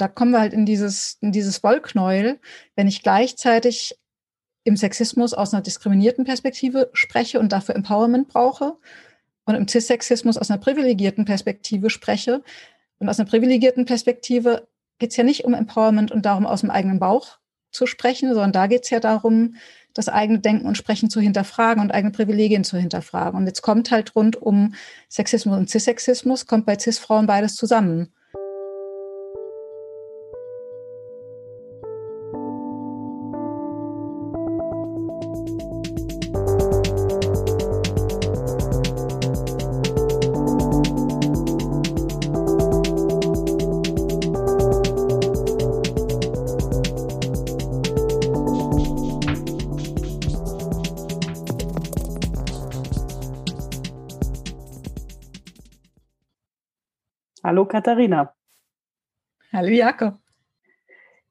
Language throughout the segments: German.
da kommen wir halt in dieses, in dieses Wollknäuel, wenn ich gleichzeitig im Sexismus aus einer diskriminierten Perspektive spreche und dafür Empowerment brauche und im Cis-Sexismus aus einer privilegierten Perspektive spreche. Und aus einer privilegierten Perspektive geht es ja nicht um Empowerment und darum, aus dem eigenen Bauch zu sprechen, sondern da geht es ja darum, das eigene Denken und Sprechen zu hinterfragen und eigene Privilegien zu hinterfragen. Und jetzt kommt halt rund um Sexismus und Cis-Sexismus, kommt bei Cis-Frauen beides zusammen. Katharina. Hallo Jakob.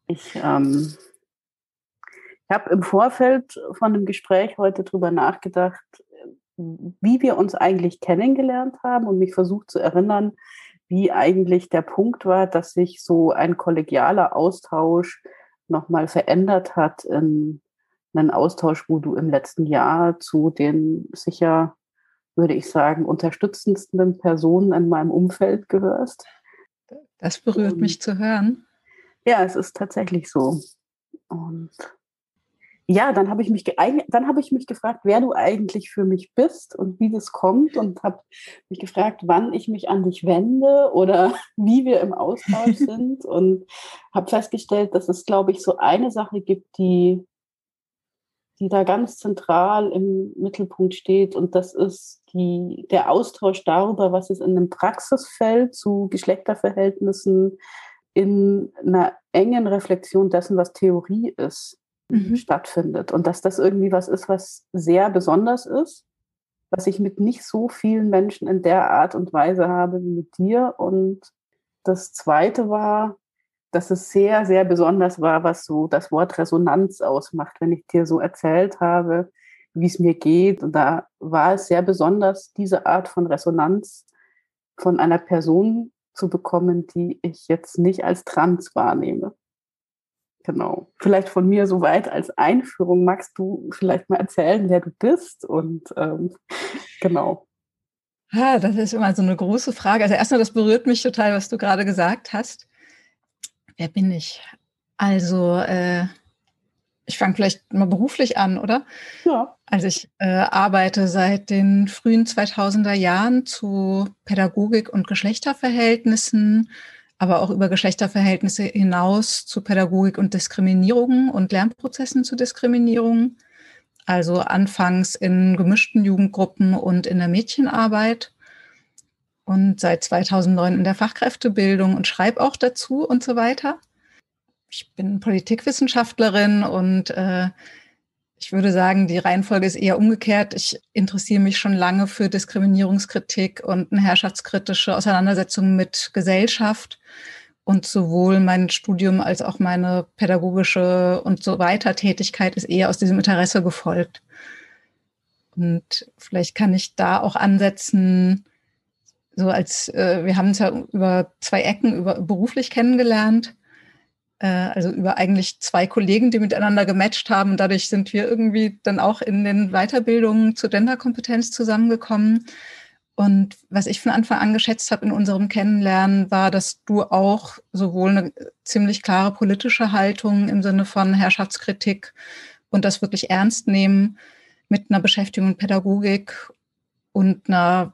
Ich, ähm, habe im Vorfeld von dem Gespräch heute darüber nachgedacht, wie wir uns eigentlich kennengelernt haben und mich versucht zu erinnern, wie eigentlich der Punkt war, dass sich so ein kollegialer Austausch nochmal verändert hat in einen Austausch, wo du im letzten Jahr zu den sicher würde ich sagen, unterstützendsten Personen in meinem Umfeld gehörst. Das berührt Und, mich zu hören. Ja, es ist tatsächlich so. Und ja, dann habe ich mich dann habe ich mich gefragt, wer du eigentlich für mich bist und wie das kommt und habe mich gefragt, wann ich mich an dich wende oder wie wir im Austausch sind und habe festgestellt, dass es glaube ich so eine Sache gibt, die die da ganz zentral im Mittelpunkt steht. Und das ist die, der Austausch darüber, was es in einem Praxisfeld zu Geschlechterverhältnissen in einer engen Reflexion dessen, was Theorie ist, mhm. stattfindet. Und dass das irgendwie was ist, was sehr besonders ist, was ich mit nicht so vielen Menschen in der Art und Weise habe wie mit dir. Und das Zweite war, dass es sehr, sehr besonders war, was so das Wort Resonanz ausmacht, wenn ich dir so erzählt habe, wie es mir geht. Und da war es sehr besonders, diese Art von Resonanz von einer Person zu bekommen, die ich jetzt nicht als trans wahrnehme. Genau. Vielleicht von mir soweit als Einführung. Magst du vielleicht mal erzählen, wer du bist? Und ähm, genau. Ah, das ist immer so eine große Frage. Also erstmal, das berührt mich total, was du gerade gesagt hast. Wer bin ich? Also, äh, ich fange vielleicht mal beruflich an, oder? Ja. Also ich äh, arbeite seit den frühen 2000er Jahren zu Pädagogik und Geschlechterverhältnissen, aber auch über Geschlechterverhältnisse hinaus zu Pädagogik und Diskriminierung und Lernprozessen zu Diskriminierung. Also anfangs in gemischten Jugendgruppen und in der Mädchenarbeit und seit 2009 in der Fachkräftebildung und schreibe auch dazu und so weiter. Ich bin Politikwissenschaftlerin und äh, ich würde sagen, die Reihenfolge ist eher umgekehrt. Ich interessiere mich schon lange für Diskriminierungskritik und eine herrschaftskritische Auseinandersetzung mit Gesellschaft. Und sowohl mein Studium als auch meine pädagogische und so weiter Tätigkeit ist eher aus diesem Interesse gefolgt. Und vielleicht kann ich da auch ansetzen, so als äh, wir haben uns ja über zwei Ecken über beruflich kennengelernt, äh, also über eigentlich zwei Kollegen, die miteinander gematcht haben. Und dadurch sind wir irgendwie dann auch in den Weiterbildungen zur Genderkompetenz zusammengekommen. Und was ich von Anfang an geschätzt habe in unserem Kennenlernen, war, dass du auch sowohl eine ziemlich klare politische Haltung im Sinne von Herrschaftskritik und das wirklich ernst nehmen mit einer Beschäftigung mit Pädagogik und einer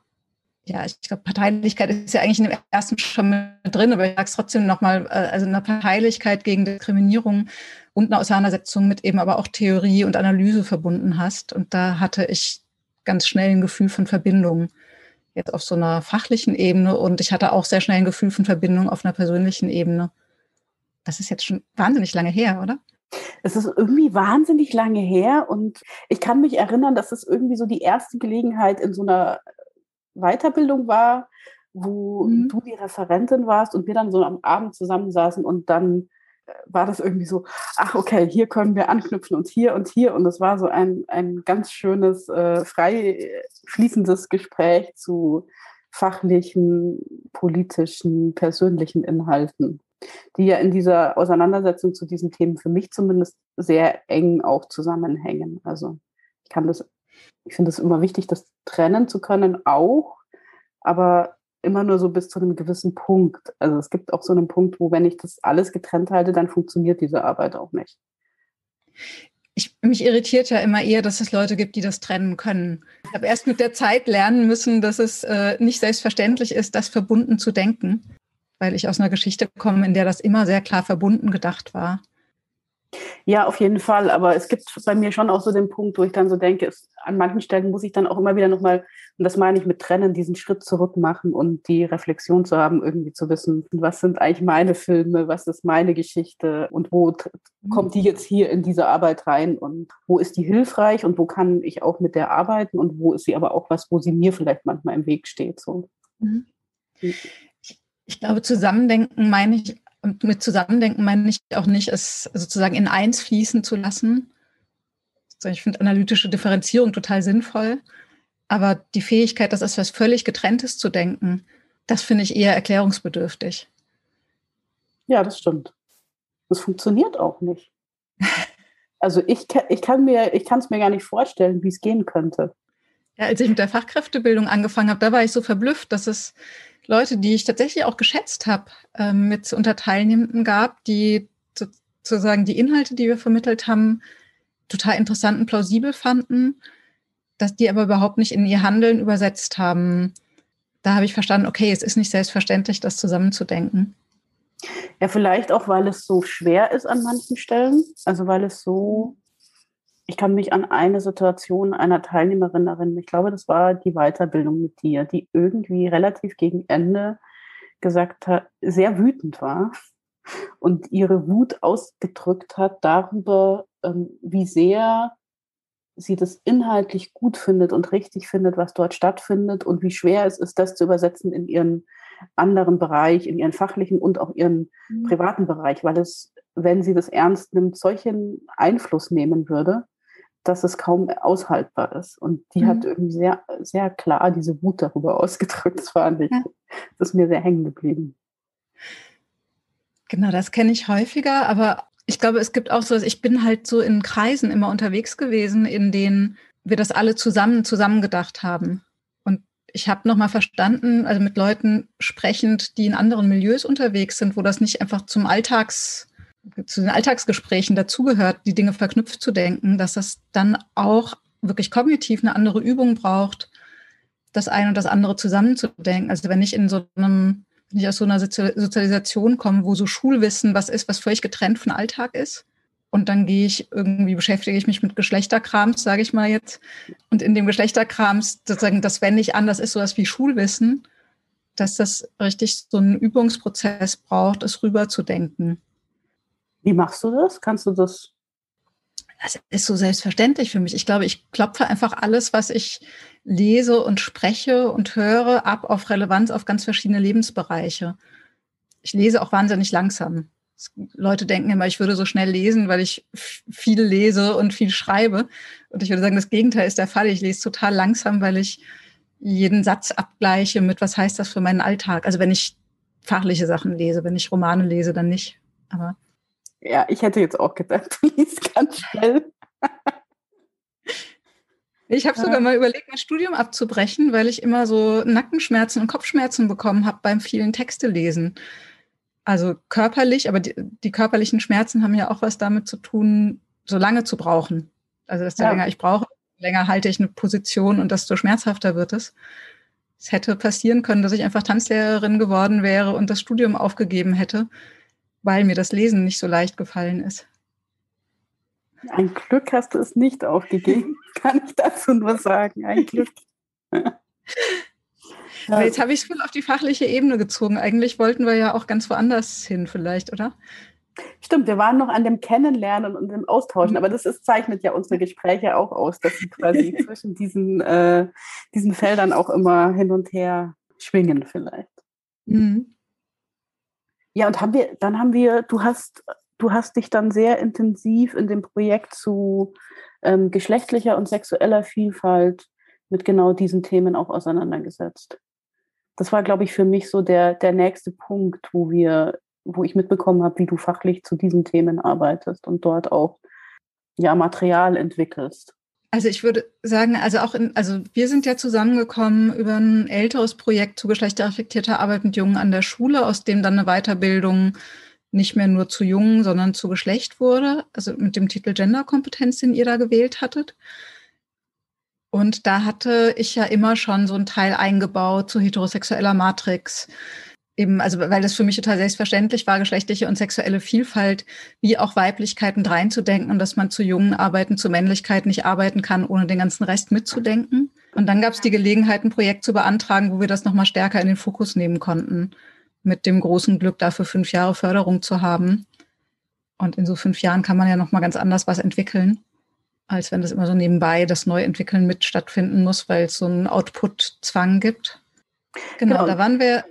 ja, ich glaube, Parteilichkeit ist ja eigentlich in dem ersten schon mit drin, aber ich sage es trotzdem nochmal, äh, also eine Parteilichkeit gegen Diskriminierung und eine Auseinandersetzung mit eben aber auch Theorie und Analyse verbunden hast. Und da hatte ich ganz schnell ein Gefühl von Verbindung jetzt auf so einer fachlichen Ebene und ich hatte auch sehr schnell ein Gefühl von Verbindung auf einer persönlichen Ebene. Das ist jetzt schon wahnsinnig lange her, oder? Es ist irgendwie wahnsinnig lange her und ich kann mich erinnern, dass es irgendwie so die erste Gelegenheit in so einer Weiterbildung war, wo mhm. du die Referentin warst und wir dann so am Abend zusammensaßen und dann äh, war das irgendwie so, ach okay, hier können wir anknüpfen und hier und hier. Und das war so ein, ein ganz schönes, äh, frei fließendes Gespräch zu fachlichen, politischen, persönlichen Inhalten. die ja in dieser Auseinandersetzung zu diesen Themen für mich zumindest sehr eng auch zusammenhängen. Also ich kann das, ich finde es immer wichtig, das trennen zu können, auch, aber immer nur so bis zu einem gewissen Punkt. Also es gibt auch so einen Punkt, wo wenn ich das alles getrennt halte, dann funktioniert diese Arbeit auch nicht. Ich, mich irritiert ja immer eher, dass es Leute gibt, die das trennen können. Ich habe erst mit der Zeit lernen müssen, dass es äh, nicht selbstverständlich ist, das verbunden zu denken weil ich aus einer Geschichte komme, in der das immer sehr klar verbunden gedacht war. Ja, auf jeden Fall. Aber es gibt bei mir schon auch so den Punkt, wo ich dann so denke, es, an manchen Stellen muss ich dann auch immer wieder nochmal, und das meine ich mit Trennen, diesen Schritt zurück machen und die Reflexion zu haben, irgendwie zu wissen, was sind eigentlich meine Filme, was ist meine Geschichte und wo mhm. kommt die jetzt hier in diese Arbeit rein und wo ist die hilfreich und wo kann ich auch mit der arbeiten und wo ist sie aber auch was, wo sie mir vielleicht manchmal im Weg steht. So. Mhm. Ich glaube, Zusammendenken meine ich, mit Zusammendenken meine ich auch nicht, es sozusagen in eins fließen zu lassen. Ich finde analytische Differenzierung total sinnvoll. Aber die Fähigkeit, das ist was völlig getrenntes zu denken, das finde ich eher erklärungsbedürftig. Ja, das stimmt. Das funktioniert auch nicht. Also ich, ich kann mir, ich kann es mir gar nicht vorstellen, wie es gehen könnte. Ja, als ich mit der Fachkräftebildung angefangen habe, da war ich so verblüfft, dass es Leute, die ich tatsächlich auch geschätzt habe, ähm, mit unter Teilnehmenden gab, die sozusagen die Inhalte, die wir vermittelt haben, total interessant und plausibel fanden, dass die aber überhaupt nicht in ihr Handeln übersetzt haben. Da habe ich verstanden, okay, es ist nicht selbstverständlich, das zusammenzudenken. Ja, vielleicht auch, weil es so schwer ist an manchen Stellen. Also weil es so ich kann mich an eine Situation einer Teilnehmerin erinnern. Ich glaube, das war die Weiterbildung mit dir, die irgendwie relativ gegen Ende gesagt hat, sehr wütend war und ihre Wut ausgedrückt hat darüber, ähm, wie sehr sie das inhaltlich gut findet und richtig findet, was dort stattfindet und wie schwer es ist, das zu übersetzen in ihren anderen Bereich, in ihren fachlichen und auch ihren mhm. privaten Bereich, weil es, wenn sie das ernst nimmt, solchen Einfluss nehmen würde, dass es kaum aushaltbar ist. Und die mhm. hat irgendwie sehr, sehr klar diese Wut darüber ausgedrückt. Das fand ich, ja. das ist mir sehr hängen geblieben. Genau, das kenne ich häufiger, aber ich glaube, es gibt auch so, ich bin halt so in Kreisen immer unterwegs gewesen, in denen wir das alle zusammen zusammengedacht haben. Und ich habe nochmal verstanden, also mit Leuten sprechend, die in anderen Milieus unterwegs sind, wo das nicht einfach zum Alltags zu den Alltagsgesprächen dazugehört, die Dinge verknüpft zu denken, dass das dann auch wirklich kognitiv eine andere Übung braucht, das eine und das andere zusammenzudenken. Also wenn ich in so einem, wenn ich aus so einer Sozialisation komme, wo so Schulwissen was ist, was völlig getrennt von Alltag ist, und dann gehe ich irgendwie, beschäftige ich mich mit Geschlechterkrams, sage ich mal jetzt. Und in dem Geschlechterkrams sozusagen das wenn ich an, das ist sowas wie Schulwissen, dass das richtig so einen Übungsprozess braucht, es rüberzudenken. Wie machst du das? Kannst du das? Das ist so selbstverständlich für mich. Ich glaube, ich klopfe einfach alles, was ich lese und spreche und höre, ab auf Relevanz auf ganz verschiedene Lebensbereiche. Ich lese auch wahnsinnig langsam. Leute denken immer, ich würde so schnell lesen, weil ich viel lese und viel schreibe. Und ich würde sagen, das Gegenteil ist der Fall. Ich lese total langsam, weil ich jeden Satz abgleiche mit, was heißt das für meinen Alltag. Also wenn ich fachliche Sachen lese, wenn ich Romane lese, dann nicht. Aber ja, ich hätte jetzt auch gedacht, du liest ganz schnell. Ich habe sogar mal überlegt, mein Studium abzubrechen, weil ich immer so Nackenschmerzen und Kopfschmerzen bekommen habe beim vielen Texte lesen. Also körperlich, aber die, die, körperlichen Schmerzen haben ja auch was damit zu tun, so lange zu brauchen. Also desto ja. länger ich brauche, länger halte ich eine Position und desto schmerzhafter wird es. Es hätte passieren können, dass ich einfach Tanzlehrerin geworden wäre und das Studium aufgegeben hätte weil mir das Lesen nicht so leicht gefallen ist. Ein Glück hast du es nicht aufgegeben, kann ich dazu nur sagen. Ein Glück. Aber jetzt habe ich es voll auf die fachliche Ebene gezogen. Eigentlich wollten wir ja auch ganz woanders hin, vielleicht, oder? Stimmt, wir waren noch an dem Kennenlernen und dem Austauschen, mhm. aber das ist, zeichnet ja unsere Gespräche auch aus, dass sie quasi zwischen diesen, äh, diesen Feldern auch immer hin und her schwingen, vielleicht. Mhm. Ja, und haben wir, dann haben wir, du hast, du hast dich dann sehr intensiv in dem Projekt zu ähm, geschlechtlicher und sexueller Vielfalt mit genau diesen Themen auch auseinandergesetzt. Das war, glaube ich, für mich so der, der nächste Punkt, wo wir wo ich mitbekommen habe, wie du fachlich zu diesen Themen arbeitest und dort auch ja Material entwickelst. Also ich würde sagen, also auch in, also wir sind ja zusammengekommen über ein älteres Projekt zu geschlechterreflektierter Arbeit mit Jungen an der Schule, aus dem dann eine Weiterbildung nicht mehr nur zu Jungen, sondern zu Geschlecht wurde, also mit dem Titel Genderkompetenz, den ihr da gewählt hattet. Und da hatte ich ja immer schon so einen Teil eingebaut zu heterosexueller Matrix, eben, also weil das für mich total selbstverständlich war, geschlechtliche und sexuelle Vielfalt wie auch Weiblichkeit mit reinzudenken und dass man zu jungen Arbeiten, zu Männlichkeit nicht arbeiten kann, ohne den ganzen Rest mitzudenken. Und dann gab es die Gelegenheit, ein Projekt zu beantragen, wo wir das nochmal stärker in den Fokus nehmen konnten, mit dem großen Glück, dafür fünf Jahre Förderung zu haben. Und in so fünf Jahren kann man ja nochmal ganz anders was entwickeln, als wenn das immer so nebenbei das Neuentwickeln mit stattfinden muss, weil es so einen Output-Zwang gibt. Genau, genau, da waren wir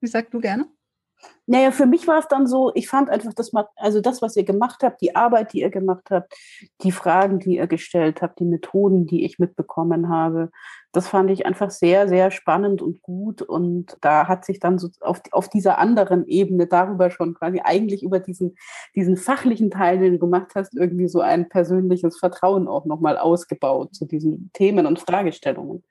wie sagst du gerne? Naja, für mich war es dann so, ich fand einfach, das, also das, was ihr gemacht habt, die Arbeit, die ihr gemacht habt, die Fragen, die ihr gestellt habt, die Methoden, die ich mitbekommen habe, das fand ich einfach sehr, sehr spannend und gut. Und da hat sich dann so auf, auf dieser anderen Ebene darüber schon quasi eigentlich über diesen, diesen fachlichen Teil, den du gemacht hast, irgendwie so ein persönliches Vertrauen auch nochmal ausgebaut zu diesen Themen und Fragestellungen.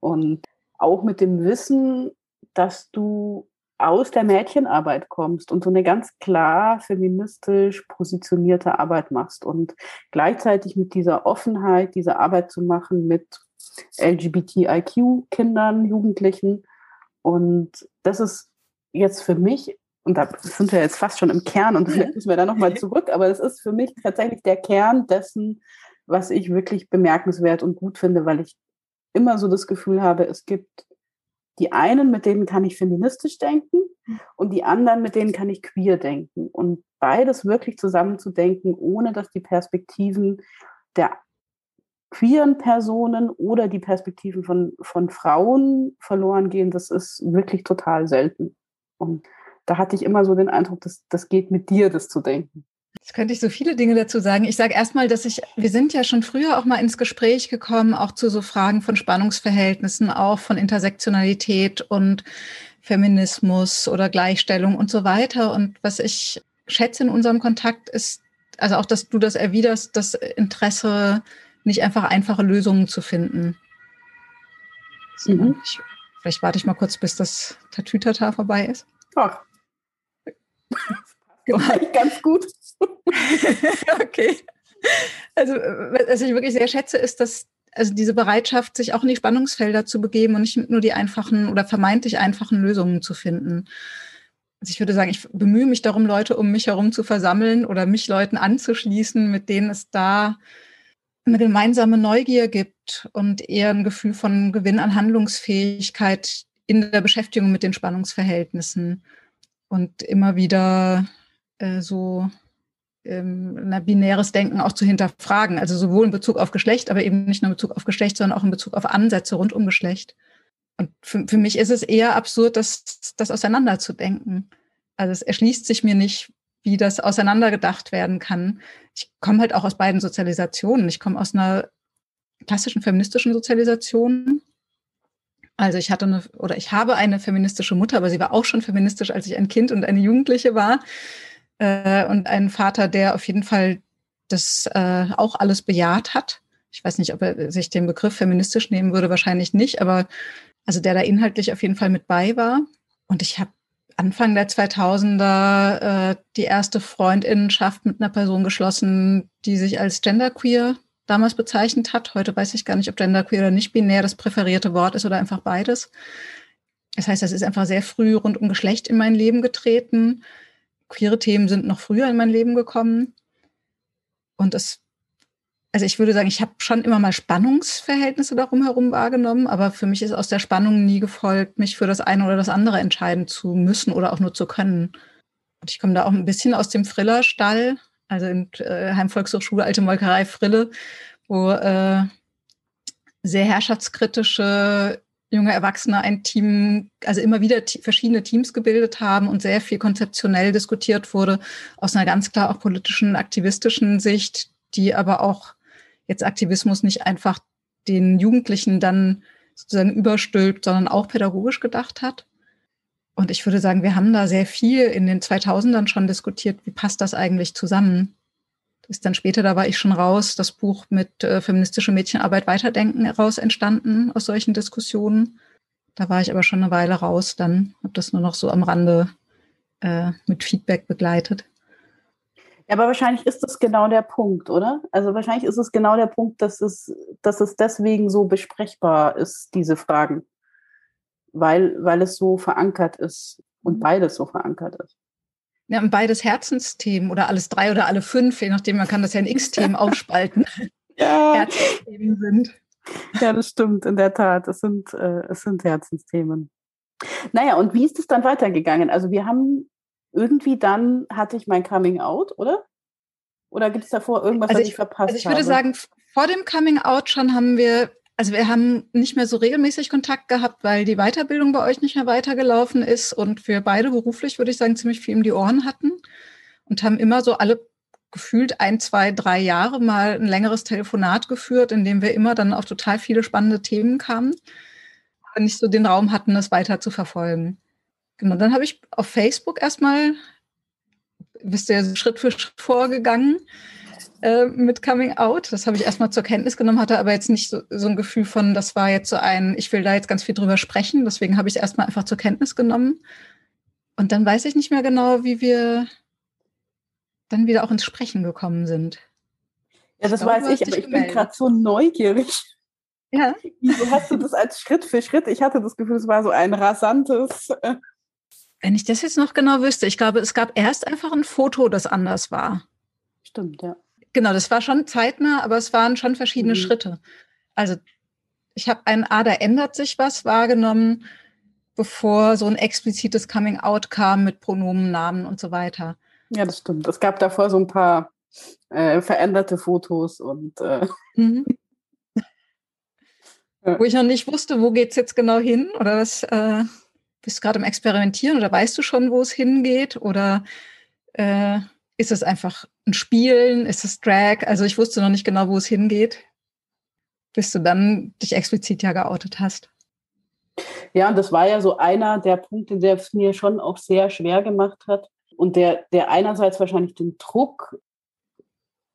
Und auch mit dem Wissen, dass du aus der Mädchenarbeit kommst und so eine ganz klar feministisch positionierte Arbeit machst und gleichzeitig mit dieser Offenheit diese Arbeit zu machen mit LGBTIQ-Kindern, Jugendlichen. Und das ist jetzt für mich, und da sind wir jetzt fast schon im Kern und vielleicht müssen wir da nochmal zurück, aber es ist für mich tatsächlich der Kern dessen, was ich wirklich bemerkenswert und gut finde, weil ich immer so das Gefühl habe, es gibt die einen, mit denen kann ich feministisch denken hm. und die anderen, mit denen kann ich queer denken. Und beides wirklich zusammenzudenken, ohne dass die Perspektiven der queeren Personen oder die Perspektiven von, von Frauen verloren gehen, das ist wirklich total selten. Und da hatte ich immer so den Eindruck, dass das geht mit dir, das zu denken. Jetzt könnte ich so viele Dinge dazu sagen. Ich sage erstmal, dass ich, wir sind ja schon früher auch mal ins Gespräch gekommen, auch zu so Fragen von Spannungsverhältnissen, auch von Intersektionalität und Feminismus oder Gleichstellung und so weiter. Und was ich schätze in unserem Kontakt ist, also auch, dass du das erwiderst, das Interesse, nicht einfach einfache Lösungen zu finden. Mhm. Ich, vielleicht warte ich mal kurz, bis das Tatütata vorbei ist. Ach. Ganz gut. okay. Also, was ich wirklich sehr schätze, ist, dass also diese Bereitschaft, sich auch in die Spannungsfelder zu begeben und nicht nur die einfachen oder vermeintlich einfachen Lösungen zu finden. Also ich würde sagen, ich bemühe mich darum, Leute um mich herum zu versammeln oder mich Leuten anzuschließen, mit denen es da eine gemeinsame Neugier gibt und eher ein Gefühl von Gewinn an Handlungsfähigkeit in der Beschäftigung mit den Spannungsverhältnissen und immer wieder äh, so ähm, ein binäres Denken auch zu hinterfragen. Also sowohl in Bezug auf Geschlecht, aber eben nicht nur in Bezug auf Geschlecht, sondern auch in Bezug auf Ansätze rund um Geschlecht. Und für, für mich ist es eher absurd, das, das auseinanderzudenken. Also es erschließt sich mir nicht, wie das auseinandergedacht werden kann. Ich komme halt auch aus beiden Sozialisationen. Ich komme aus einer klassischen feministischen Sozialisation. Also ich hatte eine, oder ich habe eine feministische Mutter, aber sie war auch schon feministisch, als ich ein Kind und eine Jugendliche war äh, und einen Vater, der auf jeden Fall das äh, auch alles bejaht hat. Ich weiß nicht, ob er sich den Begriff feministisch nehmen würde, wahrscheinlich nicht, aber also der da inhaltlich auf jeden Fall mit bei war. Und ich habe Anfang der 2000er äh, die erste Freundinnenschaft mit einer Person geschlossen, die sich als genderqueer damals bezeichnet hat. Heute weiß ich gar nicht, ob genderqueer oder nicht binär das präferierte Wort ist oder einfach beides. Das heißt, das ist einfach sehr früh rund um Geschlecht in mein Leben getreten queere Themen sind noch früher in mein Leben gekommen. Und es, also ich würde sagen, ich habe schon immer mal Spannungsverhältnisse darum herum wahrgenommen, aber für mich ist aus der Spannung nie gefolgt, mich für das eine oder das andere entscheiden zu müssen oder auch nur zu können. Und ich komme da auch ein bisschen aus dem Friller-Stall, also in äh, Heimvolkshochschule Alte Molkerei Frille, wo äh, sehr herrschaftskritische junge Erwachsene ein Team, also immer wieder verschiedene Teams gebildet haben und sehr viel konzeptionell diskutiert wurde, aus einer ganz klar auch politischen, aktivistischen Sicht, die aber auch jetzt Aktivismus nicht einfach den Jugendlichen dann sozusagen überstülpt, sondern auch pädagogisch gedacht hat. Und ich würde sagen, wir haben da sehr viel in den 2000ern schon diskutiert, wie passt das eigentlich zusammen? Das ist dann später, da war ich schon raus, das Buch mit äh, feministische Mädchenarbeit weiterdenken raus entstanden aus solchen Diskussionen. Da war ich aber schon eine Weile raus, dann habe das nur noch so am Rande äh, mit Feedback begleitet. Ja, aber wahrscheinlich ist das genau der Punkt, oder? Also wahrscheinlich ist es genau der Punkt, dass es, dass es deswegen so besprechbar ist, diese Fragen weil, weil es so verankert ist und mhm. beides so verankert ist. Ja, beides Herzensthemen oder alles drei oder alle fünf, je nachdem, man kann das ja in X-Themen aufspalten. ja. Herzensthemen sind. Ja, das stimmt, in der Tat. Es sind, äh, es sind Herzensthemen. Naja, und wie ist es dann weitergegangen? Also wir haben irgendwie dann, hatte ich mein Coming Out, oder? Oder gibt es davor irgendwas, also was ich, ich verpasst habe? Also ich würde sagen, vor dem Coming Out schon haben wir also wir haben nicht mehr so regelmäßig Kontakt gehabt, weil die Weiterbildung bei euch nicht mehr weitergelaufen ist und wir beide beruflich, würde ich sagen, ziemlich viel um die Ohren hatten und haben immer so alle gefühlt ein, zwei, drei Jahre mal ein längeres Telefonat geführt, in dem wir immer dann auf total viele spannende Themen kamen, aber nicht so den Raum hatten, das weiter zu verfolgen. Genau, dann habe ich auf Facebook erstmal, bist du ja Schritt für Schritt vorgegangen, äh, mit Coming Out. Das habe ich erstmal zur Kenntnis genommen, hatte aber jetzt nicht so, so ein Gefühl von, das war jetzt so ein, ich will da jetzt ganz viel drüber sprechen. Deswegen habe ich es erstmal einfach zur Kenntnis genommen. Und dann weiß ich nicht mehr genau, wie wir dann wieder auch ins Sprechen gekommen sind. Ja, das ich weiß ich, aber ich gemeldet. bin gerade so neugierig. Ja. Wieso hast du das als Schritt für Schritt? Ich hatte das Gefühl, es war so ein rasantes. Äh Wenn ich das jetzt noch genau wüsste, ich glaube, es gab erst einfach ein Foto, das anders war. Stimmt, ja. Genau, das war schon zeitnah, aber es waren schon verschiedene mhm. Schritte. Also ich habe ein A, da ändert sich was wahrgenommen, bevor so ein explizites Coming Out kam mit Pronomen, Namen und so weiter. Ja, das stimmt. Es gab davor so ein paar äh, veränderte Fotos und äh mhm. wo ich noch nicht wusste, wo geht es jetzt genau hin oder was äh, bist du gerade im Experimentieren oder weißt du schon, wo es hingeht oder äh, ist es einfach ein Spielen? Ist es Drag? Also ich wusste noch nicht genau, wo es hingeht, bis du dann dich explizit ja geoutet hast. Ja, das war ja so einer der Punkte, der es mir schon auch sehr schwer gemacht hat. Und der, der einerseits wahrscheinlich den Druck,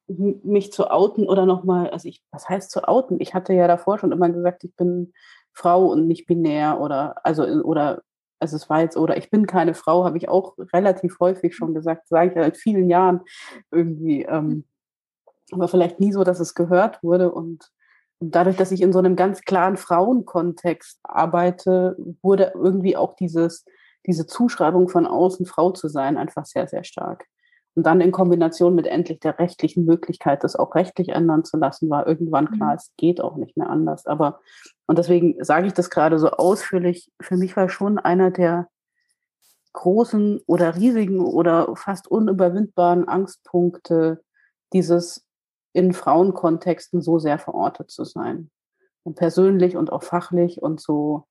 mich zu outen oder nochmal, also ich, was heißt zu outen? Ich hatte ja davor schon immer gesagt, ich bin Frau und nicht binär oder, also, oder also es war jetzt, oder ich bin keine Frau, habe ich auch relativ häufig schon gesagt, sage ich ja seit vielen Jahren irgendwie, ähm, aber vielleicht nie so, dass es gehört wurde und, und dadurch, dass ich in so einem ganz klaren Frauenkontext arbeite, wurde irgendwie auch dieses, diese Zuschreibung von außen, Frau zu sein, einfach sehr, sehr stark. Und dann in Kombination mit endlich der rechtlichen Möglichkeit, das auch rechtlich ändern zu lassen, war irgendwann klar, mhm. es geht auch nicht mehr anders. Aber, und deswegen sage ich das gerade so ausführlich, für mich war schon einer der großen oder riesigen oder fast unüberwindbaren Angstpunkte, dieses in Frauenkontexten so sehr verortet zu sein. Und persönlich und auch fachlich und so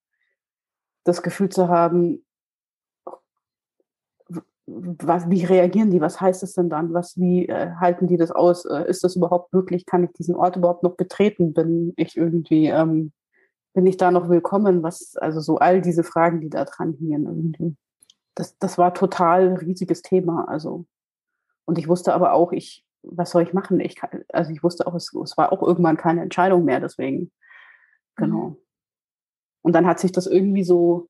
das Gefühl zu haben, was, wie reagieren die? Was heißt es denn dann? Was, wie äh, halten die das aus? Äh, ist das überhaupt möglich? Kann ich diesen Ort überhaupt noch betreten? Bin ich irgendwie, ähm, bin ich da noch willkommen? Was, also so all diese Fragen, die da dran hingen irgendwie. Das, das war total riesiges Thema. Also, und ich wusste aber auch, ich, was soll ich machen? Ich kann, also ich wusste auch, es, es war auch irgendwann keine Entscheidung mehr, deswegen. Genau. Mhm. Und dann hat sich das irgendwie so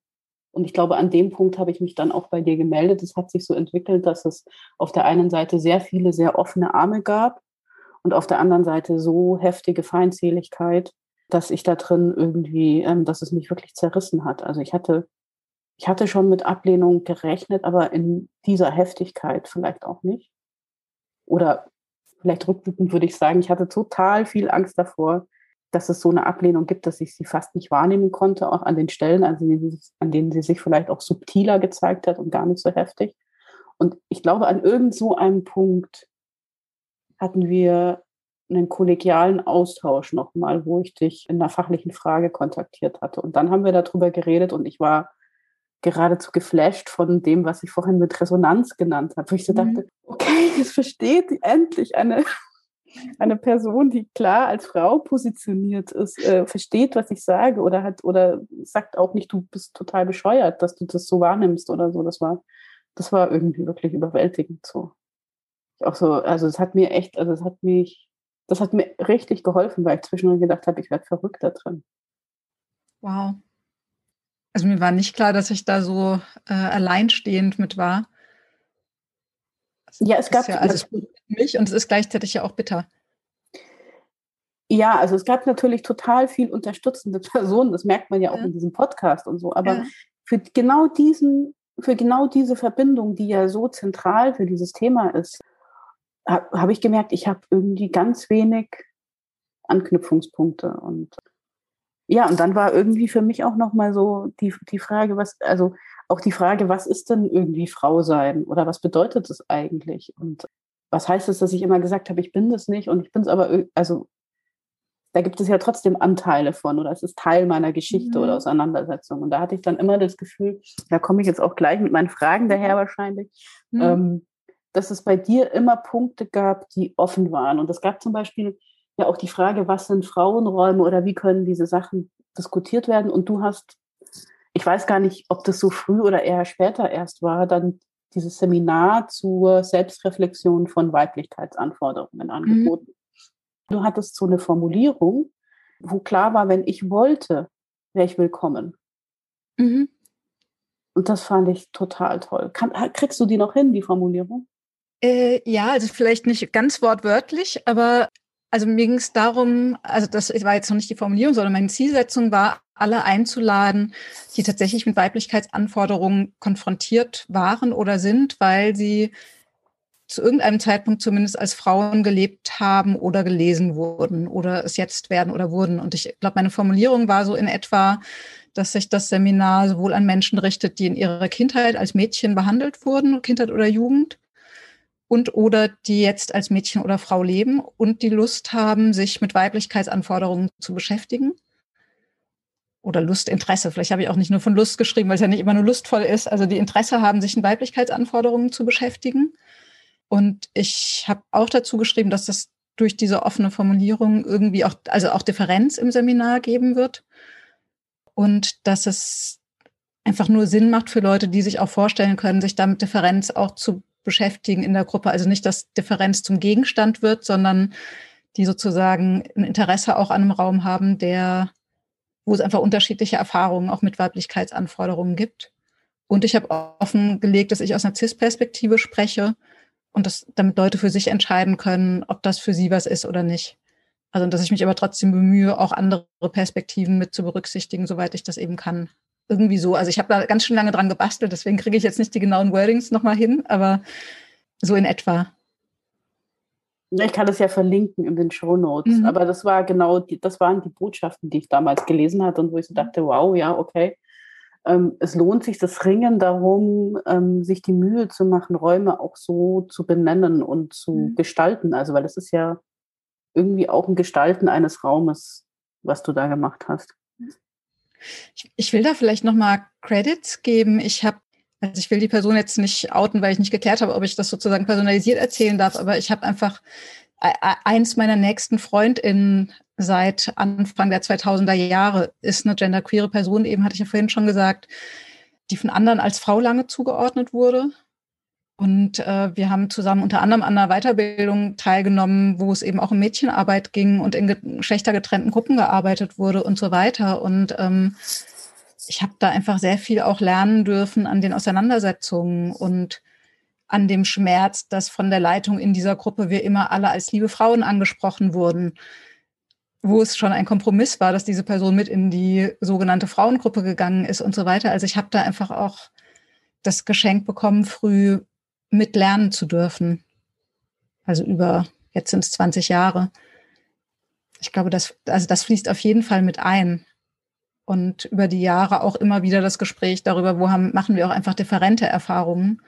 und ich glaube, an dem Punkt habe ich mich dann auch bei dir gemeldet. Es hat sich so entwickelt, dass es auf der einen Seite sehr viele, sehr offene Arme gab und auf der anderen Seite so heftige Feindseligkeit, dass ich da drin irgendwie, ähm, dass es mich wirklich zerrissen hat. Also ich hatte, ich hatte schon mit Ablehnung gerechnet, aber in dieser Heftigkeit vielleicht auch nicht. Oder vielleicht rückblickend würde ich sagen, ich hatte total viel Angst davor, dass es so eine Ablehnung gibt, dass ich sie fast nicht wahrnehmen konnte, auch an den Stellen, an denen, an denen sie sich vielleicht auch subtiler gezeigt hat und gar nicht so heftig. Und ich glaube, an irgend so einem Punkt hatten wir einen kollegialen Austausch nochmal, wo ich dich in einer fachlichen Frage kontaktiert hatte. Und dann haben wir darüber geredet und ich war geradezu geflasht von dem, was ich vorhin mit Resonanz genannt habe, wo ich so mhm. dachte, okay, jetzt versteht endlich eine eine Person, die klar als Frau positioniert ist, äh, versteht, was ich sage oder hat oder sagt auch nicht, du bist total bescheuert, dass du das so wahrnimmst oder so. Das war, das war irgendwie wirklich überwältigend so. Auch so, also es hat mir echt, also es hat mich, das hat mir richtig geholfen, weil ich zwischendurch gedacht habe, ich werde verrückt da drin. Wow. Also mir war nicht klar, dass ich da so äh, alleinstehend mit war. Ja, es gab ja, also es ist mich und es ist gleichzeitig ja auch bitter. Ja, also es gab natürlich total viel unterstützende Personen, das merkt man ja auch ja. in diesem Podcast und so. Aber ja. für genau diesen, für genau diese Verbindung, die ja so zentral für dieses Thema ist, habe hab ich gemerkt, ich habe irgendwie ganz wenig Anknüpfungspunkte und ja, und dann war irgendwie für mich auch nochmal so die, die Frage, was, also auch die Frage, was ist denn irgendwie Frau sein oder was bedeutet es eigentlich? Und was heißt es, dass ich immer gesagt habe, ich bin das nicht und ich bin es aber, also da gibt es ja trotzdem Anteile von oder es ist Teil meiner Geschichte mhm. oder Auseinandersetzung. Und da hatte ich dann immer das Gefühl, da komme ich jetzt auch gleich mit meinen Fragen daher wahrscheinlich, mhm. ähm, dass es bei dir immer Punkte gab, die offen waren. Und es gab zum Beispiel ja auch die Frage, was sind Frauenräume oder wie können diese Sachen diskutiert werden? Und du hast, ich weiß gar nicht, ob das so früh oder eher später erst war, dann dieses Seminar zur Selbstreflexion von Weiblichkeitsanforderungen angeboten. Mhm. Du hattest so eine Formulierung, wo klar war, wenn ich wollte, wäre ich willkommen. Mhm. Und das fand ich total toll. Kann, kriegst du die noch hin, die Formulierung? Äh, ja, also vielleicht nicht ganz wortwörtlich, aber also mir ging es darum, also das war jetzt noch nicht die Formulierung, sondern meine Zielsetzung war, alle einzuladen, die tatsächlich mit Weiblichkeitsanforderungen konfrontiert waren oder sind, weil sie zu irgendeinem Zeitpunkt zumindest als Frauen gelebt haben oder gelesen wurden oder es jetzt werden oder wurden. Und ich glaube, meine Formulierung war so in etwa, dass sich das Seminar sowohl an Menschen richtet, die in ihrer Kindheit als Mädchen behandelt wurden, Kindheit oder Jugend, und oder die jetzt als Mädchen oder Frau leben und die Lust haben, sich mit Weiblichkeitsanforderungen zu beschäftigen. Oder Lust, Interesse. Vielleicht habe ich auch nicht nur von Lust geschrieben, weil es ja nicht immer nur lustvoll ist. Also die Interesse haben, sich mit Weiblichkeitsanforderungen zu beschäftigen. Und ich habe auch dazu geschrieben, dass das durch diese offene Formulierung irgendwie auch, also auch Differenz im Seminar geben wird. Und dass es einfach nur Sinn macht für Leute, die sich auch vorstellen können, sich damit Differenz auch zu beschäftigen in der Gruppe. Also nicht, dass Differenz zum Gegenstand wird, sondern die sozusagen ein Interesse auch an einem Raum haben, der, wo es einfach unterschiedliche Erfahrungen auch mit Weiblichkeitsanforderungen gibt. Und ich habe offengelegt, dass ich aus einer CIS-Perspektive spreche und dass damit Leute für sich entscheiden können, ob das für sie was ist oder nicht. Also dass ich mich aber trotzdem bemühe, auch andere Perspektiven mit zu berücksichtigen, soweit ich das eben kann irgendwie so. Also ich habe da ganz schön lange dran gebastelt, deswegen kriege ich jetzt nicht die genauen Wordings nochmal hin, aber so in etwa. Ich kann das ja verlinken in den Show Notes, mhm. aber das war genau, die, das waren die Botschaften, die ich damals gelesen hatte und wo ich so dachte, wow, ja, okay. Ähm, es lohnt sich das Ringen darum, ähm, sich die Mühe zu machen, Räume auch so zu benennen und zu mhm. gestalten. Also, weil das ist ja irgendwie auch ein Gestalten eines Raumes, was du da gemacht hast. Ich, ich will da vielleicht nochmal Credits geben. Ich habe, also ich will die Person jetzt nicht outen, weil ich nicht geklärt habe, ob ich das sozusagen personalisiert erzählen darf, aber ich habe einfach e, e, eins meiner nächsten FreundInnen seit Anfang der 2000er Jahre ist eine genderqueere Person, eben hatte ich ja vorhin schon gesagt, die von anderen als Frau lange zugeordnet wurde und äh, wir haben zusammen unter anderem an einer Weiterbildung teilgenommen, wo es eben auch um Mädchenarbeit ging und in geschlechtergetrennten Gruppen gearbeitet wurde und so weiter. Und ähm, ich habe da einfach sehr viel auch lernen dürfen an den Auseinandersetzungen und an dem Schmerz, dass von der Leitung in dieser Gruppe wir immer alle als liebe Frauen angesprochen wurden, wo es schon ein Kompromiss war, dass diese Person mit in die sogenannte Frauengruppe gegangen ist und so weiter. Also ich habe da einfach auch das Geschenk bekommen, früh mitlernen zu dürfen. Also über, jetzt sind es 20 Jahre. Ich glaube, das, also das fließt auf jeden Fall mit ein. Und über die Jahre auch immer wieder das Gespräch darüber, wo haben, machen wir auch einfach differente Erfahrungen.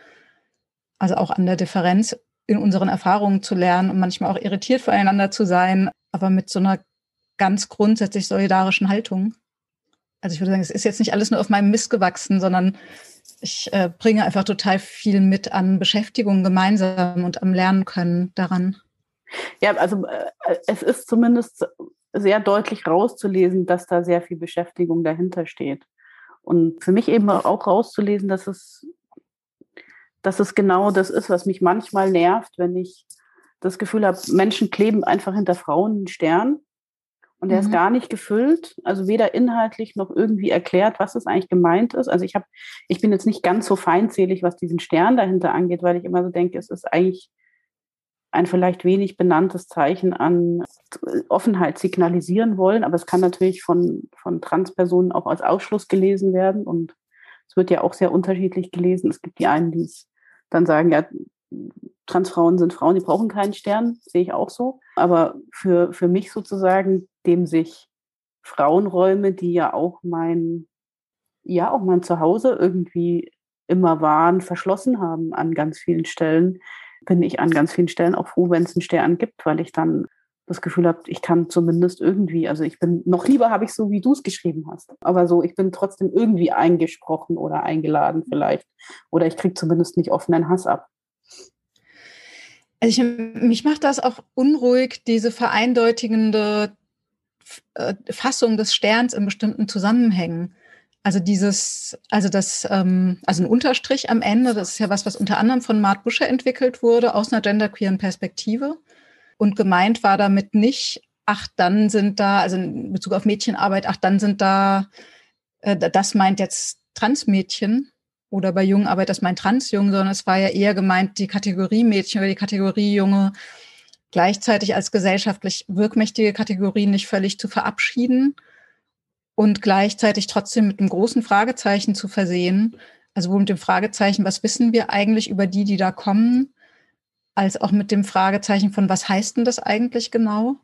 Also auch an der Differenz in unseren Erfahrungen zu lernen und manchmal auch irritiert voreinander zu sein, aber mit so einer ganz grundsätzlich solidarischen Haltung. Also ich würde sagen, es ist jetzt nicht alles nur auf meinem Mist gewachsen, sondern ich äh, bringe einfach total viel mit an Beschäftigung gemeinsam und am Lernen können daran. Ja, also äh, es ist zumindest sehr deutlich rauszulesen, dass da sehr viel Beschäftigung dahinter steht. Und für mich eben auch rauszulesen, dass es, dass es genau das ist, was mich manchmal nervt, wenn ich das Gefühl habe, Menschen kleben einfach hinter Frauen einen Stern und der mhm. ist gar nicht gefüllt, also weder inhaltlich noch irgendwie erklärt, was es eigentlich gemeint ist. Also ich habe, ich bin jetzt nicht ganz so feindselig, was diesen Stern dahinter angeht, weil ich immer so denke, es ist eigentlich ein vielleicht wenig benanntes Zeichen an Offenheit signalisieren wollen, aber es kann natürlich von, von Transpersonen auch als Ausschluss gelesen werden und es wird ja auch sehr unterschiedlich gelesen. Es gibt die einen, die es dann sagen, ja, Transfrauen sind Frauen, die brauchen keinen Stern, sehe ich auch so. Aber für, für mich sozusagen, dem sich Frauenräume, die ja auch mein, ja, auch mein Zuhause irgendwie immer waren, verschlossen haben an ganz vielen Stellen, bin ich an ganz vielen Stellen auch froh, wenn es einen Stern gibt, weil ich dann das Gefühl habe, ich kann zumindest irgendwie, also ich bin, noch lieber habe ich so, wie du es geschrieben hast. Aber so, ich bin trotzdem irgendwie eingesprochen oder eingeladen vielleicht. Oder ich kriege zumindest nicht offenen Hass ab. Also ich, mich macht das auch unruhig, diese vereindeutigende Fassung des Sterns in bestimmten Zusammenhängen. Also dieses, also das, ähm, also ein Unterstrich am Ende, das ist ja was, was unter anderem von Mart Buscher entwickelt wurde, aus einer genderqueeren Perspektive. Und gemeint war damit nicht, ach, dann sind da, also in Bezug auf Mädchenarbeit, ach, dann sind da, äh, das meint jetzt Transmädchen, oder bei Jungenarbeit, das meint Transjung, sondern es war ja eher gemeint, die Kategorie Mädchen oder die Kategorie Junge gleichzeitig als gesellschaftlich wirkmächtige Kategorie nicht völlig zu verabschieden und gleichzeitig trotzdem mit einem großen Fragezeichen zu versehen. Also mit dem Fragezeichen, was wissen wir eigentlich über die, die da kommen, als auch mit dem Fragezeichen von, was heißt denn das eigentlich genau?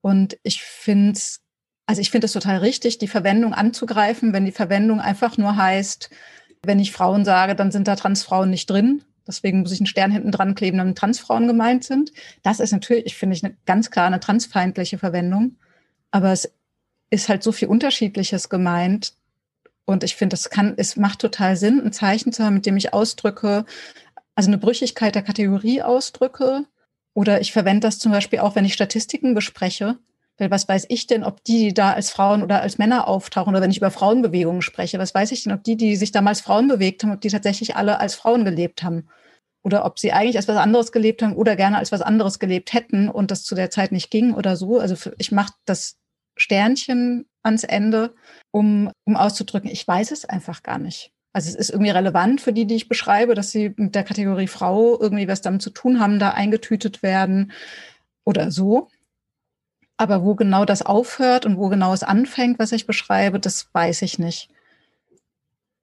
Und ich finde es, also ich finde es total richtig, die Verwendung anzugreifen, wenn die Verwendung einfach nur heißt, wenn ich Frauen sage, dann sind da Transfrauen nicht drin. Deswegen muss ich einen Stern hinten dran kleben, damit Transfrauen gemeint sind. Das ist natürlich, finde ich, eine ganz klar eine transfeindliche Verwendung. Aber es ist halt so viel Unterschiedliches gemeint. Und ich finde, es kann, es macht total Sinn, ein Zeichen zu haben, mit dem ich ausdrücke, also eine Brüchigkeit der Kategorie ausdrücke. Oder ich verwende das zum Beispiel auch, wenn ich Statistiken bespreche. Weil was weiß ich denn, ob die, die da als Frauen oder als Männer auftauchen oder wenn ich über Frauenbewegungen spreche, was weiß ich denn, ob die, die sich damals Frauen bewegt haben, ob die tatsächlich alle als Frauen gelebt haben? Oder ob sie eigentlich als was anderes gelebt haben oder gerne als was anderes gelebt hätten und das zu der Zeit nicht ging oder so. Also ich mache das Sternchen ans Ende, um, um auszudrücken, ich weiß es einfach gar nicht. Also es ist irgendwie relevant für die, die ich beschreibe, dass sie mit der Kategorie Frau irgendwie was damit zu tun haben, da eingetütet werden oder so. Aber wo genau das aufhört und wo genau es anfängt, was ich beschreibe, das weiß ich nicht.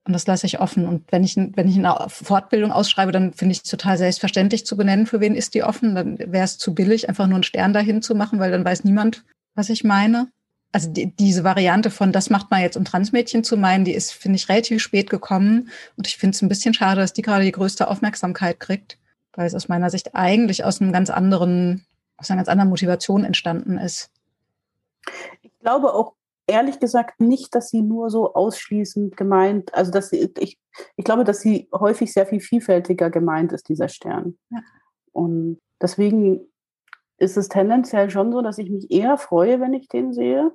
Und das lasse ich offen. Und wenn ich, wenn ich eine Fortbildung ausschreibe, dann finde ich es total selbstverständlich zu benennen, für wen ist die offen. Dann wäre es zu billig, einfach nur einen Stern dahin zu machen, weil dann weiß niemand, was ich meine. Also die, diese Variante von, das macht man jetzt, um Transmädchen zu meinen, die ist, finde ich, relativ spät gekommen. Und ich finde es ein bisschen schade, dass die gerade die größte Aufmerksamkeit kriegt, weil es aus meiner Sicht eigentlich aus einem ganz anderen aus einer ganz anderen Motivation entstanden ist. Ich glaube auch ehrlich gesagt nicht, dass sie nur so ausschließend gemeint, also dass sie, ich, ich glaube, dass sie häufig sehr viel vielfältiger gemeint ist, dieser Stern. Ja. Und deswegen ist es tendenziell schon so, dass ich mich eher freue, wenn ich den sehe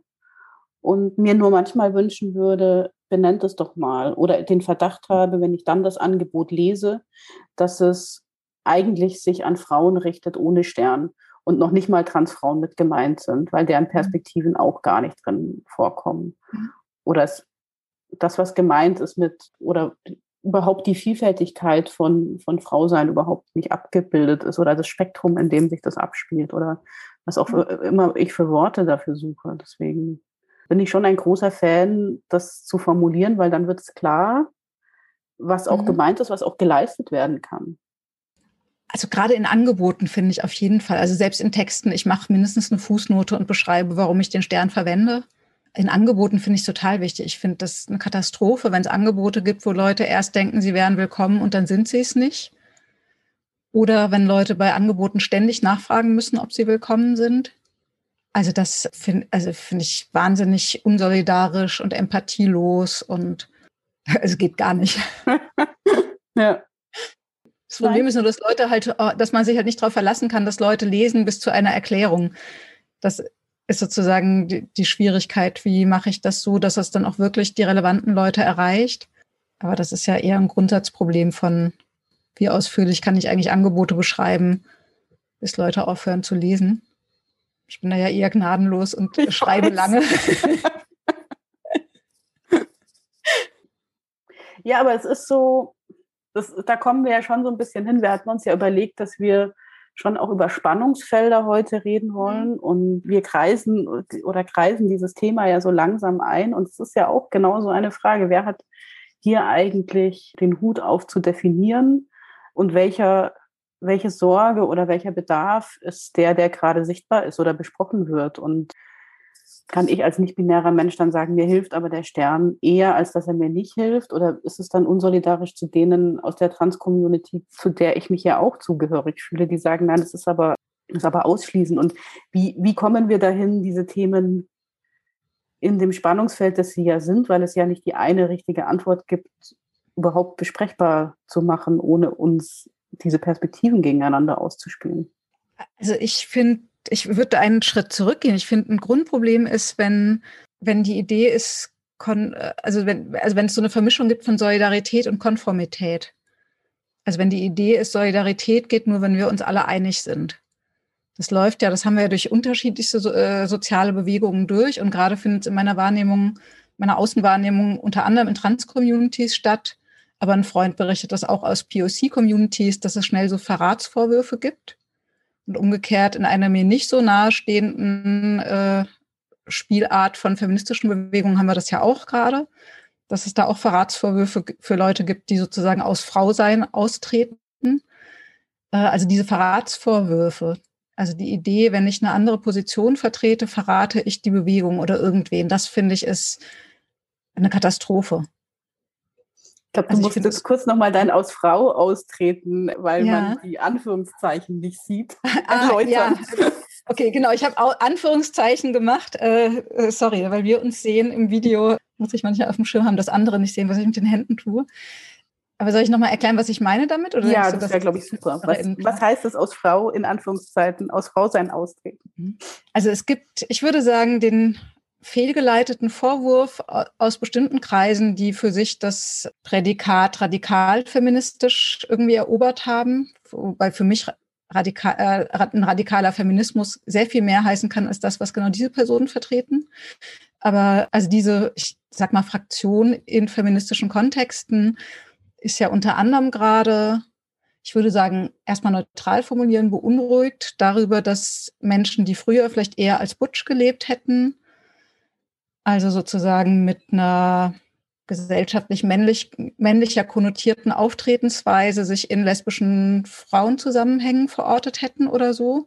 und mir nur manchmal wünschen würde, benennt es doch mal oder den Verdacht habe, wenn ich dann das Angebot lese, dass es eigentlich sich an Frauen richtet ohne Stern und noch nicht mal Transfrauen mit gemeint sind, weil deren mhm. Perspektiven auch gar nicht drin vorkommen. Mhm. Oder es, das, was gemeint ist mit, oder überhaupt die Vielfältigkeit von, von Frausein überhaupt nicht abgebildet ist oder das Spektrum, in dem sich das abspielt oder was auch mhm. immer ich für Worte dafür suche. Deswegen bin ich schon ein großer Fan, das zu formulieren, weil dann wird es klar, was auch mhm. gemeint ist, was auch geleistet werden kann. Also gerade in Angeboten finde ich auf jeden Fall, also selbst in Texten, ich mache mindestens eine Fußnote und beschreibe, warum ich den Stern verwende. In Angeboten finde ich total wichtig. Ich finde das eine Katastrophe, wenn es Angebote gibt, wo Leute erst denken, sie wären willkommen und dann sind sie es nicht. Oder wenn Leute bei Angeboten ständig nachfragen müssen, ob sie willkommen sind. Also das finde also find ich wahnsinnig unsolidarisch und empathielos und es geht gar nicht. ja. Das Problem ist nur, dass Leute halt, äh, dass man sich halt nicht darauf verlassen kann, dass Leute lesen bis zu einer Erklärung. Das ist sozusagen die, die Schwierigkeit. Wie mache ich das so, dass es dann auch wirklich die relevanten Leute erreicht? Aber das ist ja eher ein Grundsatzproblem von, wie ausführlich kann ich eigentlich Angebote beschreiben, bis Leute aufhören zu lesen. Ich bin da ja eher gnadenlos und ich schreibe weiß. lange. ja, aber es ist so, das, da kommen wir ja schon so ein bisschen hin. Wir hatten uns ja überlegt, dass wir schon auch über Spannungsfelder heute reden wollen mhm. und wir kreisen oder kreisen dieses Thema ja so langsam ein und es ist ja auch genauso eine Frage, wer hat hier eigentlich den Hut auf zu definieren und welcher welche Sorge oder welcher Bedarf ist der, der gerade sichtbar ist oder besprochen wird und kann ich als nicht-binärer Mensch dann sagen, mir hilft aber der Stern eher, als dass er mir nicht hilft? Oder ist es dann unsolidarisch zu denen aus der Trans-Community, zu der ich mich ja auch zugehörig fühle, die sagen, nein, das ist aber, das ist aber ausschließend. Und wie, wie kommen wir dahin, diese Themen in dem Spannungsfeld, das sie ja sind, weil es ja nicht die eine richtige Antwort gibt, überhaupt besprechbar zu machen, ohne uns diese Perspektiven gegeneinander auszuspielen? Also ich finde, ich würde einen Schritt zurückgehen. Ich finde, ein Grundproblem ist, wenn, wenn die Idee ist, also wenn, also wenn es so eine Vermischung gibt von Solidarität und Konformität. Also wenn die Idee ist, Solidarität geht nur, wenn wir uns alle einig sind. Das läuft ja, das haben wir ja durch unterschiedlichste äh, soziale Bewegungen durch und gerade findet es in meiner Wahrnehmung, meiner Außenwahrnehmung unter anderem in Trans-Communities statt. Aber ein Freund berichtet das auch aus POC-Communities, dass es schnell so Verratsvorwürfe gibt. Und umgekehrt in einer mir nicht so nahestehenden äh, Spielart von feministischen Bewegungen haben wir das ja auch gerade, dass es da auch Verratsvorwürfe für Leute gibt, die sozusagen aus Frausein austreten. Äh, also diese Verratsvorwürfe, also die Idee, wenn ich eine andere Position vertrete, verrate ich die Bewegung oder irgendwen. Das finde ich ist eine Katastrophe glaube, du also musst kurz nochmal dein aus Frau austreten, weil ja. man die Anführungszeichen nicht sieht. ah, ja. Okay, genau. Ich habe Anführungszeichen gemacht. Äh, äh, sorry, weil wir uns sehen im Video, muss ich manchmal auf dem Schirm haben, dass andere nicht sehen, was ich mit den Händen tue. Aber soll ich nochmal erklären, was ich meine damit? Oder ja, das wäre, glaube ich, super. Was, was, heißt es aus Frau, in Anführungszeichen, aus Frau sein austreten? Mhm. Also es gibt, ich würde sagen, den fehlgeleiteten Vorwurf aus bestimmten Kreisen, die für sich das Prädikat radikal feministisch irgendwie erobert haben, wobei für mich radikal, äh, ein radikaler Feminismus sehr viel mehr heißen kann als das, was genau diese Personen vertreten. Aber also diese, ich sag mal, Fraktion in feministischen Kontexten ist ja unter anderem gerade, ich würde sagen, erstmal neutral formulieren, beunruhigt darüber, dass Menschen, die früher vielleicht eher als Butch gelebt hätten, also sozusagen mit einer gesellschaftlich männlich, männlicher konnotierten Auftretensweise sich in lesbischen Frauenzusammenhängen verortet hätten oder so.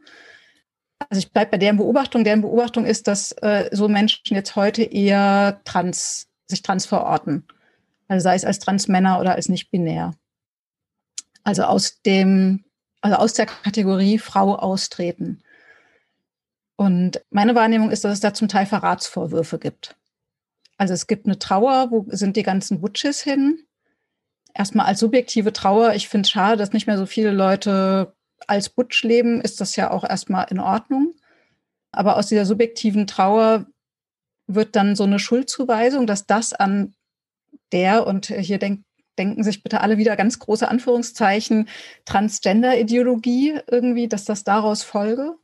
Also ich bleibe bei deren Beobachtung. Deren Beobachtung ist, dass äh, so Menschen jetzt heute eher trans, sich trans verorten. Also sei es als Transmänner oder als nicht binär. Also aus dem, also aus der Kategorie Frau austreten. Und meine Wahrnehmung ist, dass es da zum Teil Verratsvorwürfe gibt. Also es gibt eine Trauer, wo sind die ganzen Butches hin? Erstmal als subjektive Trauer. Ich finde es schade, dass nicht mehr so viele Leute als Butch leben, ist das ja auch erstmal in Ordnung. Aber aus dieser subjektiven Trauer wird dann so eine Schuldzuweisung, dass das an der, und hier denk, denken sich bitte alle wieder ganz große Anführungszeichen, Transgender-Ideologie irgendwie, dass das daraus folge.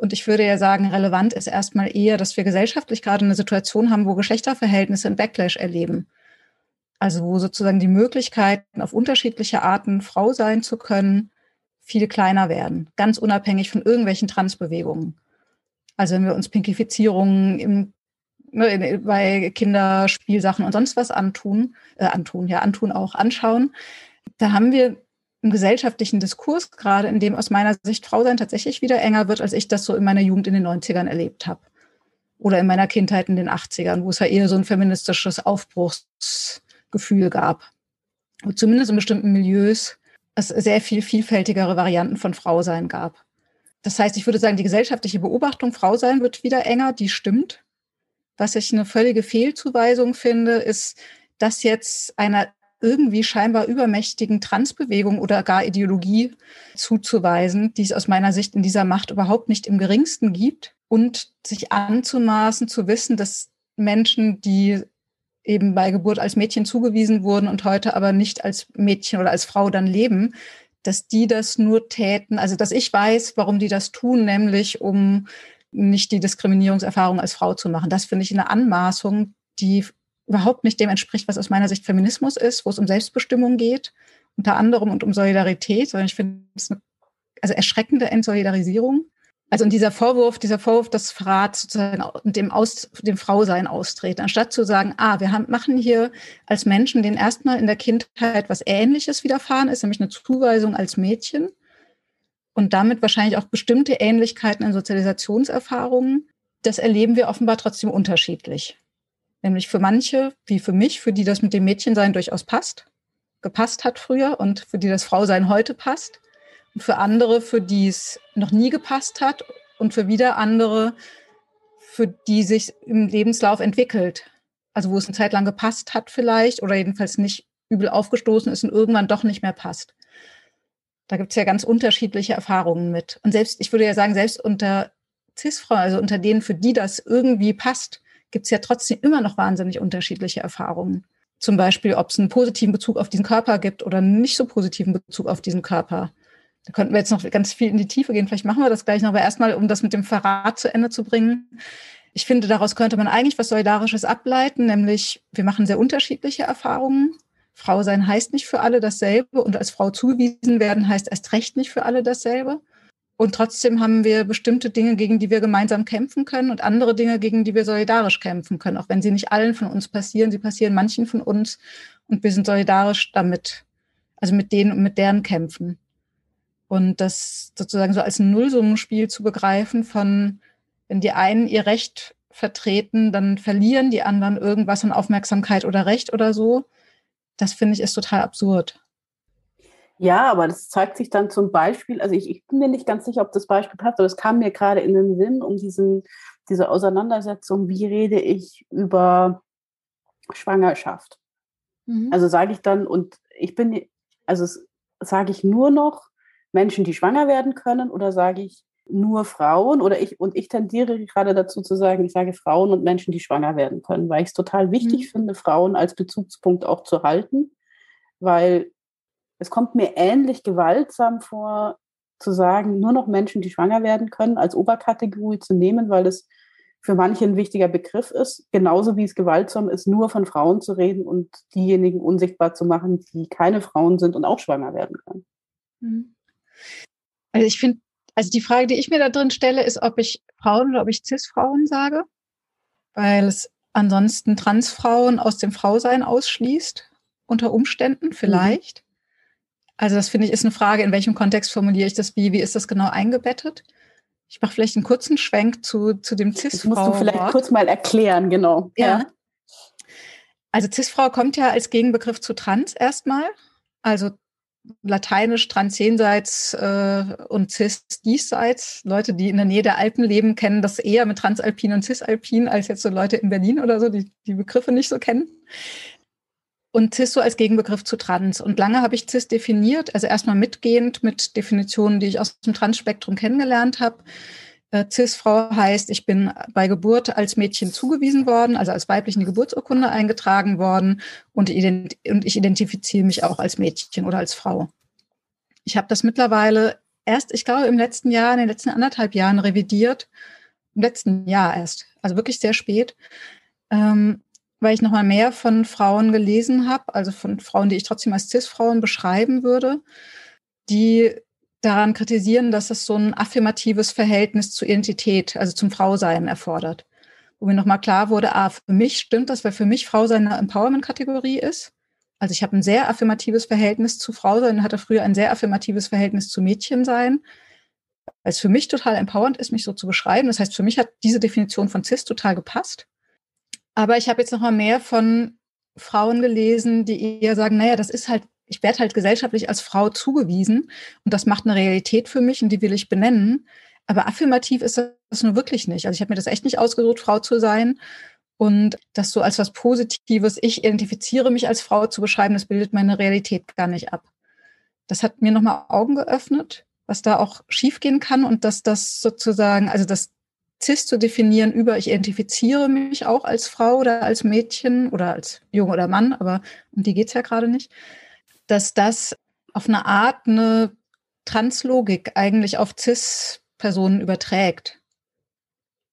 Und ich würde ja sagen, relevant ist erstmal eher, dass wir gesellschaftlich gerade eine Situation haben, wo Geschlechterverhältnisse einen Backlash erleben. Also wo sozusagen die Möglichkeiten, auf unterschiedliche Arten Frau sein zu können, viel kleiner werden, ganz unabhängig von irgendwelchen Transbewegungen. Also wenn wir uns Pinkifizierungen im, ne, bei Kinderspielsachen und sonst was antun, äh, antun, ja, antun auch, anschauen, da haben wir einen gesellschaftlichen Diskurs gerade, in dem aus meiner Sicht Frau sein tatsächlich wieder enger wird, als ich das so in meiner Jugend in den 90ern erlebt habe. Oder in meiner Kindheit in den 80ern, wo es ja eher so ein feministisches Aufbruchsgefühl gab. Und zumindest in bestimmten Milieus es sehr viel vielfältigere Varianten von Frau sein gab. Das heißt, ich würde sagen, die gesellschaftliche Beobachtung Frau sein wird wieder enger, die stimmt. Was ich eine völlige Fehlzuweisung finde, ist, dass jetzt einer irgendwie scheinbar übermächtigen Transbewegung oder gar Ideologie zuzuweisen, die es aus meiner Sicht in dieser Macht überhaupt nicht im geringsten gibt und sich anzumaßen zu wissen, dass Menschen, die eben bei Geburt als Mädchen zugewiesen wurden und heute aber nicht als Mädchen oder als Frau dann leben, dass die das nur täten, also dass ich weiß, warum die das tun, nämlich um nicht die Diskriminierungserfahrung als Frau zu machen. Das finde ich eine Anmaßung, die überhaupt nicht dem entspricht, was aus meiner Sicht Feminismus ist, wo es um Selbstbestimmung geht, unter anderem und um Solidarität, sondern ich finde es eine also erschreckende Entsolidarisierung. Also in dieser Vorwurf, dieser Vorwurf, dass Verrat sozusagen dem, Aus, dem Frausein austreten, anstatt zu sagen, ah, wir haben, machen hier als Menschen, denen erstmal in der Kindheit was Ähnliches widerfahren ist, nämlich eine Zuweisung als Mädchen und damit wahrscheinlich auch bestimmte Ähnlichkeiten in Sozialisationserfahrungen, das erleben wir offenbar trotzdem unterschiedlich. Nämlich für manche, wie für mich, für die das mit dem Mädchensein durchaus passt, gepasst hat früher und für die das Frausein heute passt. Und für andere, für die es noch nie gepasst hat und für wieder andere, für die sich im Lebenslauf entwickelt. Also wo es eine Zeit lang gepasst hat vielleicht oder jedenfalls nicht übel aufgestoßen ist und irgendwann doch nicht mehr passt. Da gibt es ja ganz unterschiedliche Erfahrungen mit. Und selbst, ich würde ja sagen, selbst unter CIS-Frauen, also unter denen, für die das irgendwie passt, gibt es ja trotzdem immer noch wahnsinnig unterschiedliche Erfahrungen. Zum Beispiel, ob es einen positiven Bezug auf diesen Körper gibt oder einen nicht so positiven Bezug auf diesen Körper. Da könnten wir jetzt noch ganz viel in die Tiefe gehen. Vielleicht machen wir das gleich noch, aber erstmal, um das mit dem Verrat zu Ende zu bringen. Ich finde, daraus könnte man eigentlich was Solidarisches ableiten, nämlich wir machen sehr unterschiedliche Erfahrungen. Frau sein heißt nicht für alle dasselbe und als Frau zugewiesen werden heißt erst recht nicht für alle dasselbe. Und trotzdem haben wir bestimmte Dinge, gegen die wir gemeinsam kämpfen können und andere Dinge, gegen die wir solidarisch kämpfen können, auch wenn sie nicht allen von uns passieren. Sie passieren manchen von uns und wir sind solidarisch damit, also mit denen und mit deren Kämpfen. Und das sozusagen so als ein Nullsummenspiel zu begreifen von, wenn die einen ihr Recht vertreten, dann verlieren die anderen irgendwas an Aufmerksamkeit oder Recht oder so. Das finde ich ist total absurd. Ja, aber das zeigt sich dann zum Beispiel, also ich, ich bin mir nicht ganz sicher, ob das Beispiel passt, aber es kam mir gerade in den Sinn um diesen, diese Auseinandersetzung, wie rede ich über Schwangerschaft. Mhm. Also sage ich dann, und ich bin, also sage ich nur noch Menschen, die schwanger werden können, oder sage ich nur Frauen oder ich und ich tendiere gerade dazu zu sagen, ich sage Frauen und Menschen, die schwanger werden können, weil ich es total wichtig mhm. finde, Frauen als Bezugspunkt auch zu halten, weil es kommt mir ähnlich gewaltsam vor, zu sagen, nur noch Menschen, die schwanger werden können, als Oberkategorie zu nehmen, weil es für manche ein wichtiger Begriff ist, genauso wie es gewaltsam ist, nur von Frauen zu reden und diejenigen unsichtbar zu machen, die keine Frauen sind und auch schwanger werden können. Mhm. Also ich finde, also die Frage, die ich mir da drin stelle, ist, ob ich Frauen oder ob ich Cis-Frauen sage, weil es ansonsten Transfrauen aus dem Frausein ausschließt, unter Umständen mhm. vielleicht. Mhm. Also das finde ich ist eine Frage, in welchem Kontext formuliere ich das wie? Wie ist das genau eingebettet? Ich mache vielleicht einen kurzen Schwenk zu, zu dem cis Das musst du vielleicht kurz mal erklären, genau. Ja. ja. Also Cis-Frau kommt ja als Gegenbegriff zu Trans erstmal. Also lateinisch trans jenseits äh, und cis diesseits. Leute, die in der Nähe der Alpen leben, kennen das eher mit Transalpin und Cisalpin als jetzt so Leute in Berlin oder so, die die Begriffe nicht so kennen und CIS so als Gegenbegriff zu Trans. Und lange habe ich CIS definiert, also erstmal mitgehend mit Definitionen, die ich aus dem Transspektrum kennengelernt habe. Äh, CIS-Frau heißt, ich bin bei Geburt als Mädchen zugewiesen worden, also als weiblich in die Geburtsurkunde eingetragen worden und, und ich identifiziere mich auch als Mädchen oder als Frau. Ich habe das mittlerweile erst, ich glaube, im letzten Jahr, in den letzten anderthalb Jahren revidiert. Im letzten Jahr erst, also wirklich sehr spät. Ähm, weil ich nochmal mehr von Frauen gelesen habe, also von Frauen, die ich trotzdem als CIS-Frauen beschreiben würde, die daran kritisieren, dass es so ein affirmatives Verhältnis zur Identität, also zum Frausein erfordert. Wo mir nochmal klar wurde, ah, für mich stimmt das, weil für mich Frausein eine Empowerment-Kategorie ist. Also ich habe ein sehr affirmatives Verhältnis zu Frausein, hatte früher ein sehr affirmatives Verhältnis zu Mädchensein, weil es für mich total empowernd ist, mich so zu beschreiben. Das heißt, für mich hat diese Definition von CIS total gepasst. Aber ich habe jetzt noch mal mehr von Frauen gelesen, die eher sagen, naja, das ist halt, ich werde halt gesellschaftlich als Frau zugewiesen und das macht eine Realität für mich und die will ich benennen. Aber affirmativ ist das nur wirklich nicht. Also ich habe mir das echt nicht ausgesucht, Frau zu sein. Und das so als was Positives, ich identifiziere mich als Frau zu beschreiben, das bildet meine Realität gar nicht ab. Das hat mir nochmal Augen geöffnet, was da auch schiefgehen kann und dass das sozusagen, also das CIS zu definieren über, ich identifiziere mich auch als Frau oder als Mädchen oder als Junge oder Mann, aber um die geht's ja gerade nicht, dass das auf eine Art eine Translogik eigentlich auf CIS-Personen überträgt.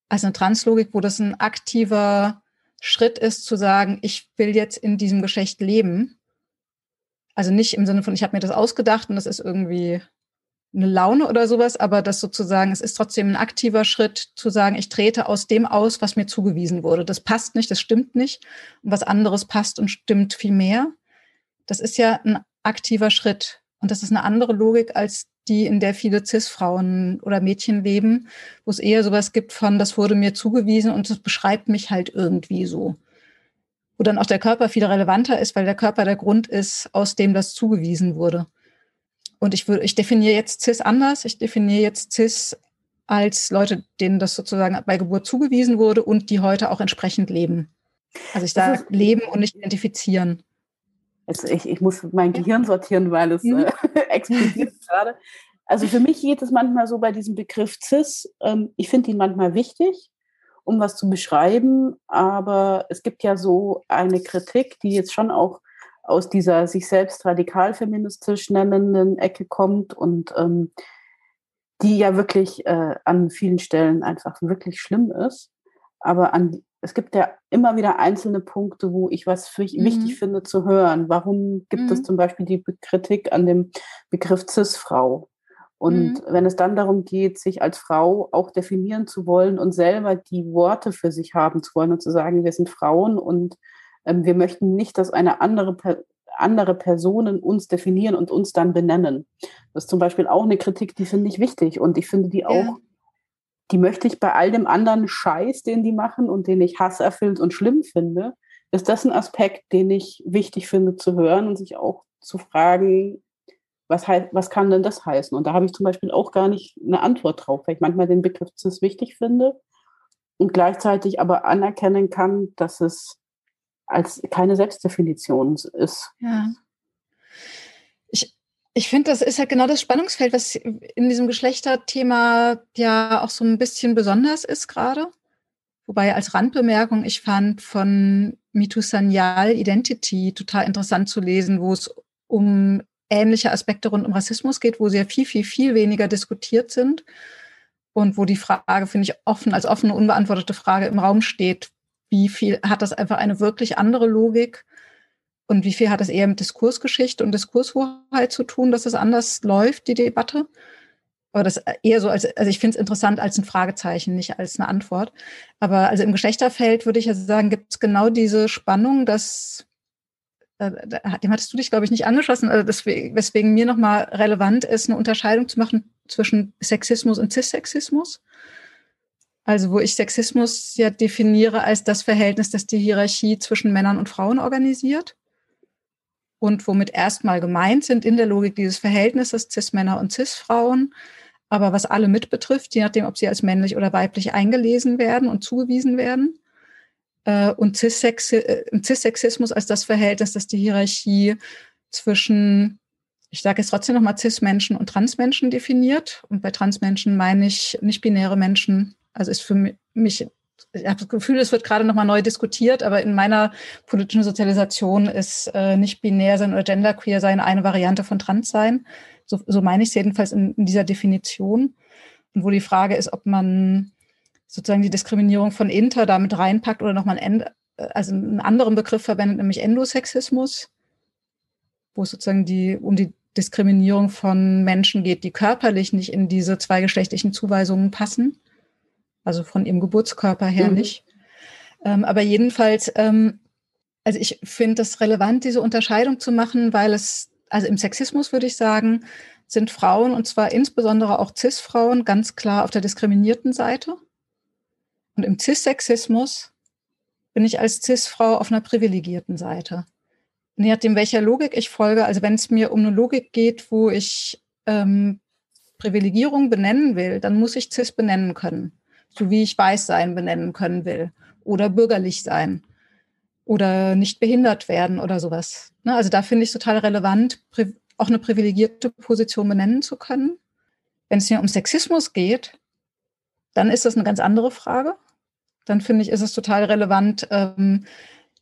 Also eine Translogik, wo das ein aktiver Schritt ist, zu sagen, ich will jetzt in diesem Geschlecht leben. Also nicht im Sinne von, ich habe mir das ausgedacht und das ist irgendwie eine Laune oder sowas, aber das sozusagen, es ist trotzdem ein aktiver Schritt zu sagen, ich trete aus dem aus, was mir zugewiesen wurde. Das passt nicht, das stimmt nicht. Und was anderes passt und stimmt viel mehr. Das ist ja ein aktiver Schritt. Und das ist eine andere Logik als die, in der viele CIS-Frauen oder Mädchen leben, wo es eher sowas gibt von, das wurde mir zugewiesen und das beschreibt mich halt irgendwie so. Wo dann auch der Körper viel relevanter ist, weil der Körper der Grund ist, aus dem das zugewiesen wurde. Und ich würde, ich definiere jetzt CIS anders. Ich definiere jetzt CIS als Leute, denen das sozusagen bei Geburt zugewiesen wurde und die heute auch entsprechend leben. Also ich sage leben und nicht identifizieren. Also ich, ich muss mein Gehirn sortieren, weil es mhm. äh, explodiert gerade. Also für mich geht es manchmal so bei diesem Begriff CIS, ähm, ich finde ihn manchmal wichtig, um was zu beschreiben, aber es gibt ja so eine Kritik, die jetzt schon auch aus dieser sich selbst radikal feministisch nennenden Ecke kommt und ähm, die ja wirklich äh, an vielen Stellen einfach wirklich schlimm ist. Aber an, es gibt ja immer wieder einzelne Punkte, wo ich was für mhm. wichtig finde zu hören. Warum gibt mhm. es zum Beispiel die Kritik an dem Begriff Cis-Frau? Und mhm. wenn es dann darum geht, sich als Frau auch definieren zu wollen und selber die Worte für sich haben zu wollen und zu sagen, wir sind Frauen und wir möchten nicht, dass eine andere, andere Personen uns definieren und uns dann benennen. Das ist zum Beispiel auch eine Kritik, die finde ich wichtig und ich finde die auch ja die möchte ich bei all dem anderen Scheiß, den die machen und den ich hasserfüllt und schlimm finde, ist das ein Aspekt, den ich wichtig finde zu hören und sich auch zu fragen, was, heißt, was kann denn das heißen? Und da habe ich zum Beispiel auch gar nicht eine Antwort drauf, weil ich manchmal den Begriff cis wichtig finde und gleichzeitig aber anerkennen kann, dass es als keine Selbstdefinition ist. Ja. Ich finde, das ist halt genau das Spannungsfeld, was in diesem Geschlechterthema ja auch so ein bisschen besonders ist gerade. Wobei als Randbemerkung, ich fand von Mitu Sanyal Identity total interessant zu lesen, wo es um ähnliche Aspekte rund um Rassismus geht, wo sie ja viel, viel, viel weniger diskutiert sind und wo die Frage, finde ich, offen, als offene, unbeantwortete Frage im Raum steht, wie viel hat das einfach eine wirklich andere Logik? Und wie viel hat es eher mit Diskursgeschichte und Diskurshoheit zu tun, dass es anders läuft, die Debatte? Aber das eher so als, also ich finde es interessant als ein Fragezeichen, nicht als eine Antwort. Aber also im Geschlechterfeld würde ich ja sagen, gibt es genau diese Spannung, dass äh, dem hattest du dich, glaube ich, nicht angeschlossen, also deswegen, weswegen mir nochmal relevant ist, eine Unterscheidung zu machen zwischen Sexismus und Cissexismus. Also wo ich Sexismus ja definiere als das Verhältnis, das die Hierarchie zwischen Männern und Frauen organisiert und womit erstmal gemeint sind in der Logik dieses Verhältnisses Cis-Männer und Cis-Frauen, aber was alle mit betrifft, je nachdem, ob sie als männlich oder weiblich eingelesen werden und zugewiesen werden. Äh, und äh, Cis-Sexismus als das Verhältnis, das die Hierarchie zwischen, ich sage jetzt trotzdem nochmal Cis-Menschen und Transmenschen definiert. Und bei Transmenschen meine ich nicht-binäre Menschen. Also ist für mich ich habe das Gefühl, es wird gerade nochmal neu diskutiert, aber in meiner politischen Sozialisation ist äh, nicht binär sein oder genderqueer sein eine Variante von trans sein. So, so meine ich es jedenfalls in, in, dieser Definition. Und wo die Frage ist, ob man sozusagen die Diskriminierung von Inter damit reinpackt oder nochmal einen, äh, also einen anderen Begriff verwendet, nämlich Endosexismus, wo es sozusagen die, um die Diskriminierung von Menschen geht, die körperlich nicht in diese zweigeschlechtlichen Zuweisungen passen also von ihrem Geburtskörper her mhm. nicht. Ähm, aber jedenfalls, ähm, also ich finde es relevant, diese Unterscheidung zu machen, weil es, also im Sexismus würde ich sagen, sind Frauen und zwar insbesondere auch CIS-Frauen ganz klar auf der diskriminierten Seite. Und im CIS-Sexismus bin ich als CIS-Frau auf einer privilegierten Seite. Je nachdem, welcher Logik ich folge, also wenn es mir um eine Logik geht, wo ich ähm, Privilegierung benennen will, dann muss ich CIS benennen können so wie ich Weißsein benennen können will. oder bürgerlich sein oder nicht behindert werden oder sowas. Ne? Also da finde ich total relevant, auch eine privilegierte Position benennen zu können. Wenn es hier um Sexismus geht, dann ist das eine ganz andere Frage. Dann finde ich, ist es total relevant, ähm,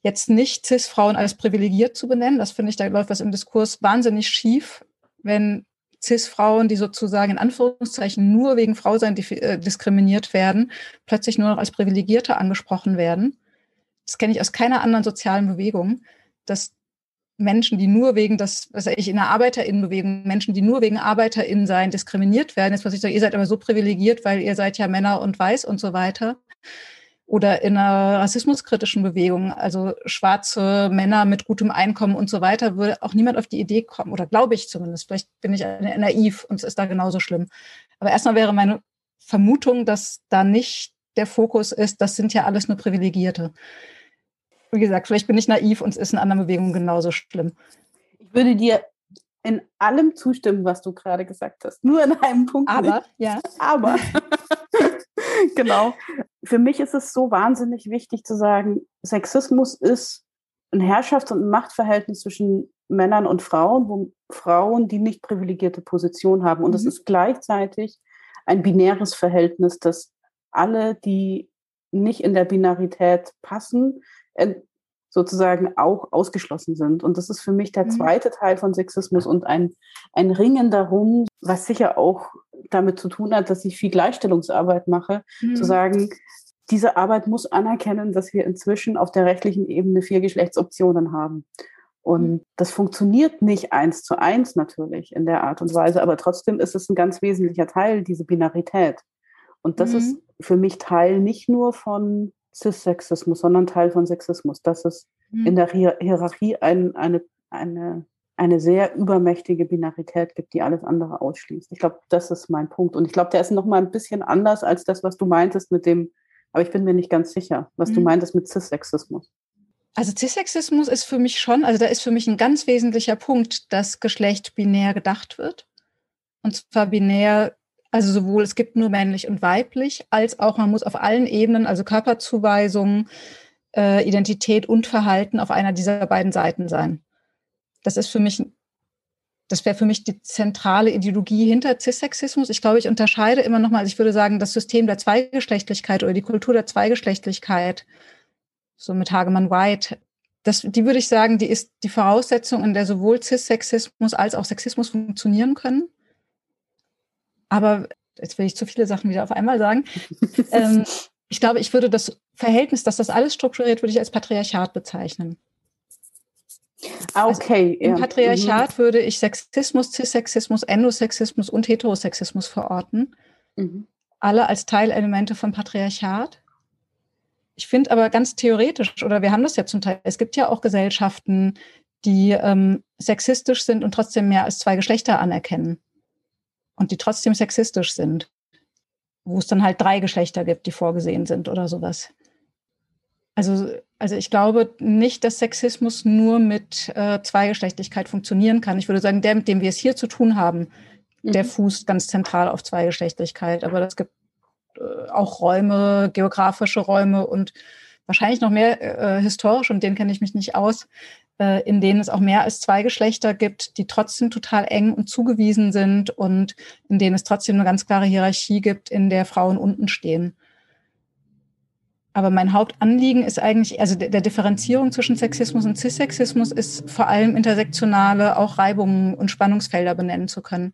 jetzt nicht CIS-Frauen als privilegiert zu benennen. Das finde ich, da läuft was im Diskurs wahnsinnig schief, wenn CIS-Frauen, die sozusagen in Anführungszeichen nur wegen Frausein äh, diskriminiert werden, plötzlich nur noch als Privilegierte angesprochen werden. Das kenne ich aus keiner anderen sozialen Bewegung, dass Menschen, die nur wegen das, was ich in der Arbeiterinnenbewegung, Menschen, die nur wegen Arbeiterinnen sein, diskriminiert werden. Jetzt muss ich sagen, ihr seid aber so privilegiert, weil ihr seid ja Männer und weiß und so weiter. Oder in einer rassismuskritischen Bewegung, also schwarze Männer mit gutem Einkommen und so weiter, würde auch niemand auf die Idee kommen, oder glaube ich zumindest, vielleicht bin ich naiv und es ist da genauso schlimm. Aber erstmal wäre meine Vermutung, dass da nicht der Fokus ist, das sind ja alles nur Privilegierte wie gesagt, vielleicht bin ich naiv und es ist in anderen Bewegungen genauso schlimm. Ich würde dir in allem zustimmen, was du gerade gesagt hast. Nur in einem Punkt. Aber, nicht. ja. Aber. genau. Für mich ist es so wahnsinnig wichtig zu sagen, Sexismus ist ein Herrschafts- und ein Machtverhältnis zwischen Männern und Frauen, wo Frauen die nicht privilegierte Position haben. Und es mhm. ist gleichzeitig ein binäres Verhältnis, dass alle, die nicht in der Binarität passen, sozusagen auch ausgeschlossen sind. Und das ist für mich der mhm. zweite Teil von Sexismus und ein, ein Ringen darum, was sicher auch damit zu tun hat, dass ich viel Gleichstellungsarbeit mache, mhm. zu sagen, diese Arbeit muss anerkennen, dass wir inzwischen auf der rechtlichen Ebene vier Geschlechtsoptionen haben. Und mhm. das funktioniert nicht eins zu eins natürlich in der Art und Weise, aber trotzdem ist es ein ganz wesentlicher Teil, diese Binarität. Und das mhm. ist für mich Teil nicht nur von Cis-Sexismus, sondern Teil von Sexismus, dass es mhm. in der Hierarchie ein, eine, eine, eine sehr übermächtige Binarität gibt, die alles andere ausschließt. Ich glaube, das ist mein Punkt. Und ich glaube, der ist noch mal ein bisschen anders als das, was du meintest mit dem, aber ich bin mir nicht ganz sicher, was mhm. du meintest mit Cis-Sexismus. Also Cis-Sexismus ist für mich schon, also da ist für mich ein ganz wesentlicher Punkt, dass Geschlecht binär gedacht wird. Und zwar binär also sowohl es gibt nur männlich und weiblich, als auch man muss auf allen Ebenen, also Körperzuweisung, äh, Identität und Verhalten auf einer dieser beiden Seiten sein. Das ist für mich, das wäre für mich die zentrale Ideologie hinter Cissexismus. Ich glaube, ich unterscheide immer nochmal, also ich würde sagen, das System der Zweigeschlechtlichkeit oder die Kultur der Zweigeschlechtlichkeit, so mit Hagemann White, das, die würde ich sagen, die ist die Voraussetzung, in der sowohl Cis-Sexismus als auch Sexismus funktionieren können. Aber jetzt will ich zu viele Sachen wieder auf einmal sagen. ähm, ich glaube, ich würde das Verhältnis, dass das alles strukturiert, würde ich als Patriarchat bezeichnen. Ah, okay. Also Im Patriarchat mhm. würde ich Sexismus, Cissexismus, Endosexismus und Heterosexismus verorten. Mhm. Alle als Teilelemente von Patriarchat. Ich finde aber ganz theoretisch, oder wir haben das ja zum Teil, es gibt ja auch Gesellschaften, die ähm, sexistisch sind und trotzdem mehr als zwei Geschlechter anerkennen und die trotzdem sexistisch sind, wo es dann halt drei Geschlechter gibt, die vorgesehen sind oder sowas. Also, also ich glaube nicht, dass Sexismus nur mit äh, Zweigeschlechtlichkeit funktionieren kann. Ich würde sagen, der, mit dem wir es hier zu tun haben, mhm. der fußt ganz zentral auf Zweigeschlechtlichkeit. Aber es gibt äh, auch Räume, geografische Räume und wahrscheinlich noch mehr äh, historisch, und den kenne ich mich nicht aus, äh, in denen es auch mehr als zwei Geschlechter gibt, die trotzdem total eng und zugewiesen sind und in denen es trotzdem eine ganz klare Hierarchie gibt, in der Frauen unten stehen. Aber mein Hauptanliegen ist eigentlich, also der, Differenzierung zwischen Sexismus und Cissexismus ist vor allem intersektionale, auch Reibungen und Spannungsfelder benennen zu können.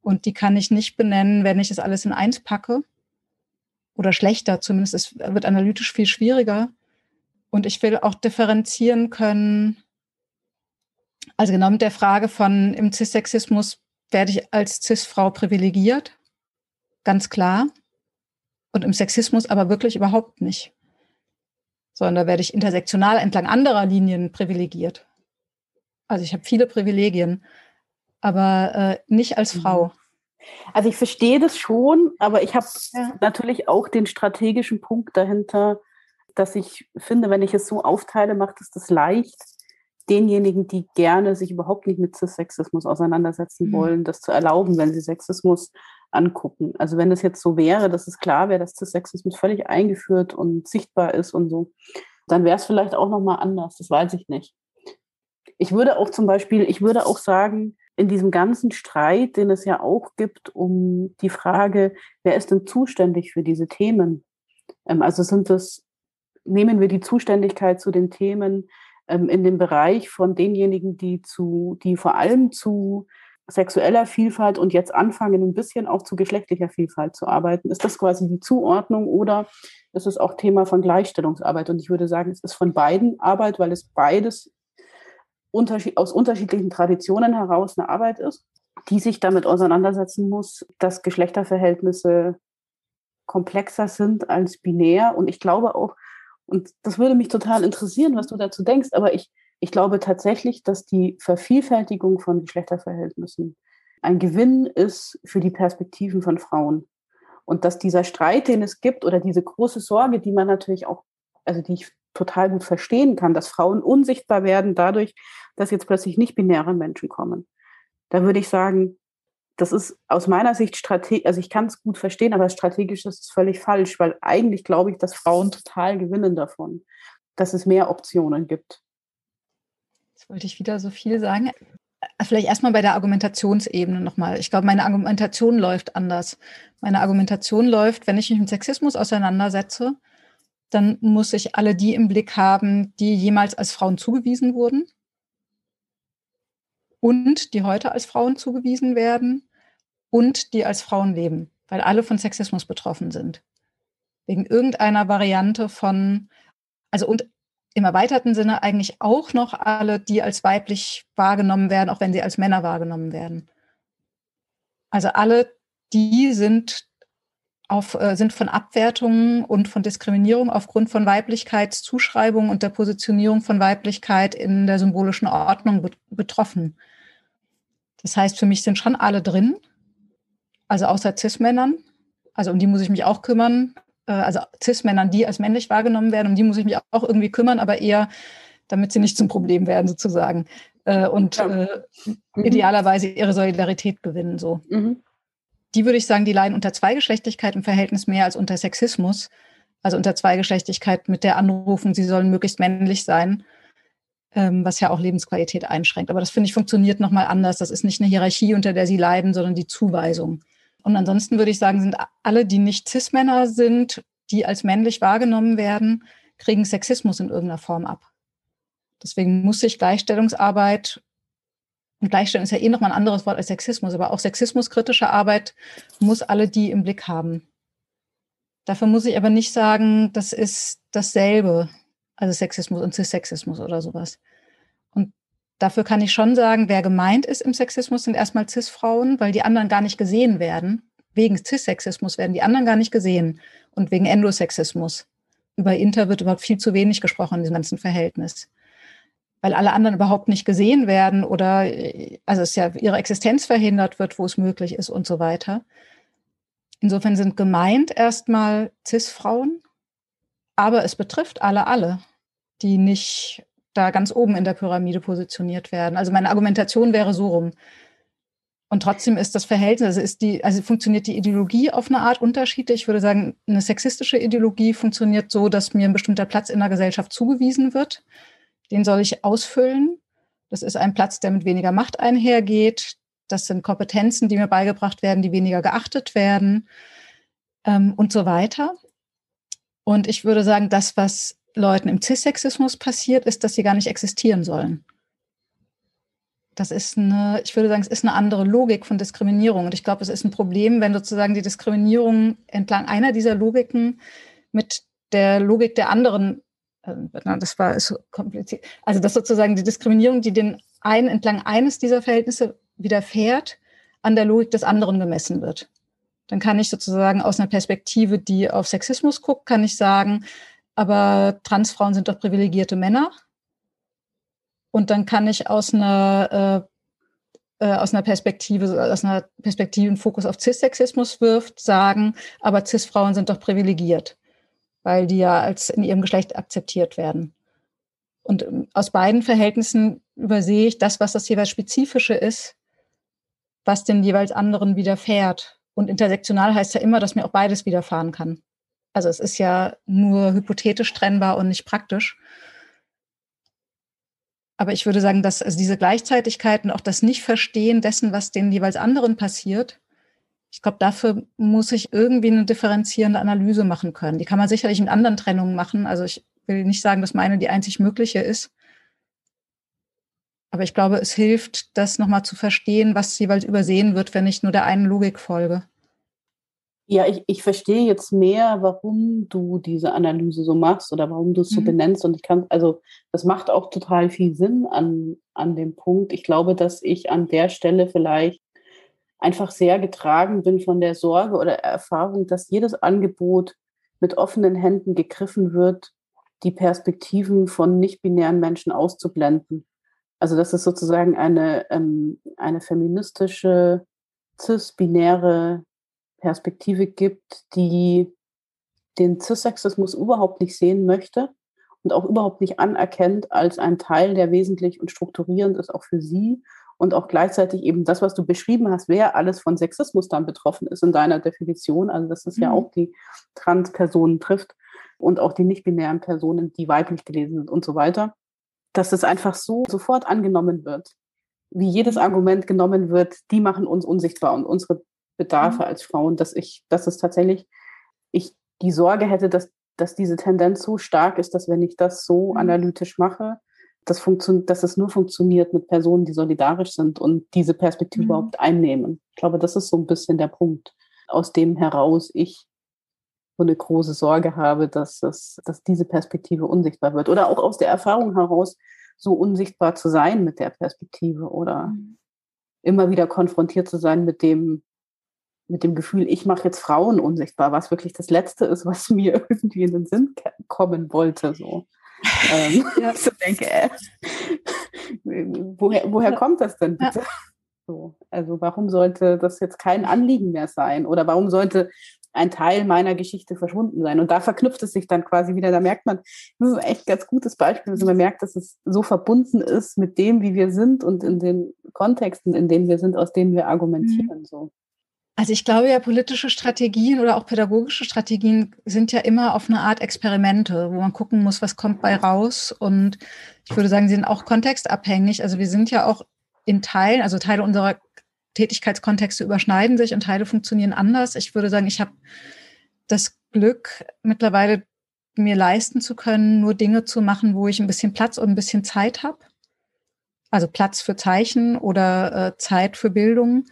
Und die kann ich nicht benennen, wenn ich es alles in eins packe. Oder schlechter, zumindest es wird analytisch viel schwieriger. Und ich will auch differenzieren können. Also genau mit der Frage von im Cis-Sexismus werde ich als Cis-Frau privilegiert, ganz klar. Und im Sexismus aber wirklich überhaupt nicht. Sondern da werde ich intersektional entlang anderer Linien privilegiert. Also ich habe viele Privilegien, aber äh, nicht als mhm. Frau. Also ich verstehe das schon, aber ich habe ja. natürlich auch den strategischen Punkt dahinter, dass ich finde, wenn ich es so aufteile, macht es das leicht, denjenigen, die gerne sich überhaupt nicht mit Cis-Sexismus auseinandersetzen mhm. wollen, das zu erlauben, wenn sie Sexismus angucken. Also wenn es jetzt so wäre, dass es klar wäre, dass Cis-Sexismus völlig eingeführt und sichtbar ist und so, dann wäre es vielleicht auch nochmal anders. Das weiß ich nicht. Ich würde auch zum Beispiel, ich würde auch sagen, in diesem ganzen Streit, den es ja auch gibt um die Frage, wer ist denn zuständig für diese Themen? Ähm, also sind es, nehmen wir die Zuständigkeit zu den Themen ähm, in dem Bereich von denjenigen, die zu, die vor allem zu sexueller Vielfalt und jetzt anfangen, ein bisschen auch zu geschlechtlicher Vielfalt zu arbeiten. Ist das quasi die Zuordnung oder ist es auch Thema von Gleichstellungsarbeit? Und ich würde sagen, es ist von beiden Arbeit, weil es beides aus unterschiedlichen Traditionen heraus eine Arbeit ist, die sich damit auseinandersetzen muss, dass Geschlechterverhältnisse komplexer sind als binär. Und ich glaube auch, und das würde mich total interessieren, was du dazu denkst, aber ich, ich glaube tatsächlich, dass die Vervielfältigung von Geschlechterverhältnissen ein Gewinn ist für die Perspektiven von Frauen. Und dass dieser Streit, den es gibt, oder diese große Sorge, die man natürlich auch, also die ich total gut verstehen kann, dass Frauen unsichtbar werden dadurch, dass jetzt plötzlich nicht binäre Menschen kommen. Da würde ich sagen, das ist aus meiner Sicht strategisch, also ich kann es gut verstehen, aber strategisch ist es völlig falsch, weil eigentlich glaube ich, dass Frauen total gewinnen davon, dass es mehr Optionen gibt. Jetzt wollte ich wieder so viel sagen. Vielleicht erstmal bei der Argumentationsebene nochmal. Ich glaube, meine Argumentation läuft anders. Meine Argumentation läuft, wenn ich mich mit Sexismus auseinandersetze, dann muss ich alle die im Blick haben, die jemals als Frauen zugewiesen wurden und die heute als Frauen zugewiesen werden und die als Frauen leben, weil alle von Sexismus betroffen sind. Wegen irgendeiner Variante von, also und im erweiterten Sinne eigentlich auch noch alle, die als weiblich wahrgenommen werden, auch wenn sie als Männer wahrgenommen werden. Also alle, die sind auf, äh, sind von Abwertungen und von Diskriminierung aufgrund von Weiblichkeitszuschreibung und der Positionierung von Weiblichkeit in der symbolischen Ordnung be betroffen. Das heißt, für mich sind schon alle drin, also außer Cis-Männern. Also um die muss ich mich auch kümmern äh, also Cis-Männern, die als männlich wahrgenommen werden, um die muss ich mich auch irgendwie kümmern, aber eher, damit sie nicht zum Problem werden sozusagen äh, und ja. äh, mhm. idealerweise ihre Solidarität gewinnen. So. Mhm. Die würde ich sagen, die leiden unter Zweigeschlechtlichkeit im Verhältnis mehr als unter Sexismus. Also unter Zweigeschlechtlichkeit mit der Anrufung, sie sollen möglichst männlich sein, ähm, was ja auch Lebensqualität einschränkt. Aber das finde ich funktioniert nochmal anders. Das ist nicht eine Hierarchie, unter der sie leiden, sondern die Zuweisung. Und ansonsten würde ich sagen, sind alle, die nicht Cis-Männer sind, die als männlich wahrgenommen werden, kriegen Sexismus in irgendeiner Form ab. Deswegen muss sich Gleichstellungsarbeit, und Gleichstellung ist ja eh nochmal ein anderes Wort als Sexismus, aber auch sexismuskritische Arbeit muss alle die im Blick haben. Dafür muss ich aber nicht sagen, das ist dasselbe, also Sexismus und Cis-Sexismus oder sowas. Dafür kann ich schon sagen, wer gemeint ist im Sexismus, sind erstmal Cis-Frauen, weil die anderen gar nicht gesehen werden. Wegen Cis-Sexismus werden die anderen gar nicht gesehen und wegen Endosexismus. Über Inter wird überhaupt viel zu wenig gesprochen in diesem ganzen Verhältnis. Weil alle anderen überhaupt nicht gesehen werden oder, also es ja ihre Existenz verhindert wird, wo es möglich ist und so weiter. Insofern sind gemeint erstmal Cis-Frauen, aber es betrifft alle, alle, die nicht da ganz oben in der Pyramide positioniert werden. Also meine Argumentation wäre so rum. Und trotzdem ist das Verhältnis, also ist die, also funktioniert die Ideologie auf eine Art unterschiedlich. Ich würde sagen, eine sexistische Ideologie funktioniert so, dass mir ein bestimmter Platz in der Gesellschaft zugewiesen wird. Den soll ich ausfüllen. Das ist ein Platz, der mit weniger Macht einhergeht. Das sind Kompetenzen, die mir beigebracht werden, die weniger geachtet werden ähm, und so weiter. Und ich würde sagen, das, was Leuten im Cis-Sexismus passiert, ist, dass sie gar nicht existieren sollen. Das ist eine, ich würde sagen, es ist eine andere Logik von Diskriminierung. Und ich glaube, es ist ein Problem, wenn sozusagen die Diskriminierung entlang einer dieser Logiken mit der Logik der anderen, äh, das war so kompliziert, also dass sozusagen die Diskriminierung, die den einen entlang eines dieser Verhältnisse widerfährt, an der Logik des anderen gemessen wird. Dann kann ich sozusagen aus einer Perspektive, die auf Sexismus guckt, kann ich sagen, aber Transfrauen sind doch privilegierte Männer. Und dann kann ich aus einer, äh, äh, aus einer Perspektive, aus einer Perspektive, Fokus auf Cis-Sexismus wirft, sagen, aber Cis-Frauen sind doch privilegiert, weil die ja als in ihrem Geschlecht akzeptiert werden. Und ähm, aus beiden Verhältnissen übersehe ich das, was das jeweils Spezifische ist, was den jeweils anderen widerfährt Und intersektional heißt ja immer, dass mir auch beides widerfahren kann. Also es ist ja nur hypothetisch trennbar und nicht praktisch. Aber ich würde sagen, dass also diese Gleichzeitigkeit und auch das Nicht-Verstehen dessen, was den jeweils anderen passiert, ich glaube, dafür muss ich irgendwie eine differenzierende Analyse machen können. Die kann man sicherlich mit anderen Trennungen machen. Also ich will nicht sagen, dass meine die einzig mögliche ist. Aber ich glaube, es hilft, das nochmal zu verstehen, was jeweils übersehen wird, wenn ich nur der einen Logik folge. Ja, ich, ich verstehe jetzt mehr, warum du diese Analyse so machst oder warum du es so mhm. benennst. Und ich kann, also das macht auch total viel Sinn an, an dem Punkt. Ich glaube, dass ich an der Stelle vielleicht einfach sehr getragen bin von der Sorge oder Erfahrung, dass jedes Angebot mit offenen Händen gegriffen wird, die Perspektiven von nicht-binären Menschen auszublenden. Also dass es sozusagen eine, ähm, eine feministische, cis-binäre Perspektive gibt, die den Cis-Sexismus überhaupt nicht sehen möchte und auch überhaupt nicht anerkennt als ein Teil, der wesentlich und strukturierend ist, auch für sie. Und auch gleichzeitig eben das, was du beschrieben hast, wer alles von Sexismus dann betroffen ist in deiner Definition. Also dass es mhm. ja auch die Trans-Personen trifft und auch die nicht-binären Personen, die weiblich gelesen sind und so weiter. Dass es einfach so sofort angenommen wird, wie jedes Argument genommen wird, die machen uns unsichtbar und unsere Bedarfe mhm. als Frauen, dass ich, dass es tatsächlich, ich die Sorge hätte, dass, dass diese Tendenz so stark ist, dass wenn ich das so mhm. analytisch mache, das dass es nur funktioniert mit Personen, die solidarisch sind und diese Perspektive mhm. überhaupt einnehmen. Ich glaube, das ist so ein bisschen der Punkt, aus dem heraus ich so eine große Sorge habe, dass, es, dass diese Perspektive unsichtbar wird. Oder auch aus der Erfahrung heraus, so unsichtbar zu sein mit der Perspektive oder mhm. immer wieder konfrontiert zu sein mit dem, mit dem Gefühl, ich mache jetzt Frauen unsichtbar, was wirklich das Letzte ist, was mir irgendwie in den Sinn kommen wollte. So. ähm, ja. so denke, äh, woher, woher kommt das denn bitte? Ja. So, also warum sollte das jetzt kein Anliegen mehr sein? Oder warum sollte ein Teil meiner Geschichte verschwunden sein? Und da verknüpft es sich dann quasi wieder. Da merkt man, das ist echt ein ganz gutes Beispiel, dass man merkt, dass es so verbunden ist mit dem, wie wir sind und in den Kontexten, in denen wir sind, aus denen wir argumentieren. Mhm. So. Also ich glaube ja, politische Strategien oder auch pädagogische Strategien sind ja immer auf eine Art Experimente, wo man gucken muss, was kommt bei raus. Und ich würde sagen, sie sind auch kontextabhängig. Also wir sind ja auch in Teilen, also Teile unserer Tätigkeitskontexte überschneiden sich und Teile funktionieren anders. Ich würde sagen, ich habe das Glück, mittlerweile mir leisten zu können, nur Dinge zu machen, wo ich ein bisschen Platz und ein bisschen Zeit habe. Also Platz für Zeichen oder äh, Zeit für Bildung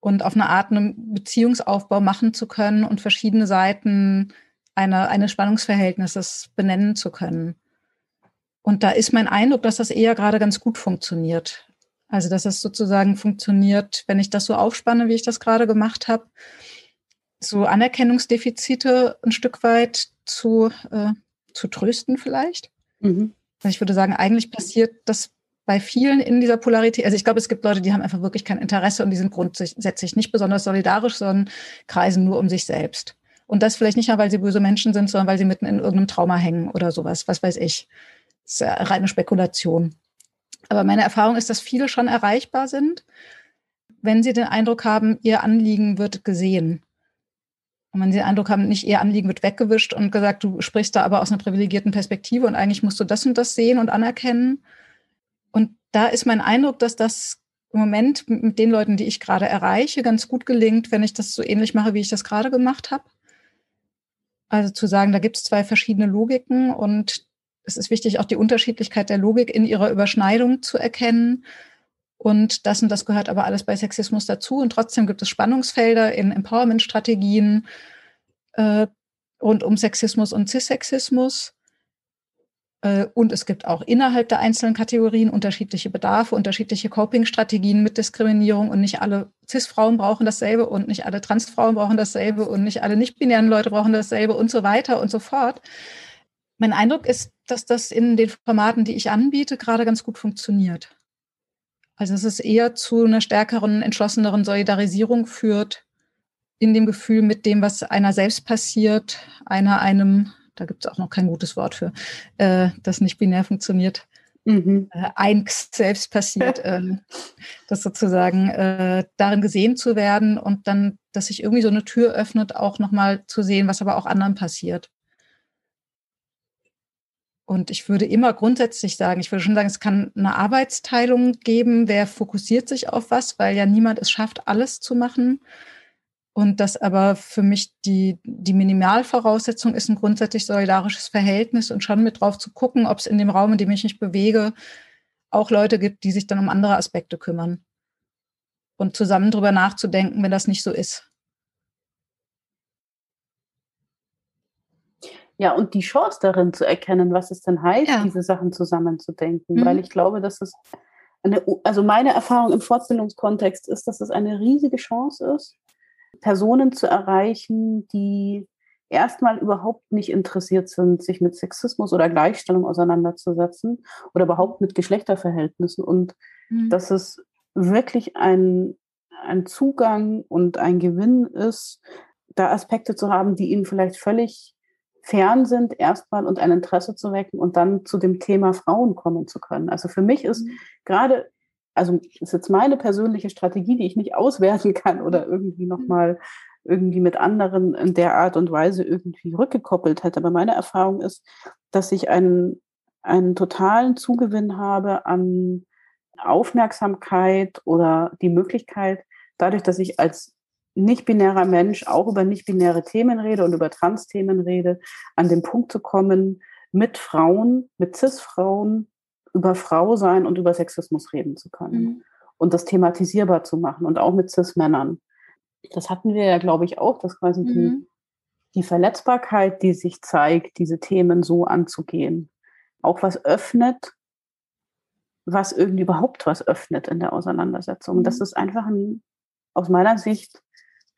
und auf eine Art einen Beziehungsaufbau machen zu können und verschiedene Seiten einer, eines Spannungsverhältnisses benennen zu können. Und da ist mein Eindruck, dass das eher gerade ganz gut funktioniert. Also, dass es sozusagen funktioniert, wenn ich das so aufspanne, wie ich das gerade gemacht habe, so Anerkennungsdefizite ein Stück weit zu, äh, zu trösten vielleicht. Mhm. Also ich würde sagen, eigentlich passiert das bei vielen in dieser Polarität, also ich glaube, es gibt Leute, die haben einfach wirklich kein Interesse und die sind grundsätzlich nicht besonders solidarisch, sondern kreisen nur um sich selbst. Und das vielleicht nicht nur, weil sie böse Menschen sind, sondern weil sie mitten in irgendeinem Trauma hängen oder sowas, was weiß ich. Das ist ja reine Spekulation. Aber meine Erfahrung ist, dass viele schon erreichbar sind, wenn sie den Eindruck haben, ihr Anliegen wird gesehen. Und wenn sie den Eindruck haben, nicht ihr Anliegen wird weggewischt und gesagt, du sprichst da aber aus einer privilegierten Perspektive und eigentlich musst du das und das sehen und anerkennen, da ist mein Eindruck, dass das im Moment mit den Leuten, die ich gerade erreiche, ganz gut gelingt, wenn ich das so ähnlich mache, wie ich das gerade gemacht habe. Also zu sagen, da gibt es zwei verschiedene Logiken und es ist wichtig, auch die Unterschiedlichkeit der Logik in ihrer Überschneidung zu erkennen. Und das und das gehört aber alles bei Sexismus dazu. Und trotzdem gibt es Spannungsfelder in Empowerment-Strategien äh, rund um Sexismus und Cissexismus. Äh, und es gibt auch innerhalb der einzelnen Kategorien unterschiedliche Bedarfe, unterschiedliche Coping-Strategien mit Diskriminierung und nicht alle CIS-Frauen brauchen dasselbe und nicht alle Trans-Frauen brauchen dasselbe und nicht alle nicht-binären Leute brauchen dasselbe und so weiter und so fort. Mein Eindruck ist, dass das in den Formaten, die ich anbiete, gerade ganz gut funktioniert. Also dass es eher zu einer stärkeren, entschlosseneren Solidarisierung führt in dem Gefühl mit dem, was einer selbst passiert, einer einem da gibt es auch noch kein gutes Wort für, äh, das nicht binär funktioniert, mhm. äh, eins selbst passiert, äh, das sozusagen äh, darin gesehen zu werden und dann, dass sich irgendwie so eine Tür öffnet, auch nochmal zu sehen, was aber auch anderen passiert. Und ich würde immer grundsätzlich sagen, ich würde schon sagen, es kann eine Arbeitsteilung geben, wer fokussiert sich auf was, weil ja niemand es schafft, alles zu machen. Und das aber für mich die, die Minimalvoraussetzung ist ein grundsätzlich solidarisches Verhältnis und schon mit drauf zu gucken, ob es in dem Raum, in dem ich mich bewege, auch Leute gibt, die sich dann um andere Aspekte kümmern. Und zusammen drüber nachzudenken, wenn das nicht so ist. Ja, und die Chance darin zu erkennen, was es denn heißt, ja. diese Sachen zusammenzudenken. Mhm. Weil ich glaube, dass es eine, also meine Erfahrung im Fortbildungskontext ist, dass es eine riesige Chance ist, Personen zu erreichen, die erstmal überhaupt nicht interessiert sind, sich mit Sexismus oder Gleichstellung auseinanderzusetzen oder überhaupt mit Geschlechterverhältnissen. Und mhm. dass es wirklich ein, ein Zugang und ein Gewinn ist, da Aspekte zu haben, die ihnen vielleicht völlig fern sind, erstmal und ein Interesse zu wecken und dann zu dem Thema Frauen kommen zu können. Also für mich ist mhm. gerade, also ist jetzt meine persönliche Strategie, die ich nicht auswerten kann oder irgendwie mhm. nochmal irgendwie mit anderen in der Art und Weise irgendwie rückgekoppelt hätte. Aber meine Erfahrung ist, dass ich einen, einen totalen Zugewinn habe an Aufmerksamkeit oder die Möglichkeit, dadurch, dass ich als nicht-binärer Mensch auch über nicht-binäre Themen rede und über Trans-Themen rede, an den Punkt zu kommen, mit Frauen, mit Cis-Frauen über Frau sein und über Sexismus reden zu können mhm. und das thematisierbar zu machen und auch mit Cis-Männern. Das hatten wir ja, glaube ich, auch, dass quasi mhm. die, die Verletzbarkeit, die sich zeigt, diese Themen so anzugehen, auch was öffnet, was irgendwie überhaupt was öffnet in der Auseinandersetzung. Mhm. Das ist einfach ein, aus meiner Sicht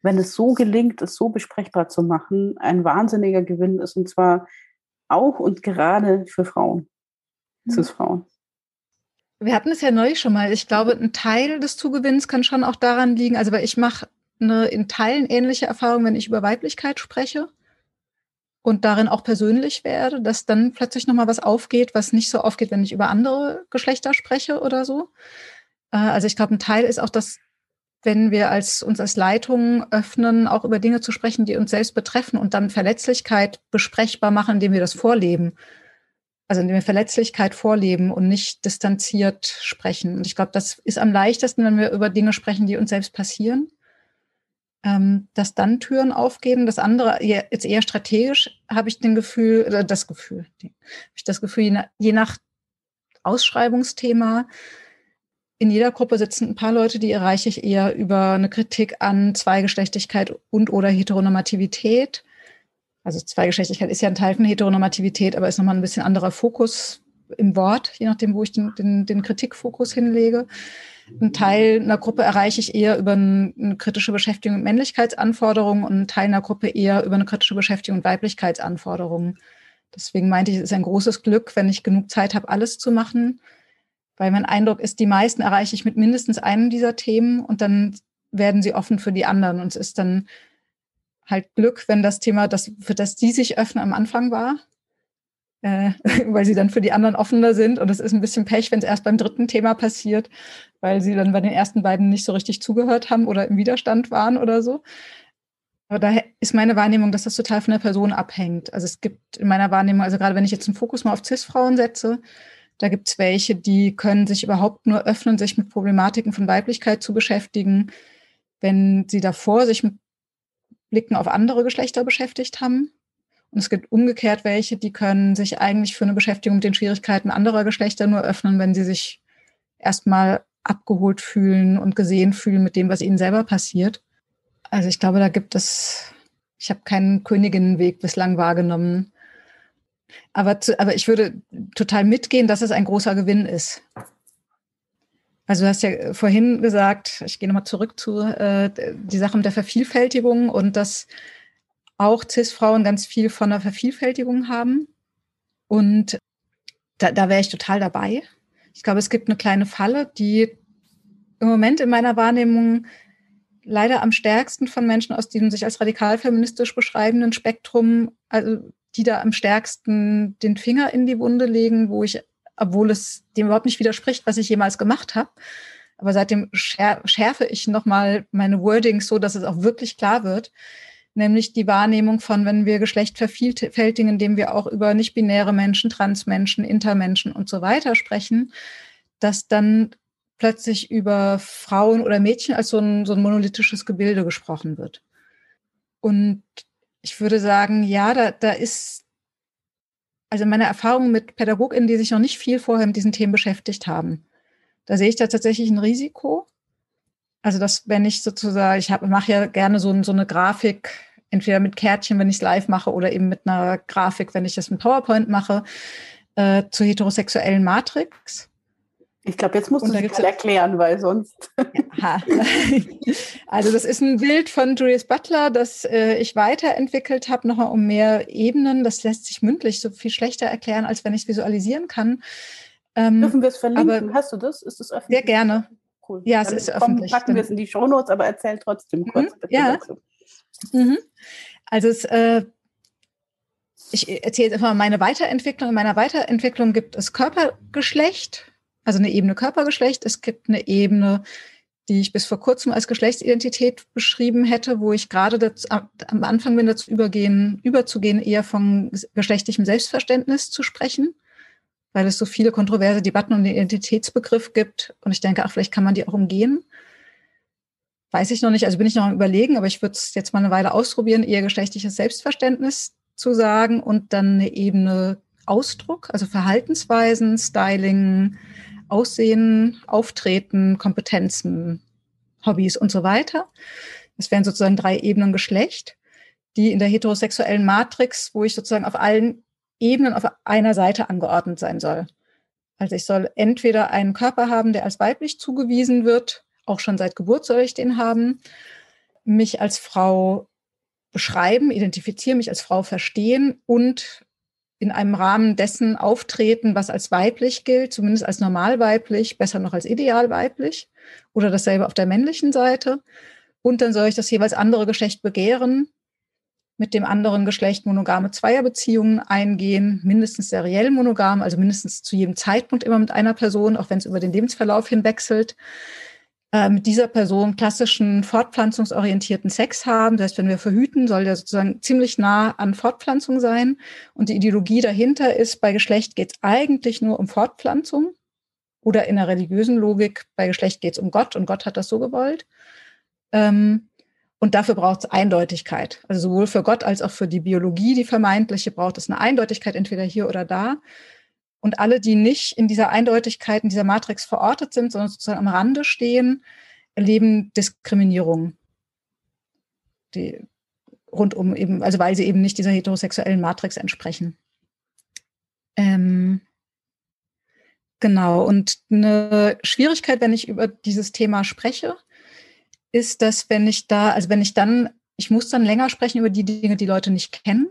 wenn es so gelingt, es so besprechbar zu machen, ein wahnsinniger Gewinn ist und zwar auch und gerade für Frauen. Cis-Frauen. Wir hatten es ja neulich schon mal. Ich glaube, ein Teil des Zugewinns kann schon auch daran liegen, also weil ich mache eine in Teilen ähnliche Erfahrung, wenn ich über Weiblichkeit spreche und darin auch persönlich werde, dass dann plötzlich nochmal was aufgeht, was nicht so aufgeht, wenn ich über andere Geschlechter spreche oder so. Äh, also ich glaube, ein Teil ist auch das wenn wir als, uns als Leitung öffnen, auch über Dinge zu sprechen, die uns selbst betreffen und dann Verletzlichkeit besprechbar machen, indem wir das vorleben. Also indem wir Verletzlichkeit vorleben und nicht distanziert sprechen. Und ich glaube, das ist am leichtesten, wenn wir über Dinge sprechen, die uns selbst passieren. Ähm, dass dann Türen aufgehen. Das andere, jetzt eher strategisch, habe ich den Gefühl, oder das Gefühl, habe ich das Gefühl, je nach Ausschreibungsthema, in jeder Gruppe sitzen ein paar Leute, die erreiche ich eher über eine Kritik an Zweigeschlechtigkeit und oder Heteronormativität. Also Zweigeschlechtigkeit ist ja ein Teil von Heteronormativität, aber ist nochmal ein bisschen anderer Fokus im Wort, je nachdem, wo ich den, den, den Kritikfokus hinlege. Ein Teil einer Gruppe erreiche ich eher über eine kritische Beschäftigung mit Männlichkeitsanforderungen und ein Teil einer Gruppe eher über eine kritische Beschäftigung mit Weiblichkeitsanforderungen. Deswegen meinte ich, es ist ein großes Glück, wenn ich genug Zeit habe, alles zu machen weil mein Eindruck ist, die meisten erreiche ich mit mindestens einem dieser Themen und dann werden sie offen für die anderen. Und es ist dann halt Glück, wenn das Thema, das, für das die sich öffnen, am Anfang war, äh, weil sie dann für die anderen offener sind. Und es ist ein bisschen Pech, wenn es erst beim dritten Thema passiert, weil sie dann bei den ersten beiden nicht so richtig zugehört haben oder im Widerstand waren oder so. Aber da ist meine Wahrnehmung, dass das total von der Person abhängt. Also es gibt in meiner Wahrnehmung, also gerade wenn ich jetzt einen Fokus mal auf CIS-Frauen setze, da gibt es welche, die können sich überhaupt nur öffnen, sich mit Problematiken von Weiblichkeit zu beschäftigen, wenn sie davor sich mit Blicken auf andere Geschlechter beschäftigt haben. Und es gibt umgekehrt welche, die können sich eigentlich für eine Beschäftigung mit den Schwierigkeiten anderer Geschlechter nur öffnen, wenn sie sich erstmal abgeholt fühlen und gesehen fühlen mit dem, was ihnen selber passiert. Also ich glaube, da gibt es, ich habe keinen Königinnenweg bislang wahrgenommen, aber, zu, aber ich würde total mitgehen, dass es ein großer Gewinn ist. Also du hast ja vorhin gesagt, ich gehe nochmal zurück zu äh, die Sachen der Vervielfältigung und dass auch CIS-Frauen ganz viel von der Vervielfältigung haben. Und da, da wäre ich total dabei. Ich glaube, es gibt eine kleine Falle, die im Moment in meiner Wahrnehmung leider am stärksten von Menschen aus diesem sich als radikal feministisch beschreibenden Spektrum also die da am stärksten den Finger in die Wunde legen, wo ich obwohl es dem überhaupt nicht widerspricht, was ich jemals gemacht habe. Aber seitdem schärfe ich nochmal meine Wordings so, dass es auch wirklich klar wird. Nämlich die Wahrnehmung von, wenn wir Geschlecht vervielfältigen, indem wir auch über nicht-binäre Menschen, Transmenschen, Intermenschen und so weiter sprechen, dass dann plötzlich über Frauen oder Mädchen als so ein, so ein monolithisches Gebilde gesprochen wird. Und ich würde sagen, ja, da, da ist, also meine Erfahrung mit PädagogInnen, die sich noch nicht viel vorher mit diesen Themen beschäftigt haben, da sehe ich da tatsächlich ein Risiko. Also, dass wenn ich sozusagen, ich mache ja gerne so, so eine Grafik, entweder mit Kärtchen, wenn ich es live mache, oder eben mit einer Grafik, wenn ich das mit PowerPoint mache, äh, zur heterosexuellen Matrix. Ich glaube, jetzt musst du es erklären, weil sonst. Ja. Also das ist ein Bild von Julius Butler, das äh, ich weiterentwickelt habe, nochmal um mehr Ebenen. Das lässt sich mündlich so viel schlechter erklären, als wenn ich es visualisieren kann. Ähm, Dürfen wir es verlinken? Hast du das? Ist es öffentlich? Sehr gerne. Cool. Ja, es ist öffentlich. Packen wir es in die Shownotes, aber erzähl trotzdem mhm. kurz. Mhm, ja. Mhm. Also es, äh, ich erzähle jetzt einfach mal meine Weiterentwicklung. In meiner Weiterentwicklung gibt es Körpergeschlecht, also eine Ebene Körpergeschlecht. Es gibt eine Ebene, die ich bis vor kurzem als Geschlechtsidentität beschrieben hätte, wo ich gerade am Anfang bin, dazu übergehen, überzugehen, eher von geschlechtlichem Selbstverständnis zu sprechen weil es so viele kontroverse Debatten um den Identitätsbegriff gibt. Und ich denke, ach, vielleicht kann man die auch umgehen. Weiß ich noch nicht, also bin ich noch am Überlegen, aber ich würde es jetzt mal eine Weile ausprobieren, eher geschlechtliches Selbstverständnis zu sagen und dann eine Ebene Ausdruck, also Verhaltensweisen, Styling, Aussehen, Auftreten, Kompetenzen, Hobbys und so weiter. Das wären sozusagen drei Ebenen Geschlecht, die in der heterosexuellen Matrix, wo ich sozusagen auf allen Ebenen auf einer Seite angeordnet sein soll. Also ich soll entweder einen Körper haben, der als weiblich zugewiesen wird, auch schon seit Geburt soll ich den haben, mich als Frau beschreiben, identifizieren, mich als Frau verstehen und in einem Rahmen dessen auftreten, was als weiblich gilt, zumindest als normal weiblich, besser noch als ideal weiblich oder dasselbe auf der männlichen Seite. Und dann soll ich das jeweils andere Geschlecht begehren, mit dem anderen Geschlecht monogame Zweierbeziehungen eingehen, mindestens seriell monogam, also mindestens zu jedem Zeitpunkt immer mit einer Person, auch wenn es über den Lebensverlauf hinwechselt. Äh, mit dieser Person klassischen fortpflanzungsorientierten Sex haben. Das heißt, wenn wir verhüten, soll der sozusagen ziemlich nah an Fortpflanzung sein. Und die Ideologie dahinter ist, bei Geschlecht geht es eigentlich nur um Fortpflanzung. Oder in der religiösen Logik, bei Geschlecht geht es um Gott und Gott hat das so gewollt. Ähm, und dafür braucht es Eindeutigkeit. Also sowohl für Gott als auch für die Biologie, die vermeintliche, braucht es eine Eindeutigkeit, entweder hier oder da. Und alle, die nicht in dieser Eindeutigkeit, in dieser Matrix verortet sind, sondern sozusagen am Rande stehen, erleben Diskriminierung. Die rundum eben, also weil sie eben nicht dieser heterosexuellen Matrix entsprechen. Ähm, genau. Und eine Schwierigkeit, wenn ich über dieses Thema spreche, ist, dass wenn ich da, also wenn ich dann, ich muss dann länger sprechen über die Dinge, die Leute nicht kennen.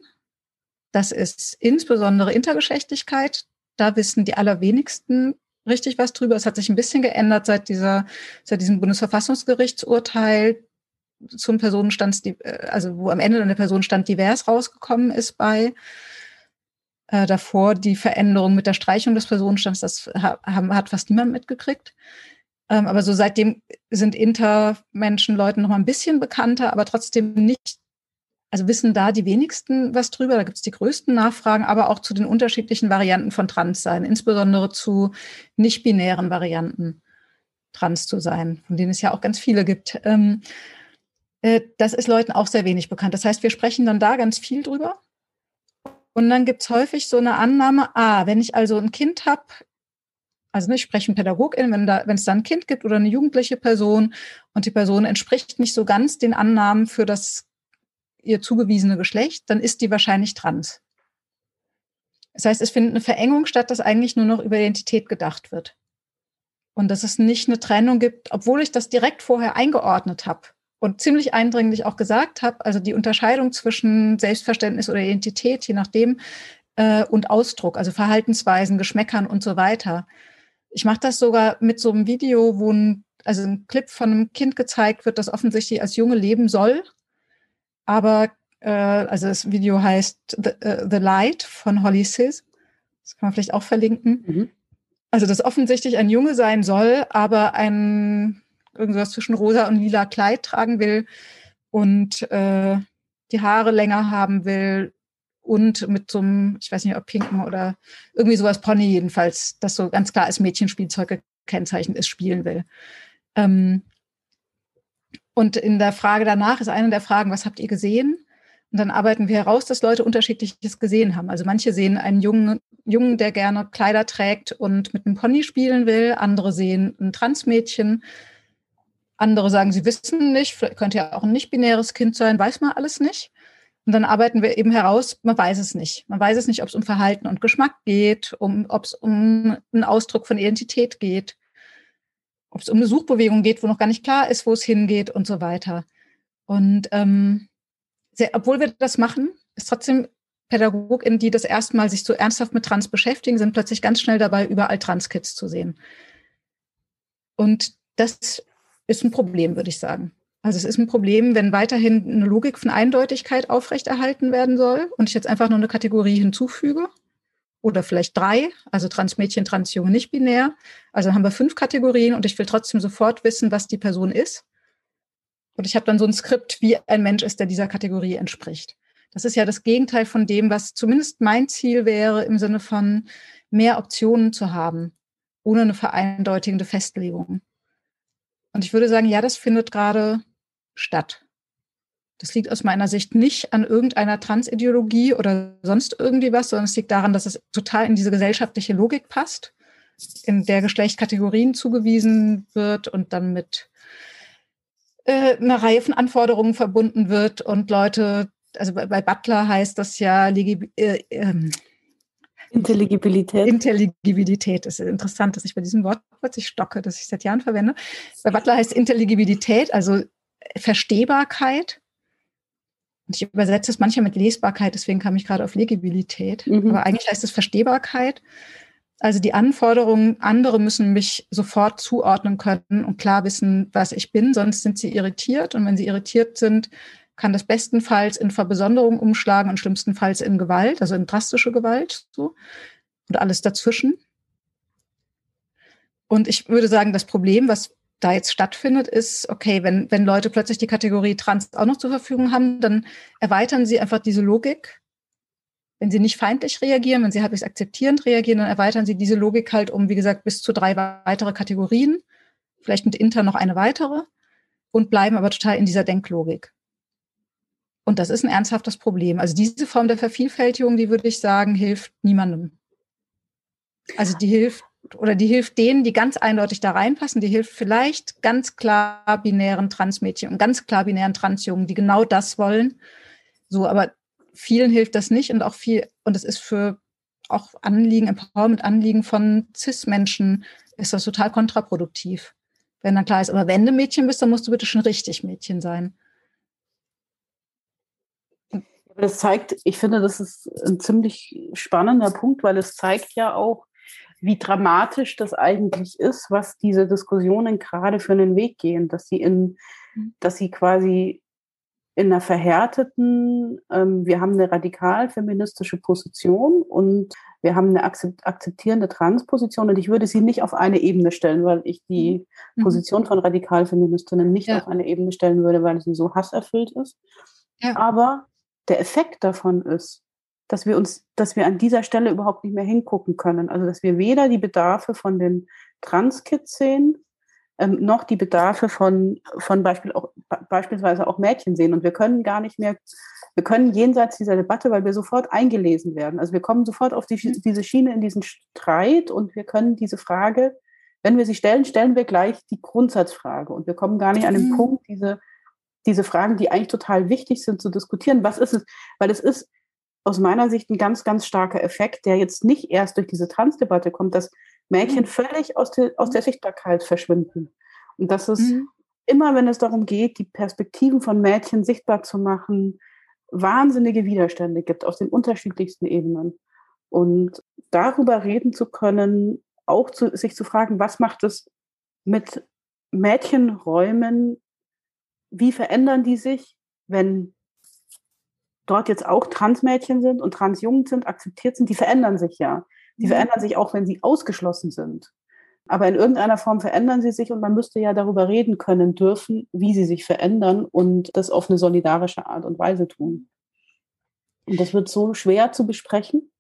Das ist insbesondere Intergeschlechtlichkeit. Da wissen die allerwenigsten richtig was drüber. Es hat sich ein bisschen geändert seit dieser, seit diesem Bundesverfassungsgerichtsurteil zum Personenstand, also wo am Ende dann der Personenstand divers rausgekommen ist bei äh, davor die Veränderung mit der Streichung des Personenstands, das haben, hat fast niemand mitgekriegt. Ähm, aber so seitdem sind Intermenschen Leuten noch mal ein bisschen bekannter, aber trotzdem nicht, also wissen da die wenigsten was drüber. Da gibt es die größten Nachfragen, aber auch zu den unterschiedlichen Varianten von Transsein, insbesondere zu nicht-binären Varianten trans zu sein, von denen es ja auch ganz viele gibt. Ähm, äh, das ist Leuten auch sehr wenig bekannt. Das heißt, wir sprechen dann da ganz viel drüber. Und dann gibt es häufig so eine Annahme, ah, wenn ich also ein Kind habe, also ne, ich spreche mit Pädagogin, wenn da, es da ein Kind gibt oder eine jugendliche Person und die Person entspricht nicht so ganz den Annahmen für das ihr zugewiesene Geschlecht, dann ist die wahrscheinlich trans. Das heißt, es findet eine Verengung statt, dass eigentlich nur noch über Identität gedacht wird. Und dass es nicht eine Trennung gibt, obwohl ich das direkt vorher eingeordnet habe und ziemlich eindringlich auch gesagt habe, also die Unterscheidung zwischen Selbstverständnis oder Identität, je nachdem, äh, und Ausdruck, also Verhaltensweisen, Geschmäckern und so weiter. Ich mache das sogar mit so einem Video, wo ein, also ein Clip von einem Kind gezeigt wird, das offensichtlich als Junge leben soll. Aber, äh, also das Video heißt The, uh, The Light von Holly Sis. Das kann man vielleicht auch verlinken. Mhm. Also, dass offensichtlich ein Junge sein soll, aber ein irgendwas zwischen rosa und lila Kleid tragen will und äh, die Haare länger haben will und mit so einem, ich weiß nicht, ob pinken oder irgendwie sowas Pony jedenfalls, das so ganz klar als Mädchenspielzeug gekennzeichnet ist, spielen will. Ähm, und in der Frage danach ist eine der Fragen, was habt ihr gesehen? Und dann arbeiten wir heraus, dass Leute unterschiedliches gesehen haben. Also manche sehen einen Jungen, Jungen, der gerne Kleider trägt und mit einem Pony spielen will. Andere sehen ein Transmädchen. Andere sagen, sie wissen nicht, könnte ja auch ein nicht-binäres Kind sein, weiß man alles nicht. Und dann arbeiten wir eben heraus, man weiß es nicht. Man weiß es nicht, ob es um Verhalten und Geschmack geht, um, ob es um einen Ausdruck von Identität geht, ob es um eine Suchbewegung geht, wo noch gar nicht klar ist, wo es hingeht und so weiter. Und ähm, sehr, obwohl wir das machen, ist trotzdem PädagogInnen, die das erstmal sich so ernsthaft mit Trans beschäftigen, sind plötzlich ganz schnell dabei, überall Trans-Kids zu sehen. Und das ist ein Problem, würde ich sagen. Also es ist ein Problem, wenn weiterhin eine Logik von Eindeutigkeit aufrechterhalten werden soll und ich jetzt einfach nur eine Kategorie hinzufüge oder vielleicht drei, also Transmädchen, Transjunge, nicht binär. Also haben wir fünf Kategorien und ich will trotzdem sofort wissen, was die Person ist. Und ich habe dann so ein Skript, wie ein Mensch ist, der dieser Kategorie entspricht. Das ist ja das Gegenteil von dem, was zumindest mein Ziel wäre, im Sinne von mehr Optionen zu haben, ohne eine vereindeutigende Festlegung. Und ich würde sagen, ja, das findet gerade statt. Das liegt aus meiner Sicht nicht an irgendeiner Transideologie oder sonst irgendwie was, sondern es liegt daran, dass es total in diese gesellschaftliche Logik passt, in der Geschlecht Kategorien zugewiesen wird und dann mit äh, einer Reihe von Anforderungen verbunden wird und Leute, also bei, bei Butler heißt das ja Legi äh, ähm, Intelligibilität. Intelligibilität. Es ist interessant, dass ich bei diesem Wort plötzlich stocke, das ich seit Jahren verwende. Bei Butler heißt Intelligibilität, also Verstehbarkeit. Und ich übersetze es manchmal mit Lesbarkeit, deswegen kam ich gerade auf Legibilität. Mhm. Aber eigentlich heißt es Verstehbarkeit. Also die Anforderungen, andere müssen mich sofort zuordnen können und klar wissen, was ich bin, sonst sind sie irritiert. Und wenn sie irritiert sind, kann das bestenfalls in Verbesonderung umschlagen und schlimmstenfalls in Gewalt, also in drastische Gewalt, so. Und alles dazwischen. Und ich würde sagen, das Problem, was da jetzt stattfindet, ist, okay, wenn, wenn Leute plötzlich die Kategorie Trans auch noch zur Verfügung haben, dann erweitern sie einfach diese Logik. Wenn sie nicht feindlich reagieren, wenn sie halbwegs akzeptierend reagieren, dann erweitern sie diese Logik halt um, wie gesagt, bis zu drei weitere Kategorien, vielleicht mit Inter noch eine weitere und bleiben aber total in dieser Denklogik. Und das ist ein ernsthaftes Problem. Also diese Form der Vervielfältigung, die würde ich sagen, hilft niemandem. Also die hilft oder die hilft denen, die ganz eindeutig da reinpassen, die hilft vielleicht ganz klar binären Transmädchen und ganz klar binären Transjungen, die genau das wollen. So, aber vielen hilft das nicht und auch viel, und es ist für auch Anliegen, Empowerment-Anliegen von CIS-Menschen ist das total kontraproduktiv. Wenn dann klar ist, aber wenn du Mädchen bist, dann musst du bitte schon richtig Mädchen sein. Das zeigt, ich finde, das ist ein ziemlich spannender Punkt, weil es zeigt ja auch, wie dramatisch das eigentlich ist, was diese Diskussionen gerade für einen Weg gehen, dass sie in, mhm. dass sie quasi in einer verhärteten, ähm, wir haben eine radikal feministische Position und wir haben eine akzeptierende Transposition und ich würde sie nicht auf eine Ebene stellen, weil ich die mhm. Position von Radikalfeministinnen nicht ja. auf eine Ebene stellen würde, weil sie so hasserfüllt ist. Ja. Aber der Effekt davon ist, dass wir uns, dass wir an dieser Stelle überhaupt nicht mehr hingucken können. Also dass wir weder die Bedarfe von den Trans-Kids sehen, ähm, noch die Bedarfe von, von Beispiel auch, beispielsweise auch Mädchen sehen. Und wir können gar nicht mehr, wir können jenseits dieser Debatte, weil wir sofort eingelesen werden. Also wir kommen sofort auf die, diese Schiene in diesen Streit und wir können diese Frage, wenn wir sie stellen, stellen wir gleich die Grundsatzfrage. Und wir kommen gar nicht an den mhm. Punkt, diese, diese Fragen, die eigentlich total wichtig sind, zu diskutieren. Was ist es? Weil es ist, aus meiner Sicht ein ganz, ganz starker Effekt, der jetzt nicht erst durch diese Transdebatte kommt, dass Mädchen mhm. völlig aus, der, aus der Sichtbarkeit verschwinden. Und dass es mhm. immer, wenn es darum geht, die Perspektiven von Mädchen sichtbar zu machen, wahnsinnige Widerstände gibt aus den unterschiedlichsten Ebenen. Und darüber reden zu können, auch zu, sich zu fragen, was macht es mit Mädchenräumen, wie verändern die sich, wenn dort jetzt auch Transmädchen sind und Transjungen sind, akzeptiert sind, die verändern sich ja. Die mhm. verändern sich auch, wenn sie ausgeschlossen sind. Aber in irgendeiner Form verändern sie sich und man müsste ja darüber reden können dürfen, wie sie sich verändern und das auf eine solidarische Art und Weise tun. Und das wird so schwer zu besprechen.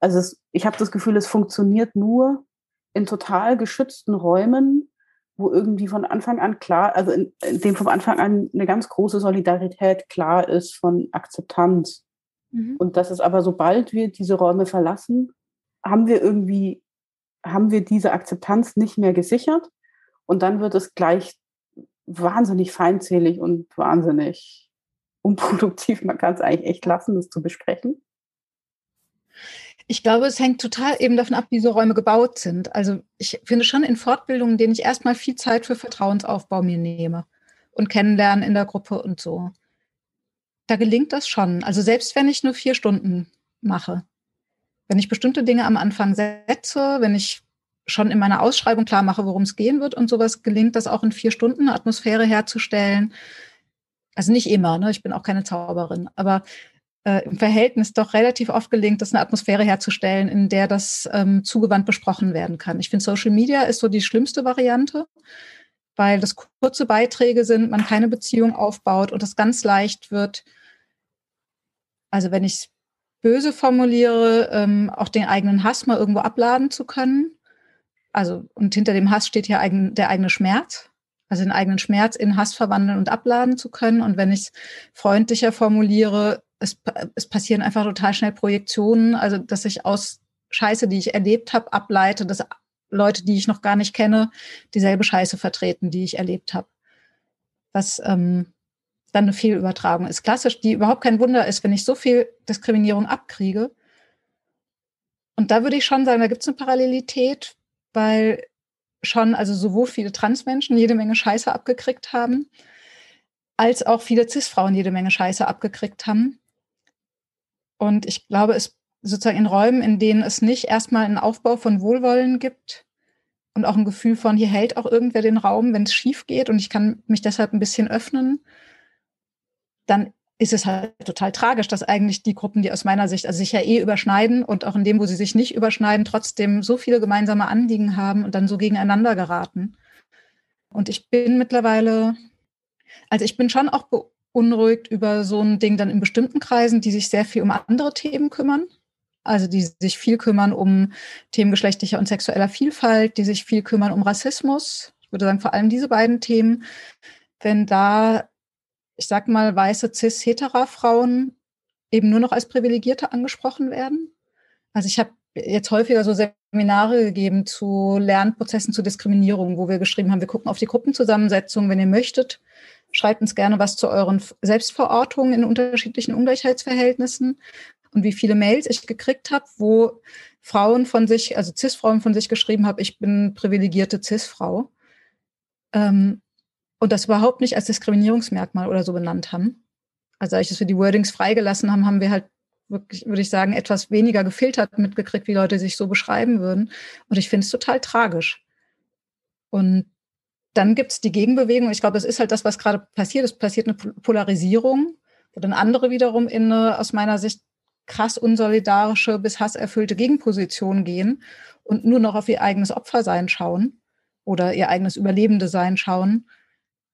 Also es, ich habe das Gefühl, es funktioniert nur in total geschützten Räumen, wo irgendwie von Anfang an klar, also in, in dem von Anfang an eine ganz große Solidarität klar ist von Akzeptanz. Mhm. Und das ist aber, sobald wir diese Räume verlassen, haben wir irgendwie haben wir diese Akzeptanz nicht mehr gesichert und dann wird es gleich wahnsinnig feindselig und wahnsinnig unproduktiv. Man kann es eigentlich echt lassen, das zu besprechen. Ich glaube, es hängt total eben davon ab, wie so Räume gebaut sind. Also ich finde schon in Fortbildungen, denen ich erstmal viel Zeit für Vertrauensaufbau mir nehme und kennenlernen in der Gruppe und so. Da gelingt das schon. Also selbst wenn ich nur vier Stunden mache, wenn ich bestimmte Dinge am Anfang setze, wenn ich schon in meiner Ausschreibung klar mache, worum es gehen wird und sowas, gelingt das auch in vier Stunden Atmosphäre herzustellen. Also nicht immer, ne? ich bin auch keine Zauberin, aber äh, im Verhältnis doch relativ oft gelingt es, eine Atmosphäre herzustellen, in der das ähm, zugewandt besprochen werden kann. Ich finde, Social Media ist so die schlimmste Variante, weil das kurze Beiträge sind, man keine Beziehung aufbaut und das ganz leicht wird. Also wenn ich böse formuliere, ähm, auch den eigenen Hass mal irgendwo abladen zu können. Also, und hinter dem Hass steht ja eigen, der eigene Schmerz. Also den eigenen Schmerz in Hass verwandeln und abladen zu können. Und wenn ich es freundlicher formuliere, es, es passieren einfach total schnell Projektionen, also dass ich aus Scheiße, die ich erlebt habe, ableite, dass Leute, die ich noch gar nicht kenne, dieselbe Scheiße vertreten, die ich erlebt habe. Was ähm, dann eine Fehlübertragung ist. Klassisch, die überhaupt kein Wunder ist, wenn ich so viel Diskriminierung abkriege. Und da würde ich schon sagen, da gibt es eine Parallelität, weil schon also sowohl viele Transmenschen jede Menge Scheiße abgekriegt haben, als auch viele Cis-Frauen jede Menge Scheiße abgekriegt haben. Und ich glaube, es sozusagen in Räumen, in denen es nicht erstmal einen Aufbau von Wohlwollen gibt und auch ein Gefühl von, hier hält auch irgendwer den Raum, wenn es schief geht und ich kann mich deshalb ein bisschen öffnen, dann ist es halt total tragisch, dass eigentlich die Gruppen, die aus meiner Sicht also sich ja eh überschneiden und auch in dem, wo sie sich nicht überschneiden, trotzdem so viele gemeinsame Anliegen haben und dann so gegeneinander geraten. Und ich bin mittlerweile, also ich bin schon auch beunruhigt über so ein Ding dann in bestimmten Kreisen, die sich sehr viel um andere Themen kümmern. Also die sich viel kümmern um Themen geschlechtlicher und sexueller Vielfalt, die sich viel kümmern um Rassismus. Ich würde sagen, vor allem diese beiden Themen. Wenn da ich sag mal, weiße cis-hetera-Frauen eben nur noch als Privilegierte angesprochen werden. Also ich habe jetzt häufiger so Seminare gegeben zu Lernprozessen zu Diskriminierung, wo wir geschrieben haben, wir gucken auf die Gruppenzusammensetzung, wenn ihr möchtet. Schreibt uns gerne was zu euren Selbstverortungen in unterschiedlichen Ungleichheitsverhältnissen und wie viele Mails ich gekriegt habe, wo Frauen von sich, also Cis-Frauen von sich geschrieben haben, ich bin privilegierte Cis-Frau. Ähm, und das überhaupt nicht als Diskriminierungsmerkmal oder so benannt haben. Also als wir die Wordings freigelassen haben, haben wir halt wirklich, würde ich sagen, etwas weniger gefiltert mitgekriegt, wie Leute sich so beschreiben würden. Und ich finde es total tragisch. Und dann gibt es die Gegenbewegung. Ich glaube, das ist halt das, was gerade passiert. Es passiert eine Polarisierung, wo dann andere wiederum in eine aus meiner Sicht krass unsolidarische bis hasserfüllte Gegenposition gehen und nur noch auf ihr eigenes Opfersein schauen oder ihr eigenes Überlebende sein schauen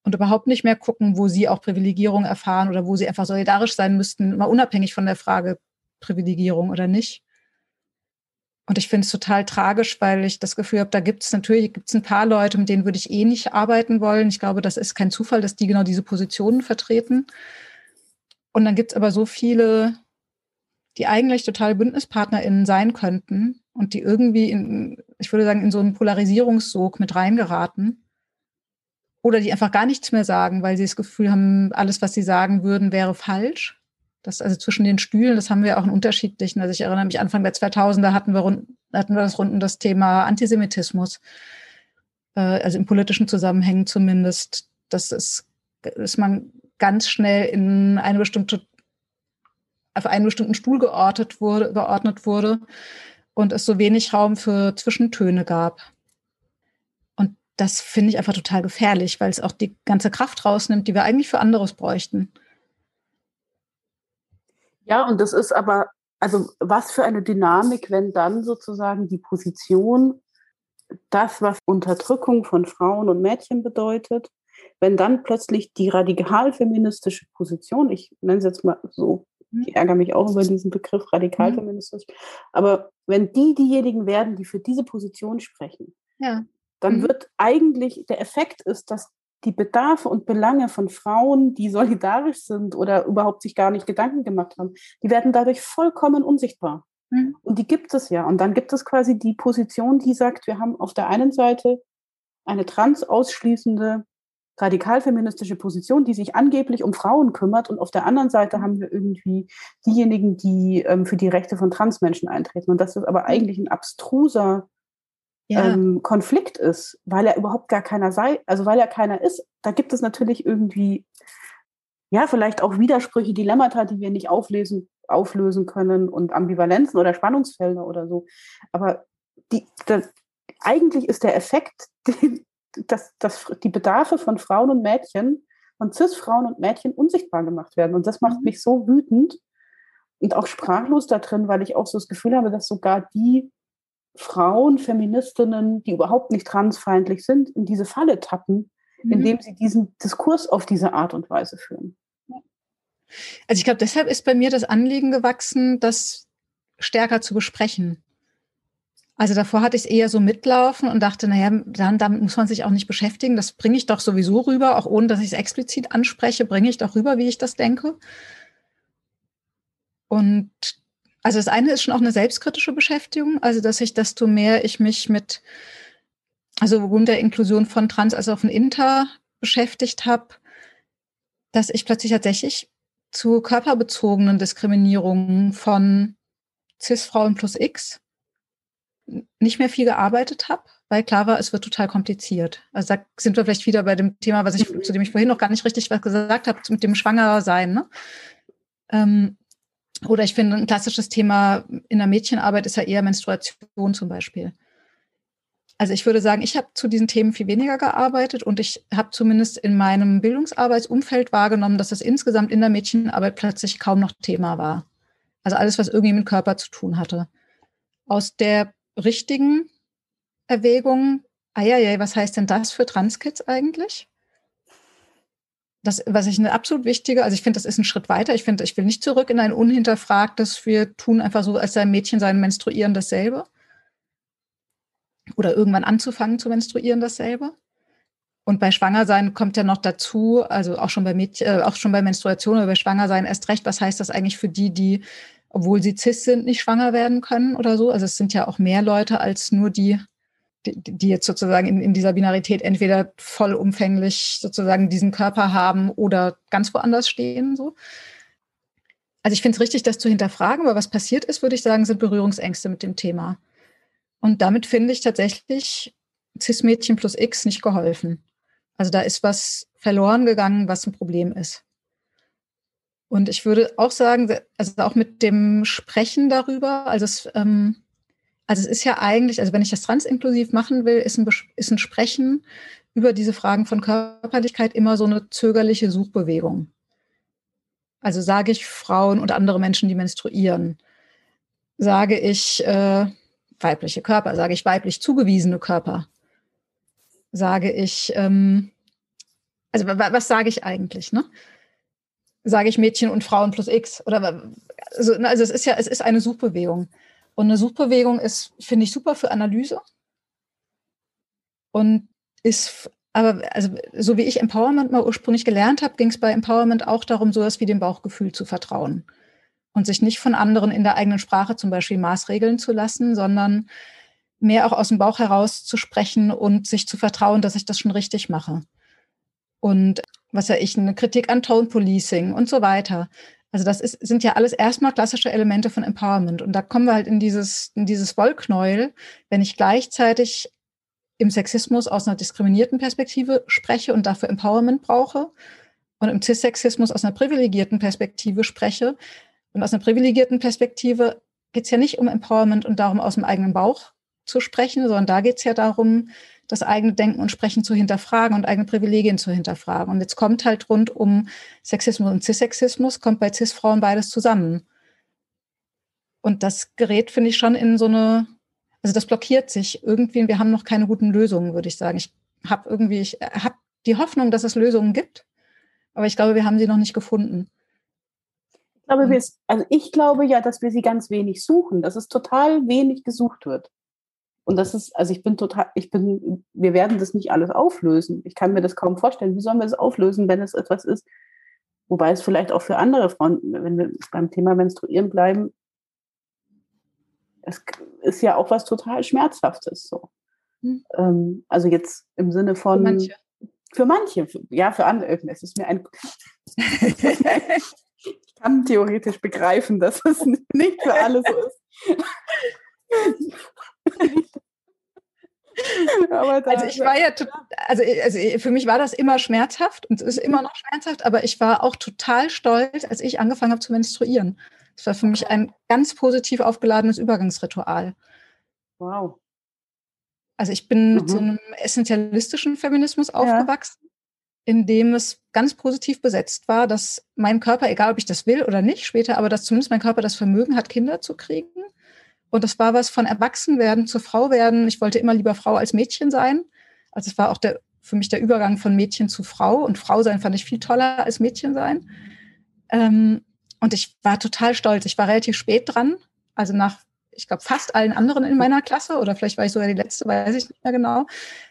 und überhaupt nicht mehr gucken, wo sie auch Privilegierung erfahren oder wo sie einfach solidarisch sein müssten, mal unabhängig von der Frage Privilegierung oder nicht. Und ich finde es total tragisch, weil ich das Gefühl habe, da gibt es natürlich gibt's ein paar Leute, mit denen würde ich eh nicht arbeiten wollen. Ich glaube, das ist kein Zufall, dass die genau diese Positionen vertreten. Und dann gibt es aber so viele, die eigentlich total BündnispartnerInnen sein könnten und die irgendwie in, ich würde sagen, in so einen Polarisierungssog mit reingeraten oder die einfach gar nichts mehr sagen, weil sie das Gefühl haben, alles, was sie sagen würden, wäre falsch. Das also zwischen den Stühlen, das haben wir auch in unterschiedlichen. Also ich erinnere mich, Anfang der 2000er hatten wir, hatten wir das rund um das Thema Antisemitismus, äh, also in politischen Zusammenhängen zumindest. Das ist, dass man ganz schnell in eine bestimmte, auf einen bestimmten Stuhl geordnet wurde, geordnet wurde und es so wenig Raum für Zwischentöne gab das finde ich einfach total gefährlich, weil es auch die ganze Kraft rausnimmt, die wir eigentlich für anderes bräuchten. Ja, und das ist aber, also was für eine Dynamik, wenn dann sozusagen die Position, das, was Unterdrückung von Frauen und Mädchen bedeutet, wenn dann plötzlich die radikal feministische Position, ich nenne es jetzt mal so, mhm. ich ärgere mich auch über diesen Begriff radikal feministisch, mhm. aber wenn die diejenigen werden, die für diese Position sprechen, ja. dann mhm. wird eigentlich der Effekt ist, dass die Bedarfe und Belange von Frauen, die solidarisch sind oder überhaupt sich gar nicht Gedanken gemacht haben, die werden dadurch vollkommen unsichtbar. Mhm. Und die gibt es ja. Und dann gibt es quasi die Position, die sagt, wir haben auf der einen Seite eine transausschließende radikalfeministische Position, die sich angeblich um Frauen kümmert. Und auf der anderen Seite haben wir irgendwie diejenigen, die ähm, für die Rechte von Transmenschen eintreten. Und das ist aber eigentlich ein abstruser ja. ähm, Konflikt ist, weil er überhaupt gar keiner sei, also weil er keiner ist. Da gibt es natürlich irgendwie, ja, vielleicht auch Widersprüche, Dilemmata, die wir nicht auflesen, auflösen können und Ambivalenzen oder Spannungsfelder oder so. Aber die, das, eigentlich ist der Effekt, die, dass, dass die Bedarfe von Frauen und Mädchen, von CIS-Frauen und Mädchen unsichtbar gemacht werden. Und das macht mhm. mich so wütend und auch sprachlos da drin, weil ich auch so das Gefühl habe, dass sogar die Frauen, Feministinnen, die überhaupt nicht transfeindlich sind, in diese Falle tappen, mhm. indem sie diesen Diskurs auf diese Art und Weise führen. Also ich glaube, deshalb ist bei mir das Anliegen gewachsen, das stärker zu besprechen. Also davor hatte ich es eher so mitlaufen und dachte, naja, dann, damit muss man sich auch nicht beschäftigen. Das bringe ich doch sowieso rüber, auch ohne dass ich es explizit anspreche, bringe ich doch rüber, wie ich das denke. Und also das eine ist schon auch eine selbstkritische Beschäftigung, also dass ich, desto mehr ich mich mit, also rund der Inklusion von Trans als auch von Inter beschäftigt habe, dass ich plötzlich tatsächlich zu körperbezogenen Diskriminierungen von Cis-Frauen plus X nicht mehr viel gearbeitet habe, weil klar war, es wird total kompliziert. Also da sind wir vielleicht wieder bei dem Thema, was ich, mhm. zu dem ich vorhin noch gar nicht richtig was gesagt habe, mit dem Schwangersein. Ne? Ähm, oder ich finde, ein klassisches Thema in der Mädchenarbeit ist ja eher Menstruation zum Beispiel. Also ich würde sagen, ich habe zu diesen Themen viel weniger gearbeitet und ich habe zumindest in meinem Bildungsarbeitsumfeld wahrgenommen, dass das insgesamt in der Mädchenarbeit plötzlich kaum noch Thema war. Also alles, was irgendwie mit Körper zu tun hatte. Aus der richtigen Erwägung, ah ja, ja, was heißt denn das für Transkids eigentlich? Das, was ich eine absolut wichtige, also ich finde, das ist ein Schritt weiter. Ich finde, ich will nicht zurück in ein unhinterfragtes, wir tun einfach so, als sei ein Mädchen sein Menstruieren dasselbe. Oder irgendwann anzufangen zu menstruieren dasselbe. Und bei Schwangersein kommt ja noch dazu, also auch schon bei Mädchen, äh, auch schon bei Menstruation oder bei Schwangersein erst recht, was heißt das eigentlich für die, die, obwohl sie cis sind, nicht schwanger werden können oder so? Also es sind ja auch mehr Leute als nur die, die, die jetzt sozusagen in, in dieser Binarität entweder vollumfänglich sozusagen diesen Körper haben oder ganz woanders stehen. So. Also ich finde es richtig, das zu hinterfragen, aber was passiert ist, würde ich sagen, sind Berührungsängste mit dem Thema. Und damit finde ich tatsächlich Cis-Mädchen plus X nicht geholfen. Also da ist was verloren gegangen, was ein Problem ist. Und ich würde auch sagen, also auch mit dem Sprechen darüber, also es, ähm, also es ist ja eigentlich, also wenn ich das transinklusiv machen will, ist ein, ist ein Sprechen über diese Fragen von Körperlichkeit immer so eine zögerliche Suchbewegung. Also sage ich Frauen und andere Menschen, die menstruieren, sage ich äh, weibliche Körper, sage ich weiblich zugewiesene Körper, sage ich, ähm, also was sage ich eigentlich, ne? Sage ich Mädchen und Frauen plus X oder also, also es ist ja, es ist eine Suchbewegung. Und eine Suchbewegung ist, finde ich, super für Analyse. Und ist, aber also so wie ich Empowerment mal ursprünglich gelernt habe, ging es bei Empowerment auch darum, sowas wie dem Bauchgefühl zu vertrauen. Und sich nicht von anderen in der eigenen Sprache zum Beispiel maßregeln zu lassen, sondern mehr auch aus dem Bauch heraus zu sprechen und sich zu vertrauen, dass ich das schon richtig mache. Und was ja ich, eine Kritik an Tone Policing und so weiter. Also das ist, sind ja alles erstmal klassische Elemente von Empowerment. Und da kommen wir halt in dieses, in dieses Wollknäuel, wenn ich gleichzeitig im Sexismus aus einer diskriminierten Perspektive spreche und dafür Empowerment brauche und im Cis-Sexismus aus einer privilegierten Perspektive spreche. Und aus einer privilegierten Perspektive geht es ja nicht um Empowerment und darum, aus dem eigenen Bauch zu sprechen, sondern da geht es ja darum, das eigene Denken und Sprechen zu hinterfragen und eigene Privilegien zu hinterfragen. Und jetzt kommt halt rund um Sexismus und Cissexismus, kommt bei Cis-Frauen beides zusammen. Und das gerät, finde ich, schon in so eine, also das blockiert sich irgendwie. Wir haben noch keine guten Lösungen, würde ich sagen. Ich habe irgendwie, ich habe die Hoffnung, dass es Lösungen gibt, aber ich glaube, wir haben sie noch nicht gefunden. Ich glaube, wir, also ich glaube ja, dass wir sie ganz wenig suchen, dass es total wenig gesucht wird. Und das ist, also ich bin total, ich bin, wir werden das nicht alles auflösen. Ich kann mir das kaum vorstellen. Wie sollen wir das auflösen, wenn es etwas ist, wobei es vielleicht auch für andere Frauen, wenn wir beim Thema Menstruieren bleiben, es ist ja auch was total Schmerzhaftes so. Hm. Ähm, also jetzt im Sinne von für manche, für manche ja, für andere. Es ist mir ein ich kann theoretisch begreifen, dass es nicht für alle so ist. also ich war ja, also, also für mich war das immer schmerzhaft und es ist immer noch schmerzhaft, aber ich war auch total stolz, als ich angefangen habe zu menstruieren. Es war für mich ein ganz positiv aufgeladenes Übergangsritual. Wow. Also ich bin mhm. mit so mhm. einem essentialistischen Feminismus aufgewachsen, ja. in dem es ganz positiv besetzt war, dass mein Körper, egal ob ich das will oder nicht später, aber dass zumindest mein Körper das Vermögen hat, Kinder zu kriegen und das war was von Erwachsenwerden zu Frau werden. Ich wollte immer lieber Frau als Mädchen sein. Also es war auch der, für mich der Übergang von Mädchen zu Frau. Und Frau sein fand ich viel toller als Mädchen sein. Ähm, und ich war total stolz. Ich war relativ spät dran. Also nach, ich glaube, fast allen anderen in meiner Klasse. Oder vielleicht war ich sogar die letzte, weiß ich nicht mehr genau.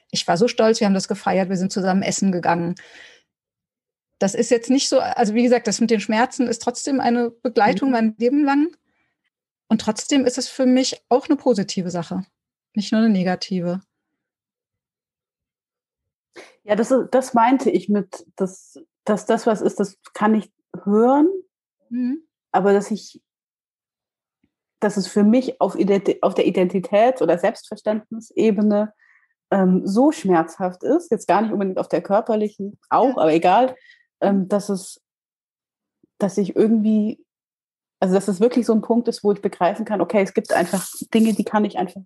Ich war so stolz. Wir haben das gefeiert. Wir sind zusammen essen gegangen. Das ist jetzt nicht so, also wie gesagt, das mit den Schmerzen ist trotzdem eine Begleitung mhm. mein Leben lang. Und trotzdem ist es für mich auch eine positive Sache, nicht nur eine negative. Ja, das, das meinte ich mit, dass, dass das was ist, das kann ich hören, mhm. aber dass ich, dass es für mich auf, Ident auf der Identität- oder Selbstverständnisebene ähm, so schmerzhaft ist, jetzt gar nicht unbedingt auf der körperlichen, auch, aber egal, ähm, dass es, dass ich irgendwie also dass es wirklich so ein Punkt ist, wo ich begreifen kann, okay, es gibt einfach Dinge, die kann ich einfach,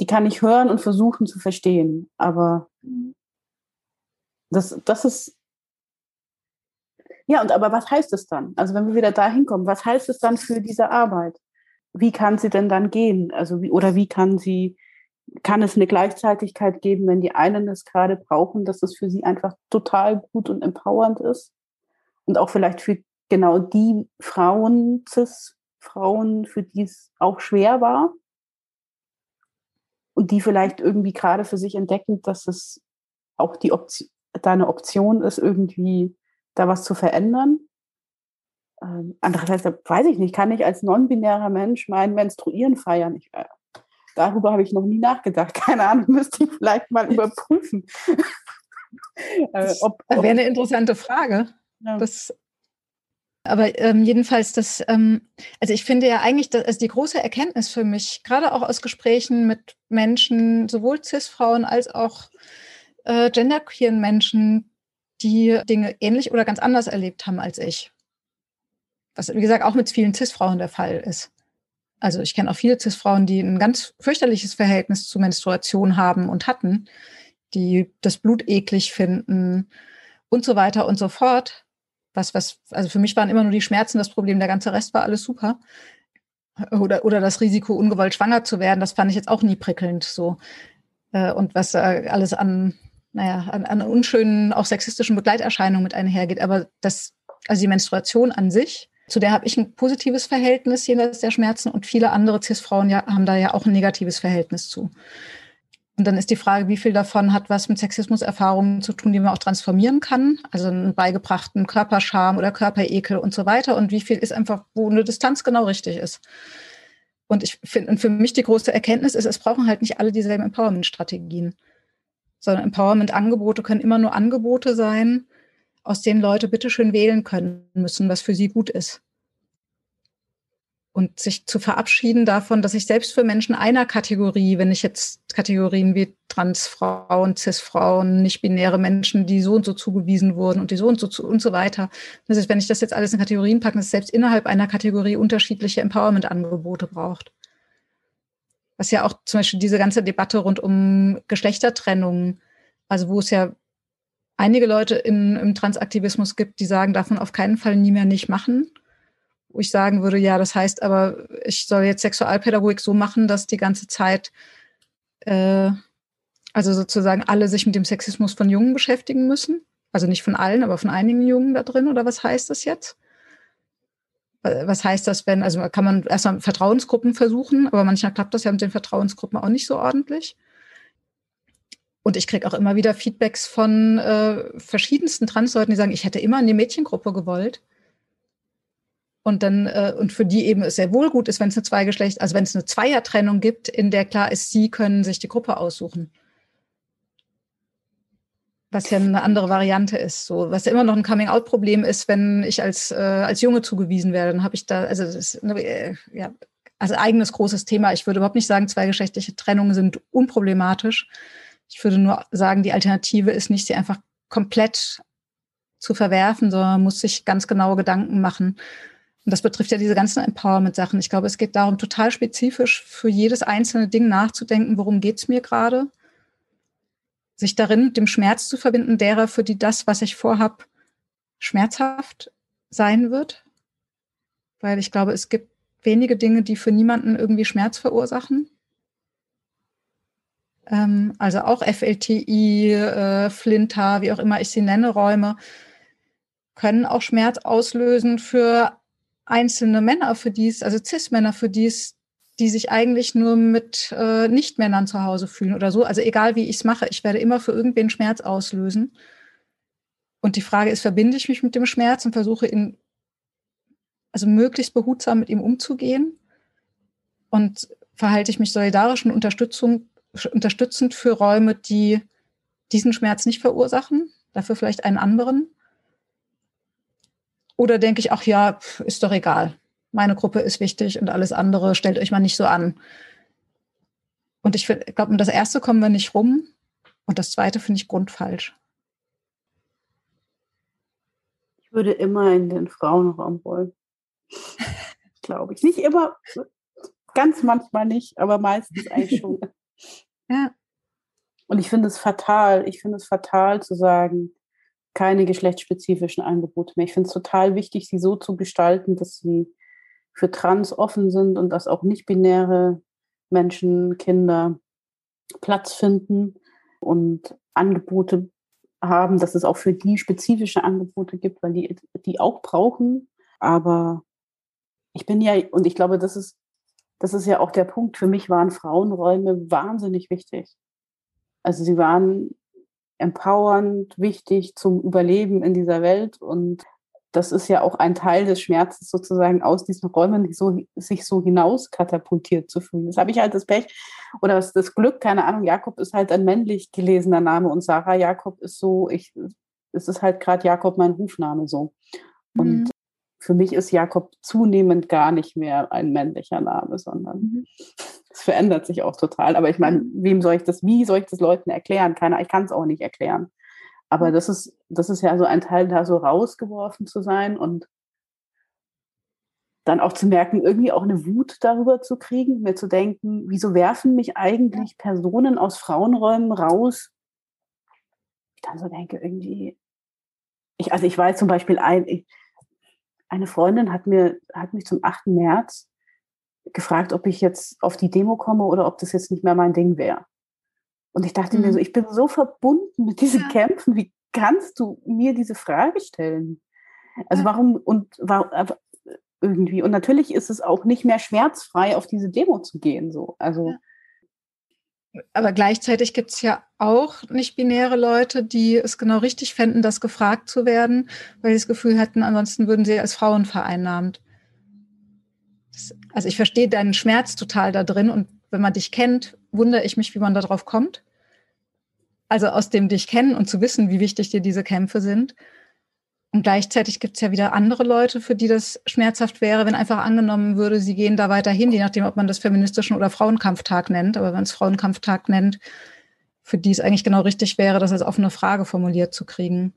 die kann ich hören und versuchen zu verstehen. Aber das, das ist, ja, und aber was heißt es dann? Also wenn wir wieder da hinkommen, was heißt es dann für diese Arbeit? Wie kann sie denn dann gehen? Also wie, oder wie kann sie, kann es eine Gleichzeitigkeit geben, wenn die einen es gerade brauchen, dass es für sie einfach total gut und empowernd ist? Und auch vielleicht für genau die Frauen, CIS-Frauen, für die es auch schwer war und die vielleicht irgendwie gerade für sich entdecken, dass es auch die Option, da eine Option ist, irgendwie da was zu verändern. Ähm, andererseits weiß ich nicht, kann ich als non-binärer Mensch mein Menstruieren feiern? Ich, äh, darüber habe ich noch nie nachgedacht. Keine Ahnung, müsste ich vielleicht mal überprüfen. äh, ob, ob, wäre eine interessante Frage. Ja. Das aber ähm, jedenfalls, das, ähm, also ich finde ja eigentlich, dass, also die große Erkenntnis für mich, gerade auch aus Gesprächen mit Menschen, sowohl CIS-Frauen als auch äh, genderqueeren Menschen, die Dinge ähnlich oder ganz anders erlebt haben als ich. Was, wie gesagt, auch mit vielen CIS-Frauen der Fall ist. Also ich kenne auch viele CIS-Frauen, die ein ganz fürchterliches Verhältnis zu Menstruation haben und hatten, die das Blut eklig finden und so weiter und so fort was, was, also für mich waren immer nur die Schmerzen das Problem, der ganze Rest war alles super. Oder, oder das Risiko, ungewollt schwanger zu werden, das fand ich jetzt auch nie prickelnd so. Äh, und was alles an, naja, an, an unschönen, auch sexistischen Begleiterscheinungen mit einhergeht. Aber das, also die Menstruation an sich, zu der habe ich ein positives Verhältnis jenseits der Schmerzen und viele andere CIS-Frauen ja, haben da ja auch ein negatives Verhältnis zu. Und dann ist die Frage, wie viel davon hat was mit Sexismuserfahrungen zu tun, die man auch transformieren kann, also einen beigebrachten Körperscham oder Körperekel und so weiter. Und wie viel ist einfach, wo eine Distanz genau richtig ist. Und ich finde, für mich die große Erkenntnis ist, es brauchen halt nicht alle dieselben Empowerment-Strategien, sondern Empowerment-Angebote können immer nur Angebote sein, aus denen Leute bitteschön wählen können müssen, was für sie gut ist und sich zu verabschieden davon, dass ich selbst für Menschen einer Kategorie, wenn ich jetzt Kategorien wie Transfrauen, Cis-Frauen, nicht-binäre Menschen, die so und so zugewiesen wurden und die so und so zu, und so weiter. Das heißt, wenn ich das jetzt alles in Kategorien packe, dass es selbst innerhalb einer Kategorie unterschiedliche Empowerment-Angebote braucht. Was ja auch zum Beispiel diese ganze Debatte rund um Geschlechtertrennung, also wo es ja einige Leute in, im Transaktivismus gibt, die sagen, davon auf keinen Fall nie mehr nicht machen wo ich sagen würde, ja, das heißt aber, ich soll jetzt Sexualpädagogik so machen, dass die ganze Zeit, äh, also sozusagen alle sich mit dem Sexismus von Jungen beschäftigen müssen. Also nicht von allen, aber von einigen Jungen da drin, oder was heißt das jetzt? Was heißt das, wenn, also kann man erstmal Vertrauensgruppen versuchen, aber manchmal klappt das ja mit den Vertrauensgruppen auch nicht so ordentlich. Und ich kriege auch immer wieder Feedbacks von äh, verschiedensten Transleuten, die sagen, ich hätte immer in die Mädchengruppe gewollt. Und dann, äh, und für die eben es sehr wohl gut ist, wenn es eine Zweigeschlecht, also wenn es eine Zweiertrennung gibt, in der klar ist, sie können sich die Gruppe aussuchen. Was ja eine andere Variante ist. So, was ja immer noch ein Coming-out-Problem ist, wenn ich als, äh, als Junge zugewiesen werde, dann habe ich da, also das eine, äh, ja, also eigenes großes Thema. Ich würde überhaupt nicht sagen, zweigeschlechtliche Trennungen sind unproblematisch. Ich würde nur sagen, die Alternative ist nicht, sie einfach komplett zu verwerfen, sondern man muss sich ganz genaue Gedanken machen, und das betrifft ja diese ganzen Empowerment-Sachen. Ich glaube, es geht darum, total spezifisch für jedes einzelne Ding nachzudenken, worum geht es mir gerade. Sich darin dem Schmerz zu verbinden, derer, für die das, was ich vorhab, schmerzhaft sein wird. Weil ich glaube, es gibt wenige Dinge, die für niemanden irgendwie Schmerz verursachen. Ähm, also auch FLTI, äh, Flinter, wie auch immer ich sie nenne, Räume, können auch Schmerz auslösen für einzelne Männer, für die es, also Cis-Männer, für die es, die sich eigentlich nur mit äh, Nicht-Männern zu Hause fühlen oder so. Also egal wie ich es mache, ich werde immer für irgendwen Schmerz auslösen. Und die Frage ist, verbinde ich mich mit dem Schmerz und versuche ihn, also möglichst behutsam mit ihm umzugehen? Und verhalte ich mich solidarisch und unterstützend für Räume, die diesen Schmerz nicht verursachen, dafür vielleicht einen anderen? Oder denke ich, ach ja, ist doch egal. Meine Gruppe ist wichtig und alles andere stellt euch mal nicht so an. Und ich glaube, um das erste kommen wir nicht rum. Und das zweite finde ich grundfalsch. Ich würde immer in den Frauenraum wollen. glaube ich. Nicht immer, ganz manchmal nicht, aber meistens eigentlich schon. ja. Und ich finde es fatal. Ich finde es fatal zu sagen, keine geschlechtsspezifischen Angebote mehr. Ich finde es total wichtig, sie so zu gestalten, dass sie für Trans offen sind und dass auch nicht-binäre Menschen, Kinder Platz finden und Angebote haben, dass es auch für die spezifische Angebote gibt, weil die die auch brauchen. Aber ich bin ja, und ich glaube, das ist, das ist ja auch der Punkt. Für mich waren Frauenräume wahnsinnig wichtig. Also sie waren empowernd, wichtig zum Überleben in dieser Welt. Und das ist ja auch ein Teil des Schmerzes, sozusagen aus diesen Räumen so, sich so hinaus katapultiert zu fühlen. Das habe ich halt das Pech oder das, das Glück, keine Ahnung, Jakob ist halt ein männlich gelesener Name und Sarah Jakob ist so, ich, es ist halt gerade Jakob mein Rufname so. Und mhm. für mich ist Jakob zunehmend gar nicht mehr ein männlicher Name, sondern mhm. Es verändert sich auch total. Aber ich meine, wem soll ich das, wie soll ich das Leuten erklären? Keiner, ich kann es auch nicht erklären. Aber das ist, das ist ja so ein Teil, da so rausgeworfen zu sein und dann auch zu merken, irgendwie auch eine Wut darüber zu kriegen, mir zu denken, wieso werfen mich eigentlich Personen aus Frauenräumen raus? Ich dann so denke, irgendwie, ich, also ich weiß zum Beispiel, ein, ich, eine Freundin hat mir, hat mich zum 8. März gefragt, ob ich jetzt auf die Demo komme oder ob das jetzt nicht mehr mein Ding wäre. Und ich dachte mhm. mir so, ich bin so verbunden mit diesen ja. Kämpfen, wie kannst du mir diese Frage stellen? Also warum und warum irgendwie und natürlich ist es auch nicht mehr schmerzfrei auf diese Demo zu gehen so. Also ja. Aber gleichzeitig gibt es ja auch nicht-binäre Leute, die es genau richtig fänden, das gefragt zu werden, weil sie das Gefühl hätten, ansonsten würden sie als Frauen vereinnahmt also ich verstehe deinen Schmerz total da drin und wenn man dich kennt, wundere ich mich, wie man darauf kommt. Also aus dem dich kennen und zu wissen, wie wichtig dir diese Kämpfe sind. Und gleichzeitig gibt es ja wieder andere Leute, für die das schmerzhaft wäre, wenn einfach angenommen würde, sie gehen da weiterhin, je nachdem, ob man das feministischen oder Frauenkampftag nennt. Aber wenn man es Frauenkampftag nennt, für die es eigentlich genau richtig wäre, das als offene Frage formuliert zu kriegen.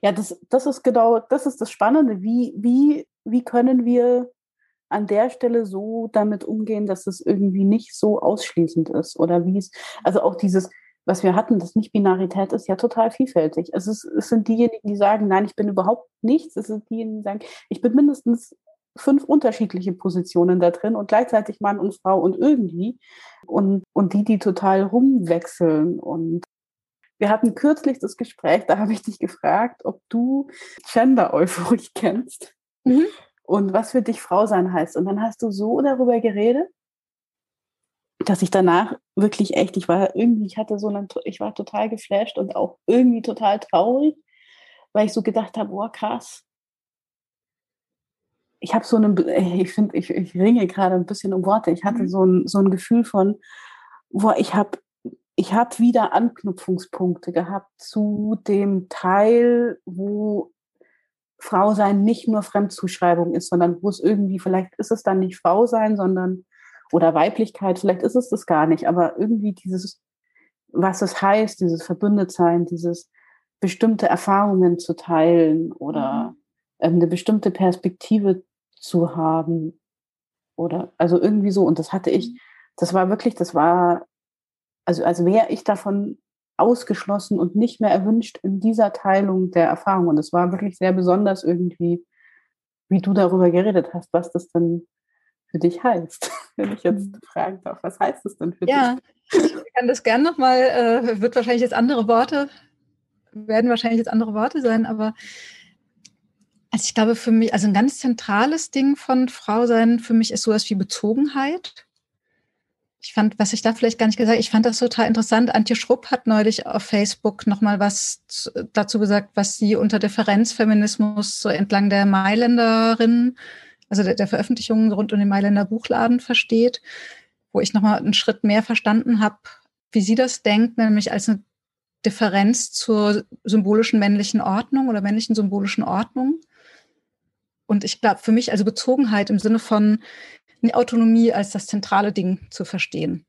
Ja, das, das ist genau, das ist das Spannende. Wie, wie, wie können wir an der Stelle so damit umgehen, dass es irgendwie nicht so ausschließend ist? Oder wie es, also auch dieses, was wir hatten, das Nicht-Binarität ist ja total vielfältig. Es, ist, es sind diejenigen, die sagen, nein, ich bin überhaupt nichts. Es sind diejenigen, die sagen, ich bin mindestens fünf unterschiedliche Positionen da drin und gleichzeitig Mann und Frau und irgendwie. Und, und die, die total rumwechseln. Und wir hatten kürzlich das Gespräch, da habe ich dich gefragt, ob du Gender-Euphorie kennst mhm. Und was für dich Frau sein heißt. Und dann hast du so darüber geredet, dass ich danach wirklich echt, ich war irgendwie, ich hatte so einen, ich war total geflasht und auch irgendwie total traurig, weil ich so gedacht habe, boah, krass. Ich habe so einen, ich finde, ich, ich ringe gerade ein bisschen um Worte. Ich hatte mhm. so, ein, so ein Gefühl von, boah, ich habe ich habe wieder Anknüpfungspunkte gehabt zu dem Teil, wo Frau sein nicht nur Fremdzuschreibung ist, sondern wo es irgendwie, vielleicht ist es dann nicht Frau sein, sondern oder Weiblichkeit, vielleicht ist es das gar nicht, aber irgendwie dieses, was es heißt, dieses Verbündetsein, dieses bestimmte Erfahrungen zu teilen oder mhm. Ähm, eine bestimmte Perspektive zu haben oder also irgendwie so und das hatte ich, mhm. das war wirklich, das war also als wäre ich davon ausgeschlossen und nicht mehr erwünscht in dieser Teilung der Erfahrung. Und es war wirklich sehr besonders irgendwie, wie du darüber geredet hast, was das denn für dich heißt. Wenn ich jetzt mhm. fragen darf, was heißt das denn für ja, dich? Ja, ich kann das gerne nochmal, äh, wird wahrscheinlich jetzt andere Worte, werden wahrscheinlich jetzt andere Worte sein, aber also ich glaube für mich, also ein ganz zentrales Ding von Frau sein für mich ist sowas wie Bezogenheit ich fand, was ich da vielleicht gar nicht gesagt ich fand das total interessant. Antje Schrupp hat neulich auf Facebook nochmal was dazu gesagt, was sie unter Differenzfeminismus so entlang der Mailänderinnen, also der, der Veröffentlichungen rund um den Mailänder Buchladen versteht, wo ich nochmal einen Schritt mehr verstanden habe, wie sie das denkt, nämlich als eine Differenz zur symbolischen männlichen Ordnung oder männlichen symbolischen Ordnung. Und ich glaube, für mich also Bezogenheit im Sinne von, Autonomie als das zentrale Ding zu verstehen,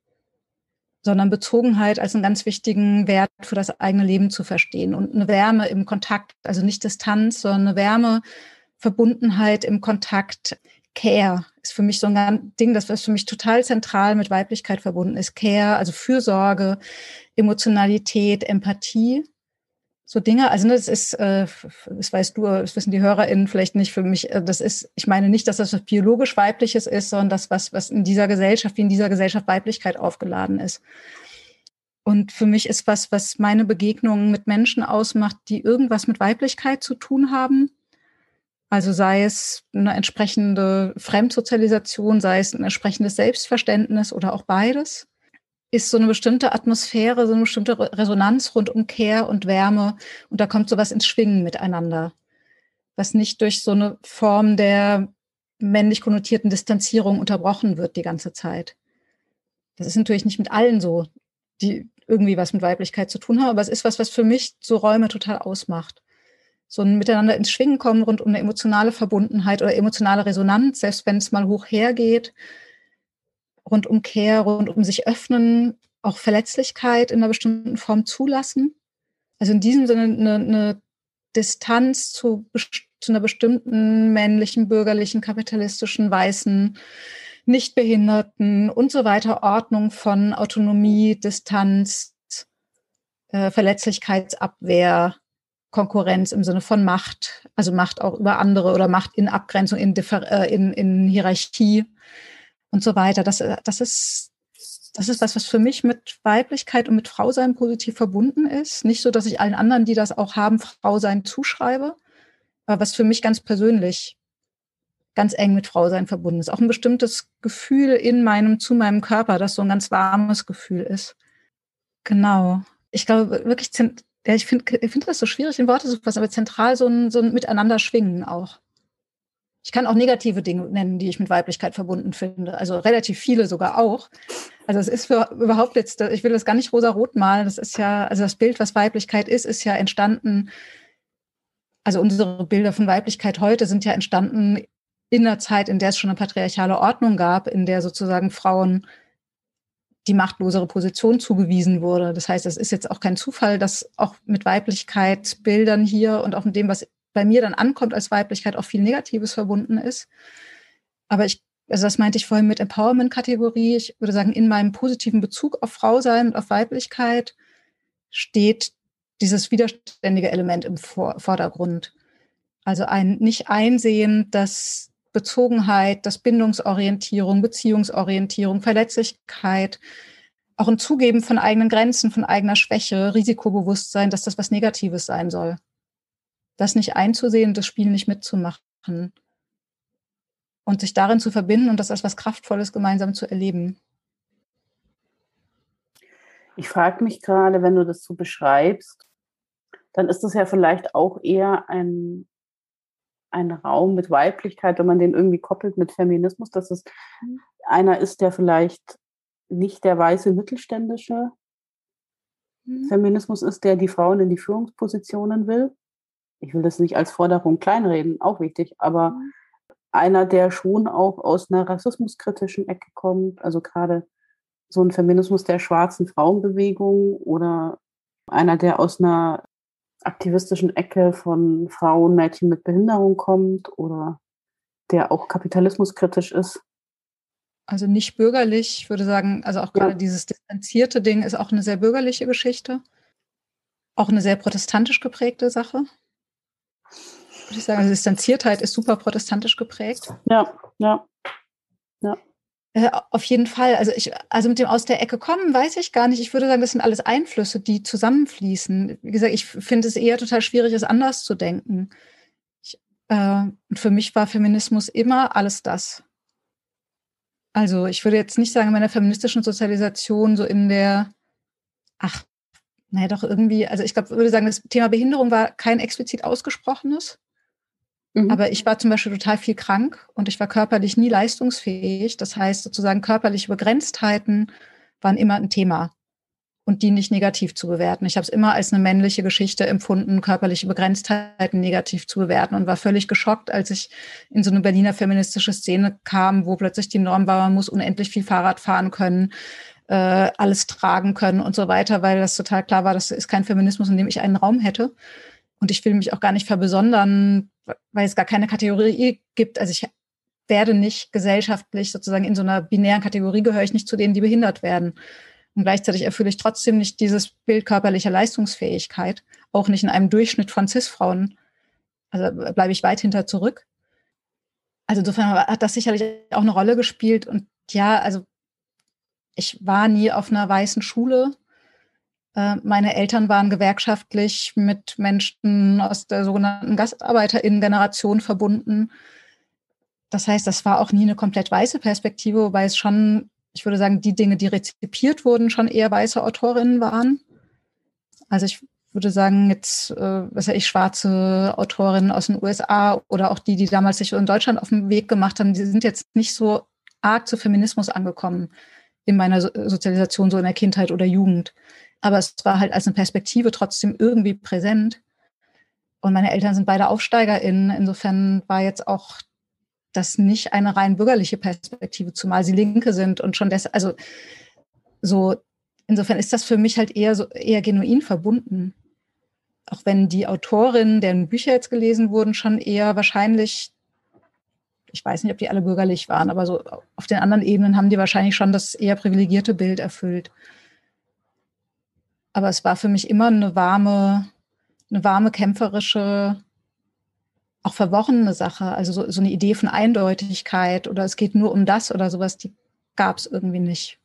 sondern Bezogenheit als einen ganz wichtigen Wert für das eigene Leben zu verstehen und eine Wärme im Kontakt, also nicht Distanz, sondern eine Wärme, Verbundenheit im Kontakt. Care ist für mich so ein Ding, das was für mich total zentral mit Weiblichkeit verbunden ist. Care, also Fürsorge, Emotionalität, Empathie so Dinge. Also das ist, äh, das weißt du, das wissen die HörerInnen vielleicht nicht für mich. Äh, das ist, ich meine nicht, dass das was biologisch weibliches ist, sondern das, was, was in dieser Gesellschaft, wie in dieser Gesellschaft Weiblichkeit aufgeladen ist. Und für mich ist was, was meine Begegnungen mit Menschen ausmacht, die irgendwas mit Weiblichkeit zu tun haben. Also sei es eine entsprechende Fremdsozialisation, sei es ein entsprechendes Selbstverständnis oder auch beides ist so eine bestimmte Atmosphäre, so eine bestimmte Resonanz rund um Care und Wärme. Und da kommt sowas ins Schwingen miteinander, was nicht durch so eine Form der männlich konnotierten Distanzierung unterbrochen wird die ganze Zeit. Das ist natürlich nicht mit allen so, die irgendwie was mit Weiblichkeit zu tun haben, aber es ist was, was für mich so Räume total ausmacht. So ein Miteinander ins Schwingen kommen rund um eine emotionale Verbundenheit oder emotionale Resonanz, selbst wenn es mal hoch hergeht rund um Care, rund um sich öffnen, auch Verletzlichkeit in einer bestimmten Form zulassen. Also in diesem Sinne eine, eine Distanz zu, zu einer bestimmten männlichen, bürgerlichen, kapitalistischen, weißen, Nichtbehinderten und so weiter Ordnung von Autonomie, Distanz, äh, Verletzlichkeitsabwehr, Konkurrenz im Sinne von Macht, also Macht auch über andere oder Macht in Abgrenzung, in, Differ äh, in, in Hierarchie und so weiter. Das, äh, das ist das ist was, was für mich mit Weiblichkeit und mit Frausein positiv verbunden ist. Nicht so, dass ich allen anderen, die das auch haben, Frausein zuschreibe, aber was für mich ganz persönlich ganz eng mit Frausein verbunden ist. Auch ein bestimmtes Gefühl in meinem, zu meinem Körper, das so ein ganz warmes Gefühl ist. Genau. Ich glaube wirklich, ja, ich finde ich finde das so schwierig in Worte zu fassen, aber zentral so ein, so ein Miteinander schwingen auch. Ich kann auch negative Dinge nennen, die ich mit Weiblichkeit verbunden finde. Also relativ viele sogar auch. Also es ist für überhaupt jetzt, ich will das gar nicht rosa-rot malen. Das ist ja, also das Bild, was Weiblichkeit ist, ist ja entstanden. Also unsere Bilder von Weiblichkeit heute sind ja entstanden in einer Zeit, in der es schon eine patriarchale Ordnung gab, in der sozusagen Frauen die machtlosere Position zugewiesen wurde. Das heißt, es ist jetzt auch kein Zufall, dass auch mit Weiblichkeitsbildern hier und auch mit dem, was bei mir dann ankommt als Weiblichkeit, auch viel Negatives verbunden ist. Aber ich, also das meinte ich vorhin mit Empowerment-Kategorie. Ich würde sagen, in meinem positiven Bezug auf Frau sein und auf Weiblichkeit steht dieses widerständige Element im Vordergrund. Also ein nicht einsehen, dass Bezogenheit, dass Bindungsorientierung, Beziehungsorientierung, Verletzlichkeit, auch ein Zugeben von eigenen Grenzen, von eigener Schwäche, Risikobewusstsein, dass das was Negatives sein soll. Das nicht einzusehen, das Spiel nicht mitzumachen und sich darin zu verbinden und das als was Kraftvolles gemeinsam zu erleben. Ich frage mich gerade, wenn du das so beschreibst, dann ist das ja vielleicht auch eher ein, ein Raum mit Weiblichkeit, wenn man den irgendwie koppelt mit Feminismus, dass es mhm. einer ist, der vielleicht nicht der weiße mittelständische mhm. Feminismus ist, der die Frauen in die Führungspositionen will. Ich will das nicht als Forderung kleinreden, auch wichtig, aber mhm. einer, der schon auch aus einer rassismuskritischen Ecke kommt, also gerade so ein Feminismus der schwarzen Frauenbewegung oder einer, der aus einer aktivistischen Ecke von Frauen, Mädchen mit Behinderung kommt oder der auch kapitalismuskritisch ist. Also nicht bürgerlich, ich würde sagen, also auch gerade ja. dieses distanzierte Ding ist auch eine sehr bürgerliche Geschichte. Auch eine sehr protestantisch geprägte Sache. Würde ich sagen, also Distanziertheit ist super protestantisch geprägt. Ja, ja, ja. Äh, auf jeden Fall. Also ich, also mit dem aus der Ecke kommen, weiß ich gar nicht. Ich würde sagen, das sind alles Einflüsse, die zusammenfließen. Wie gesagt, ich finde es eher total schwierig, es anders zu denken. Ich, äh, und für mich war Feminismus immer alles das. Also ich würde jetzt nicht sagen, in meiner feministischen Sozialisation so in der, ach, naja, doch irgendwie, also ich glaube, würde sagen, das Thema Behinderung war kein explizit ausgesprochenes. Mhm. Aber ich war zum Beispiel total viel krank und ich war körperlich nie leistungsfähig. Das heißt, sozusagen körperliche Begrenztheiten waren immer ein Thema und die nicht negativ zu bewerten. Ich habe es immer als eine männliche Geschichte empfunden, körperliche Begrenztheiten negativ zu bewerten und war völlig geschockt, als ich in so eine Berliner feministische Szene kam, wo plötzlich die Norm war, man muss unendlich viel Fahrrad fahren können, äh, alles tragen können und so weiter, weil das total klar war, das ist kein Feminismus, in dem ich einen Raum hätte. Und ich will mich auch gar nicht verbesondern, weil es gar keine Kategorie gibt. Also ich werde nicht gesellschaftlich sozusagen in so einer binären Kategorie gehöre ich nicht zu denen, die behindert werden. Und gleichzeitig erfülle ich trotzdem nicht dieses Bild körperlicher Leistungsfähigkeit, auch nicht in einem Durchschnitt von CIS-Frauen. Also bleibe ich weit hinter zurück. Also insofern hat das sicherlich auch eine Rolle gespielt. Und ja, also ich war nie auf einer weißen Schule. Äh, meine Eltern waren gewerkschaftlich mit Menschen aus der sogenannten Gastarbeiterinnen-Generation verbunden. Das heißt, das war auch nie eine komplett weiße Perspektive, wobei es schon ich würde sagen, die Dinge, die rezipiert wurden, schon eher weiße Autorinnen waren. Also ich würde sagen, jetzt, äh, was ja ich, schwarze Autorinnen aus den USA oder auch die, die damals sich in Deutschland auf den Weg gemacht haben, die sind jetzt nicht so arg zu Feminismus angekommen in meiner so Sozialisation, so in der Kindheit oder Jugend. Aber es war halt als eine Perspektive trotzdem irgendwie präsent. Und meine Eltern sind beide AufsteigerInnen. Insofern war jetzt auch das nicht eine rein bürgerliche Perspektive, zumal sie Linke sind und schon das, also so, insofern ist das für mich halt eher so, eher genuin verbunden. Auch wenn die Autorinnen, deren Bücher jetzt gelesen wurden, schon eher wahrscheinlich, ich weiß nicht, ob die alle bürgerlich waren, aber so auf den anderen Ebenen haben die wahrscheinlich schon das eher privilegierte Bild erfüllt. Aber es war für mich immer eine warme, eine warme, kämpferische auch verworrene Sache, also so, so eine Idee von Eindeutigkeit oder es geht nur um das oder sowas, die gab es irgendwie nicht.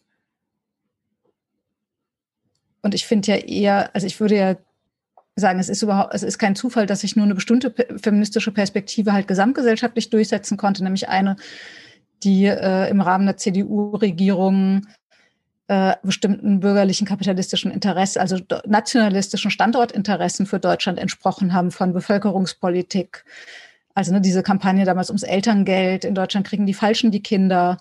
Und ich finde ja eher, also ich würde ja sagen, es ist überhaupt, es ist kein Zufall, dass sich nur eine bestimmte feministische Perspektive halt gesamtgesellschaftlich durchsetzen konnte, nämlich eine, die äh, im Rahmen der CDU-Regierung äh, bestimmten bürgerlichen kapitalistischen Interessen, also nationalistischen Standortinteressen für Deutschland entsprochen haben von Bevölkerungspolitik. Also ne, diese Kampagne damals ums Elterngeld. In Deutschland kriegen die Falschen die Kinder.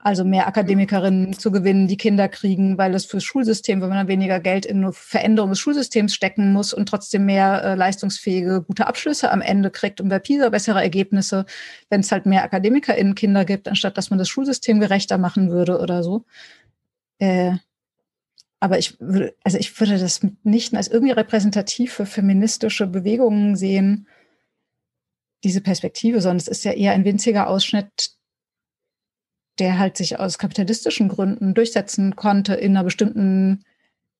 Also mehr Akademikerinnen zu gewinnen, die Kinder kriegen, weil es fürs Schulsystem, wenn man dann weniger Geld in eine Veränderung des Schulsystems stecken muss und trotzdem mehr äh, leistungsfähige, gute Abschlüsse am Ende kriegt und bei PISA bessere Ergebnisse, wenn es halt mehr AkademikerInnen Kinder gibt, anstatt dass man das Schulsystem gerechter machen würde oder so. Äh, aber ich würde, also ich würde das nicht als irgendwie repräsentativ für feministische Bewegungen sehen, diese Perspektive, sondern es ist ja eher ein winziger Ausschnitt, der halt sich aus kapitalistischen Gründen durchsetzen konnte in einer bestimmten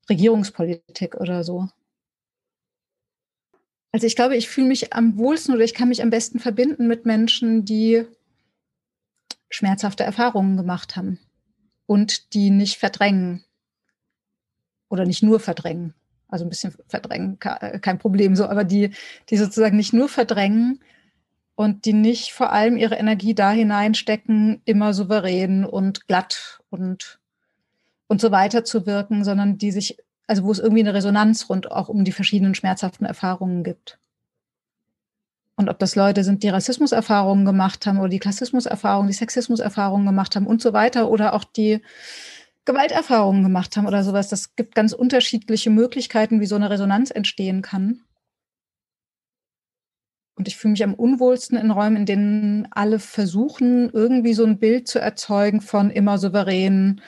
Regierungspolitik oder so. Also ich glaube, ich fühle mich am wohlsten oder ich kann mich am besten verbinden mit Menschen, die schmerzhafte Erfahrungen gemacht haben und die nicht verdrängen oder nicht nur verdrängen. Also ein bisschen verdrängen, kein Problem so, aber die, die sozusagen nicht nur verdrängen und die nicht vor allem ihre Energie da hineinstecken, immer souverän und glatt und, und so weiter zu wirken, sondern die sich also wo es irgendwie eine Resonanz rund auch um die verschiedenen schmerzhaften Erfahrungen gibt. Und ob das Leute sind, die Rassismuserfahrungen gemacht haben oder die Klassismuserfahrungen, die Sexismuserfahrungen gemacht haben und so weiter oder auch die Gewalterfahrungen gemacht haben oder sowas. Das gibt ganz unterschiedliche Möglichkeiten, wie so eine Resonanz entstehen kann. Und ich fühle mich am unwohlsten in Räumen, in denen alle versuchen, irgendwie so ein Bild zu erzeugen von immer souverän,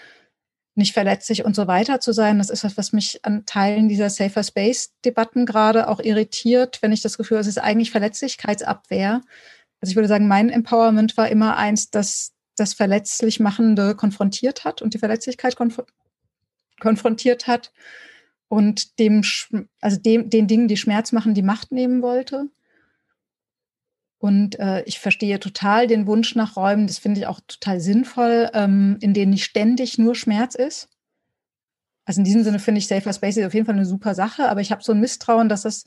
nicht verletzlich und so weiter zu sein. Das ist was, was mich an Teilen dieser Safer Space-Debatten gerade auch irritiert, wenn ich das Gefühl habe, es ist eigentlich Verletzlichkeitsabwehr. Also ich würde sagen, mein Empowerment war immer eins, das das verletzlich Machende konfrontiert hat und die Verletzlichkeit konf konfrontiert hat und dem, also dem, den Dingen, die Schmerz machen, die Macht nehmen wollte. Und äh, ich verstehe total den Wunsch nach Räumen, das finde ich auch total sinnvoll, ähm, in denen nicht ständig nur Schmerz ist. Also in diesem Sinne finde ich Safer Spaces auf jeden Fall eine super Sache, aber ich habe so ein Misstrauen, dass es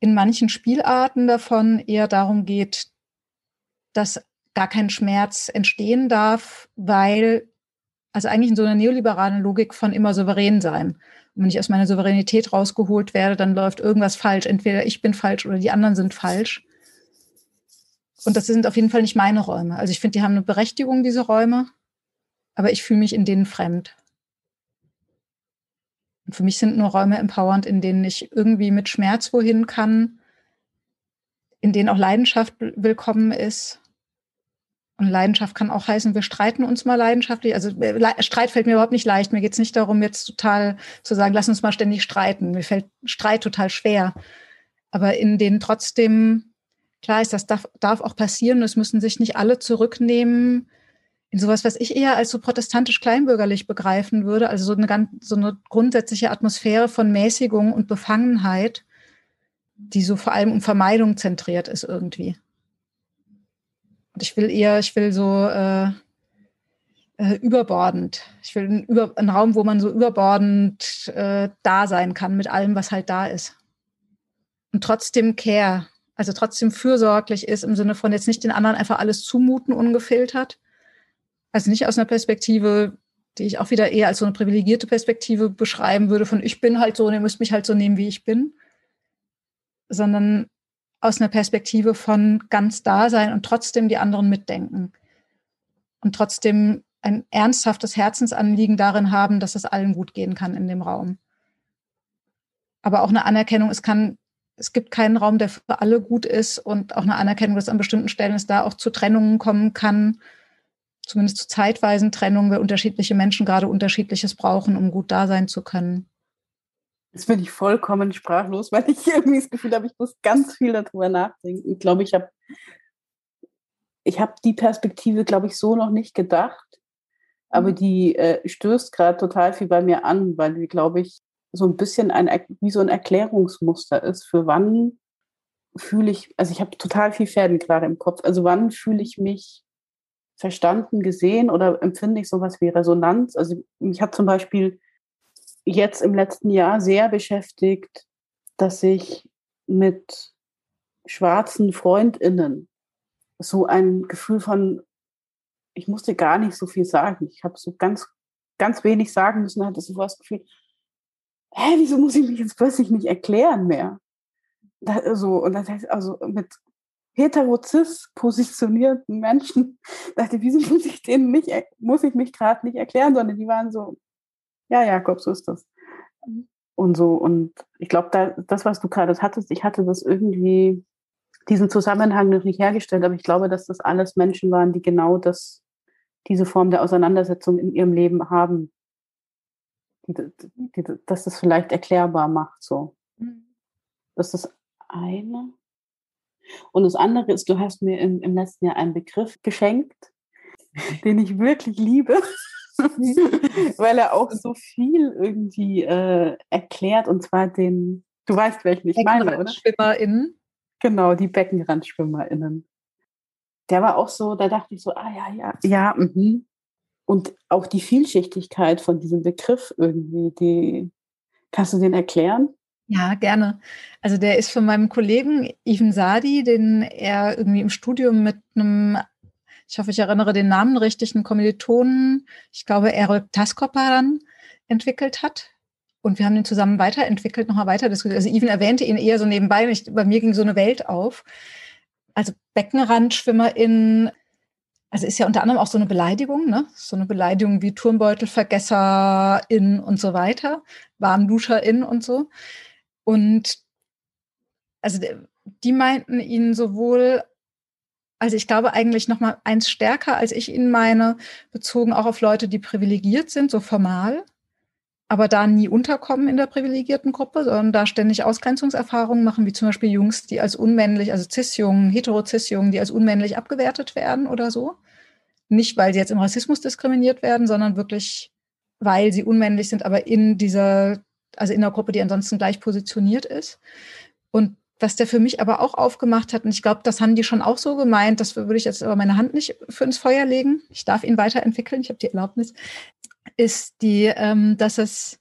in manchen Spielarten davon eher darum geht, dass gar kein Schmerz entstehen darf, weil, also eigentlich in so einer neoliberalen Logik von immer souverän sein. Und wenn ich aus meiner Souveränität rausgeholt werde, dann läuft irgendwas falsch. Entweder ich bin falsch oder die anderen sind falsch. Und das sind auf jeden Fall nicht meine Räume. Also ich finde, die haben eine Berechtigung, diese Räume, aber ich fühle mich in denen fremd. Und für mich sind nur Räume empowernd, in denen ich irgendwie mit Schmerz wohin kann, in denen auch Leidenschaft willkommen ist. Und Leidenschaft kann auch heißen, wir streiten uns mal leidenschaftlich. Also äh, Streit fällt mir überhaupt nicht leicht. Mir geht es nicht darum, jetzt total zu sagen, lass uns mal ständig streiten. Mir fällt Streit total schwer. Aber in denen trotzdem klar ist, das darf, darf auch passieren. Es müssen sich nicht alle zurücknehmen in sowas, was ich eher als so protestantisch kleinbürgerlich begreifen würde. Also so eine ganz, so eine grundsätzliche Atmosphäre von Mäßigung und Befangenheit, die so vor allem um Vermeidung zentriert ist irgendwie. Und ich will eher, ich will so äh, äh, überbordend. Ich will einen, über, einen Raum, wo man so überbordend äh, da sein kann mit allem, was halt da ist. Und trotzdem Care also trotzdem fürsorglich ist im Sinne von jetzt nicht den anderen einfach alles zumuten, ungefiltert. Also nicht aus einer Perspektive, die ich auch wieder eher als so eine privilegierte Perspektive beschreiben würde, von ich bin halt so und ihr müsst mich halt so nehmen, wie ich bin, sondern aus einer Perspektive von ganz da sein und trotzdem die anderen mitdenken und trotzdem ein ernsthaftes Herzensanliegen darin haben, dass es allen gut gehen kann in dem Raum. Aber auch eine Anerkennung, es kann es gibt keinen Raum, der für alle gut ist und auch eine Anerkennung, dass an bestimmten Stellen es da auch zu Trennungen kommen kann, zumindest zu zeitweisen Trennungen, weil unterschiedliche Menschen gerade unterschiedliches brauchen, um gut da sein zu können. Jetzt bin ich vollkommen sprachlos, weil ich irgendwie das Gefühl habe, ich muss ganz viel darüber nachdenken. Ich glaube, ich habe ich habe die Perspektive, glaube ich, so noch nicht gedacht. Aber mhm. die äh, stößt gerade total viel bei mir an, weil die, glaube ich, so ein bisschen ein, wie so ein Erklärungsmuster ist, für wann fühle ich, also ich habe total viel Pferden gerade im Kopf, also wann fühle ich mich verstanden, gesehen oder empfinde ich sowas wie Resonanz? Also mich hat zum Beispiel jetzt im letzten Jahr sehr beschäftigt, dass ich mit schwarzen Freundinnen so ein Gefühl von, ich musste gar nicht so viel sagen. Ich habe so ganz, ganz wenig sagen müssen, hatte so das Gefühl, hä, wieso muss ich mich jetzt plötzlich nicht erklären mehr? Das, so, und das heißt also mit heterozis positionierten Menschen, dachte, wieso muss ich denen nicht, muss ich mich gerade nicht erklären, sondern die waren so, ja, Jakob, so ist das. Und so, und ich glaube, da, das, was du gerade hattest, ich hatte das irgendwie, diesen Zusammenhang noch nicht hergestellt, aber ich glaube, dass das alles Menschen waren, die genau das, diese Form der Auseinandersetzung in ihrem Leben haben dass das vielleicht erklärbar macht. So. Mhm. Das ist das eine. Und das andere ist, du hast mir im, im letzten Jahr einen Begriff geschenkt, den ich wirklich liebe. weil er auch so viel irgendwie äh, erklärt und zwar den, du weißt, welchen ich meine, oder? SchwimmerInnen. Genau, die BeckenrandschwimmerInnen. Der war auch so, da dachte ich so, ah ja, ja, ja, mhm. Und auch die Vielschichtigkeit von diesem Begriff irgendwie, die, kannst du den erklären? Ja, gerne. Also der ist von meinem Kollegen Ivan Sadi, den er irgendwie im Studium mit einem, ich hoffe, ich erinnere den Namen richtig, einen Kommilitonen, ich glaube, Erol Taskoparan entwickelt hat. Und wir haben den zusammen weiterentwickelt, nochmal weiter diskutiert. Also Ivan erwähnte ihn eher so nebenbei. Ich, bei mir ging so eine Welt auf. Also BeckenrandschwimmerInnen, also ist ja unter anderem auch so eine Beleidigung, ne? So eine Beleidigung wie Turmbeutelvergesserin und so weiter, Warmduscherin und so. Und also die meinten ihn sowohl, also ich glaube eigentlich noch mal eins stärker, als ich ihn meine, bezogen auch auf Leute, die privilegiert sind, so formal, aber da nie unterkommen in der privilegierten Gruppe, sondern da ständig Ausgrenzungserfahrungen machen, wie zum Beispiel Jungs, die als unmännlich, also Cis-Jungen, hetero-Cis-Jungen, die als unmännlich abgewertet werden oder so. Nicht, weil sie jetzt im Rassismus diskriminiert werden, sondern wirklich, weil sie unmännlich sind, aber in dieser also in einer Gruppe, die ansonsten gleich positioniert ist. Und was der für mich aber auch aufgemacht hat, und ich glaube, das haben die schon auch so gemeint, das würde ich jetzt aber meine Hand nicht für ins Feuer legen. Ich darf ihn weiterentwickeln, ich habe die Erlaubnis, ist die, ähm, dass es,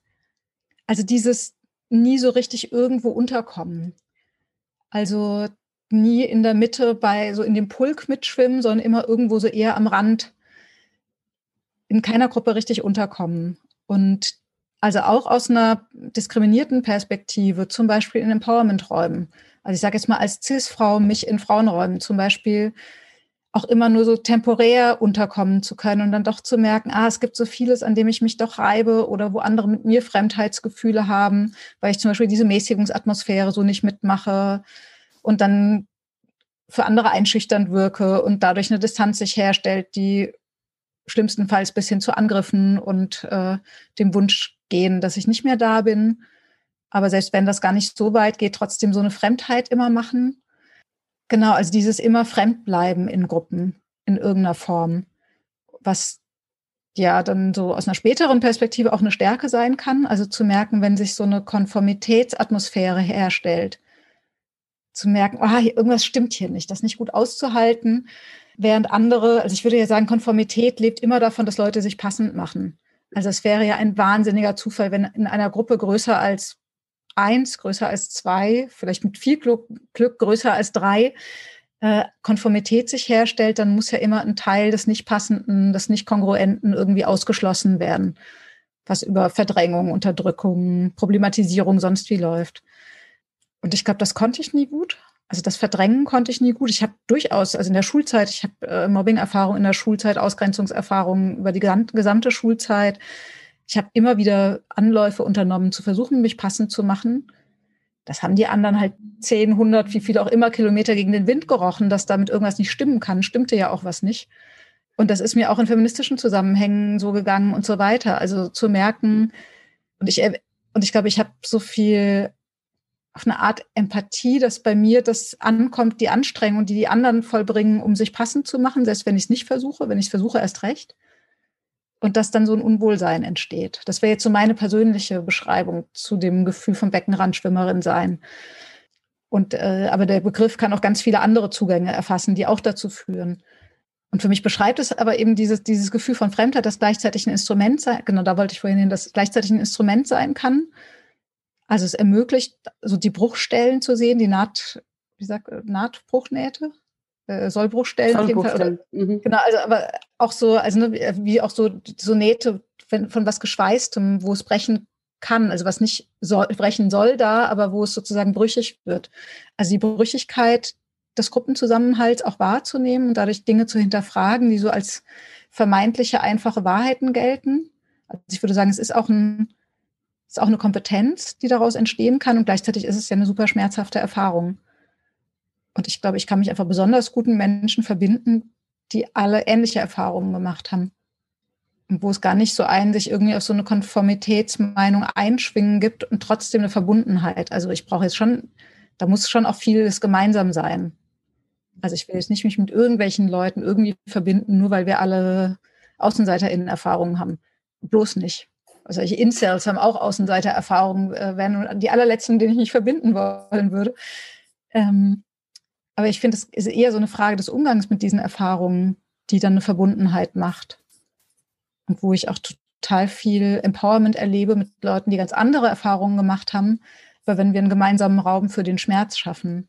also dieses nie so richtig irgendwo unterkommen. Also nie in der Mitte bei, so in dem Pulk mitschwimmen, sondern immer irgendwo so eher am Rand in keiner Gruppe richtig unterkommen. Und also auch aus einer diskriminierten Perspektive, zum Beispiel in Empowerment-Räumen. Also ich sage jetzt mal als CIS-Frau, mich in Frauenräumen zum Beispiel auch immer nur so temporär unterkommen zu können und dann doch zu merken, ah, es gibt so vieles, an dem ich mich doch reibe oder wo andere mit mir Fremdheitsgefühle haben, weil ich zum Beispiel diese Mäßigungsatmosphäre so nicht mitmache und dann für andere einschüchternd wirke und dadurch eine Distanz sich herstellt, die schlimmstenfalls bis hin zu Angriffen und äh, dem Wunsch gehen, dass ich nicht mehr da bin. Aber selbst wenn das gar nicht so weit geht, trotzdem so eine Fremdheit immer machen. Genau, also dieses immer Fremdbleiben in Gruppen in irgendeiner Form, was ja dann so aus einer späteren Perspektive auch eine Stärke sein kann. Also zu merken, wenn sich so eine Konformitätsatmosphäre herstellt, zu merken, ah, irgendwas stimmt hier nicht, das nicht gut auszuhalten, während andere, also ich würde ja sagen, Konformität lebt immer davon, dass Leute sich passend machen. Also es wäre ja ein wahnsinniger Zufall, wenn in einer Gruppe größer als eins, größer als zwei, vielleicht mit viel Glück, Glück größer als drei, äh, Konformität sich herstellt, dann muss ja immer ein Teil des nicht passenden, des nicht kongruenten irgendwie ausgeschlossen werden, was über Verdrängung, Unterdrückung, Problematisierung sonst wie läuft. Und ich glaube, das konnte ich nie gut. Also das Verdrängen konnte ich nie gut. Ich habe durchaus, also in der Schulzeit, ich habe äh, Mobbing-Erfahrung in der Schulzeit, Ausgrenzungserfahrung über die gesamte Schulzeit. Ich habe immer wieder Anläufe unternommen, zu versuchen, mich passend zu machen. Das haben die anderen halt 10, 100, wie viel auch immer Kilometer gegen den Wind gerochen, dass damit irgendwas nicht stimmen kann. Stimmte ja auch was nicht. Und das ist mir auch in feministischen Zusammenhängen so gegangen und so weiter. Also zu merken, und ich, und ich glaube, ich habe so viel auf eine Art Empathie, dass bei mir das ankommt, die Anstrengung, die die anderen vollbringen, um sich passend zu machen, selbst wenn ich es nicht versuche, wenn ich es versuche, erst recht. Und dass dann so ein Unwohlsein entsteht. Das wäre jetzt so meine persönliche Beschreibung zu dem Gefühl von Beckenrandschwimmerin sein. Und äh, aber der Begriff kann auch ganz viele andere Zugänge erfassen, die auch dazu führen. Und für mich beschreibt es aber eben dieses, dieses Gefühl von Fremdheit, das gleichzeitig ein Instrument sein, genau da wollte ich vorhin hin, dass gleichzeitig ein Instrument sein kann, also es ermöglicht, so die Bruchstellen zu sehen, die Naht, wie sagt, Nahtbruchnähte, äh, Sollbruchstellen, Sollbruchstellen. Mhm. Genau, also aber auch so, also ne, wie auch so, so Nähte wenn, von was Geschweißtem, wo es brechen kann, also was nicht soll, brechen soll da, aber wo es sozusagen brüchig wird. Also die Brüchigkeit des Gruppenzusammenhalts auch wahrzunehmen und dadurch Dinge zu hinterfragen, die so als vermeintliche einfache Wahrheiten gelten. Also ich würde sagen, es ist auch ein ist auch eine Kompetenz, die daraus entstehen kann und gleichzeitig ist es ja eine super schmerzhafte Erfahrung. Und ich glaube, ich kann mich einfach besonders guten Menschen verbinden, die alle ähnliche Erfahrungen gemacht haben. Und wo es gar nicht so ein, sich irgendwie auf so eine Konformitätsmeinung einschwingen gibt und trotzdem eine Verbundenheit. Also ich brauche jetzt schon, da muss schon auch vieles gemeinsam sein. Also ich will jetzt nicht mich mit irgendwelchen Leuten irgendwie verbinden, nur weil wir alle AußenseiterInnen-Erfahrungen haben. Bloß nicht. Also solche Incels haben auch Außenseitererfahrungen, äh, wären die allerletzten, denen ich mich verbinden wollen würde. Ähm, aber ich finde, es ist eher so eine Frage des Umgangs mit diesen Erfahrungen, die dann eine Verbundenheit macht. Und wo ich auch total viel Empowerment erlebe mit Leuten, die ganz andere Erfahrungen gemacht haben, weil wenn wir einen gemeinsamen Raum für den Schmerz schaffen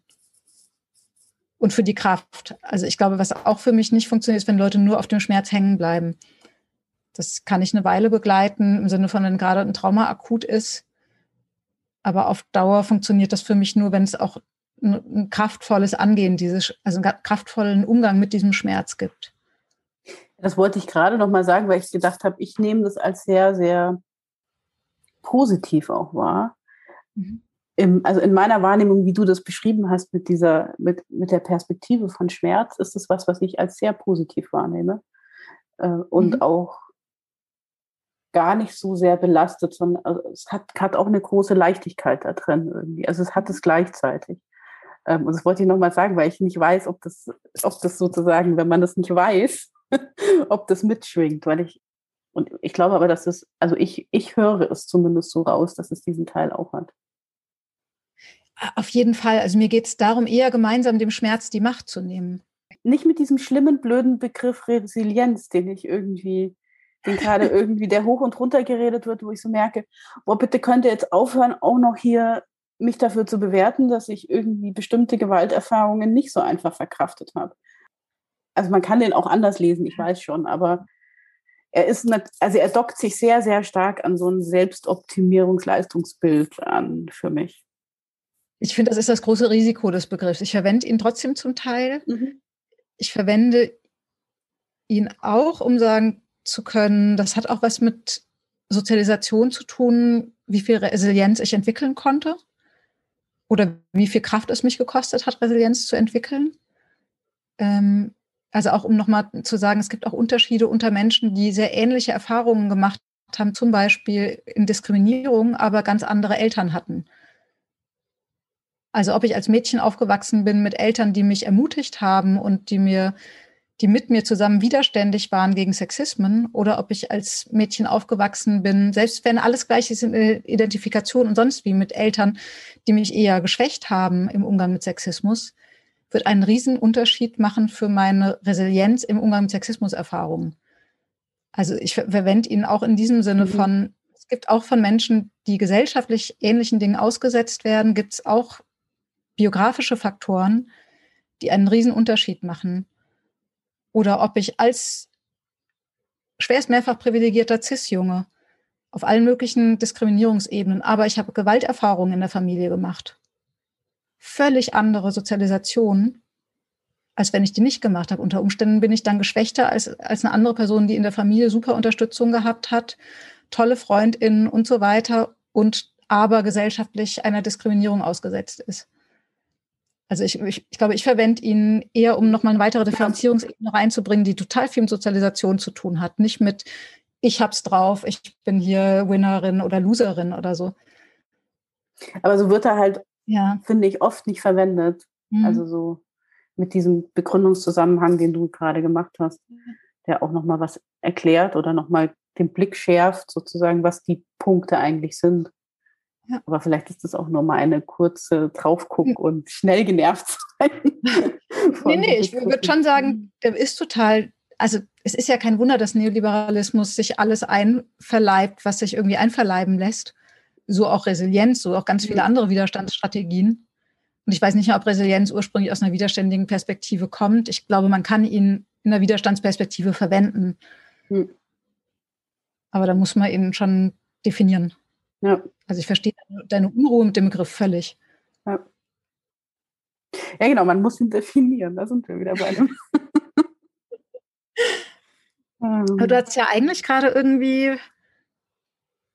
und für die Kraft. Also ich glaube, was auch für mich nicht funktioniert, ist, wenn Leute nur auf dem Schmerz hängen bleiben. Das kann ich eine Weile begleiten, im Sinne von, wenn gerade ein Trauma akut ist. Aber auf Dauer funktioniert das für mich nur, wenn es auch ein, kraftvolles Angehen, dieses, also einen kraftvollen Umgang mit diesem Schmerz gibt. Das wollte ich gerade noch mal sagen, weil ich gedacht habe, ich nehme das als sehr, sehr positiv auch wahr. Mhm. Im, also in meiner Wahrnehmung, wie du das beschrieben hast mit dieser, mit, mit der Perspektive von Schmerz, ist es was, was ich als sehr positiv wahrnehme. Äh, und mhm. auch gar nicht so sehr belastet, sondern also es hat, hat auch eine große Leichtigkeit da drin irgendwie. Also es hat es gleichzeitig. Ähm, und das wollte ich nochmal sagen, weil ich nicht weiß, ob das, ob das sozusagen, wenn man das nicht weiß, ob das mitschwingt, weil ich, und ich glaube aber, dass es, also ich, ich höre es zumindest so raus, dass es diesen Teil auch hat. Auf jeden Fall. Also mir geht es darum, eher gemeinsam dem Schmerz die Macht zu nehmen. Nicht mit diesem schlimmen, blöden Begriff Resilienz, den ich irgendwie, den gerade irgendwie, der hoch und runter geredet wird, wo ich so merke, boah, bitte könnt ihr jetzt aufhören, auch noch hier mich dafür zu bewerten, dass ich irgendwie bestimmte Gewalterfahrungen nicht so einfach verkraftet habe. Also man kann den auch anders lesen, ich weiß schon, aber er ist, nicht, also er dockt sich sehr, sehr stark an so ein Selbstoptimierungsleistungsbild an für mich. Ich finde, das ist das große Risiko des Begriffs. Ich verwende ihn trotzdem zum Teil. Mhm. Ich verwende ihn auch, um sagen zu können, das hat auch was mit Sozialisation zu tun, wie viel Resilienz ich entwickeln konnte oder wie viel Kraft es mich gekostet hat, Resilienz zu entwickeln. Ähm, also auch um nochmal zu sagen, es gibt auch Unterschiede unter Menschen, die sehr ähnliche Erfahrungen gemacht haben, zum Beispiel in Diskriminierung, aber ganz andere Eltern hatten. Also ob ich als Mädchen aufgewachsen bin mit Eltern, die mich ermutigt haben und die mir, die mit mir zusammen widerständig waren gegen Sexismen, oder ob ich als Mädchen aufgewachsen bin, selbst wenn alles gleich ist in Identifikation und sonst wie mit Eltern, die mich eher geschwächt haben im Umgang mit Sexismus, wird einen riesen Unterschied machen für meine Resilienz im Umgang mit Sexismuserfahrungen. Also ich verwende ihn auch in diesem Sinne mhm. von, es gibt auch von Menschen, die gesellschaftlich ähnlichen Dingen ausgesetzt werden, gibt es auch biografische Faktoren, die einen riesen Unterschied machen. Oder ob ich als schwerst mehrfach privilegierter Cis-Junge auf allen möglichen Diskriminierungsebenen, aber ich habe Gewalterfahrungen in der Familie gemacht völlig andere Sozialisation, als wenn ich die nicht gemacht habe. Unter Umständen bin ich dann geschwächter als, als eine andere Person, die in der Familie super Unterstützung gehabt hat, tolle Freundinnen und so weiter und aber gesellschaftlich einer Diskriminierung ausgesetzt ist. Also ich, ich, ich glaube, ich verwende ihn eher, um nochmal eine weitere Differenzierungsebene reinzubringen, die total viel mit Sozialisation zu tun hat. Nicht mit, ich hab's drauf, ich bin hier Winnerin oder Loserin oder so. Aber so wird er halt ja. finde ich, oft nicht verwendet. Mhm. Also so mit diesem Begründungszusammenhang, den du gerade gemacht hast, der auch nochmal was erklärt oder nochmal den Blick schärft, sozusagen, was die Punkte eigentlich sind. Ja. Aber vielleicht ist das auch nur mal eine kurze Draufguck mhm. und schnell genervt sein. nee, nee, ich würde schon sagen, der ist total, also es ist ja kein Wunder, dass Neoliberalismus sich alles einverleibt, was sich irgendwie einverleiben lässt so auch Resilienz, so auch ganz viele andere Widerstandsstrategien. Und ich weiß nicht mehr, ob Resilienz ursprünglich aus einer widerständigen Perspektive kommt. Ich glaube, man kann ihn in einer Widerstandsperspektive verwenden. Mhm. Aber da muss man ihn schon definieren. Ja. Also ich verstehe deine Unruhe mit dem Begriff völlig. Ja. ja, genau, man muss ihn definieren. Da sind wir wieder bei einem. du hast ja eigentlich gerade irgendwie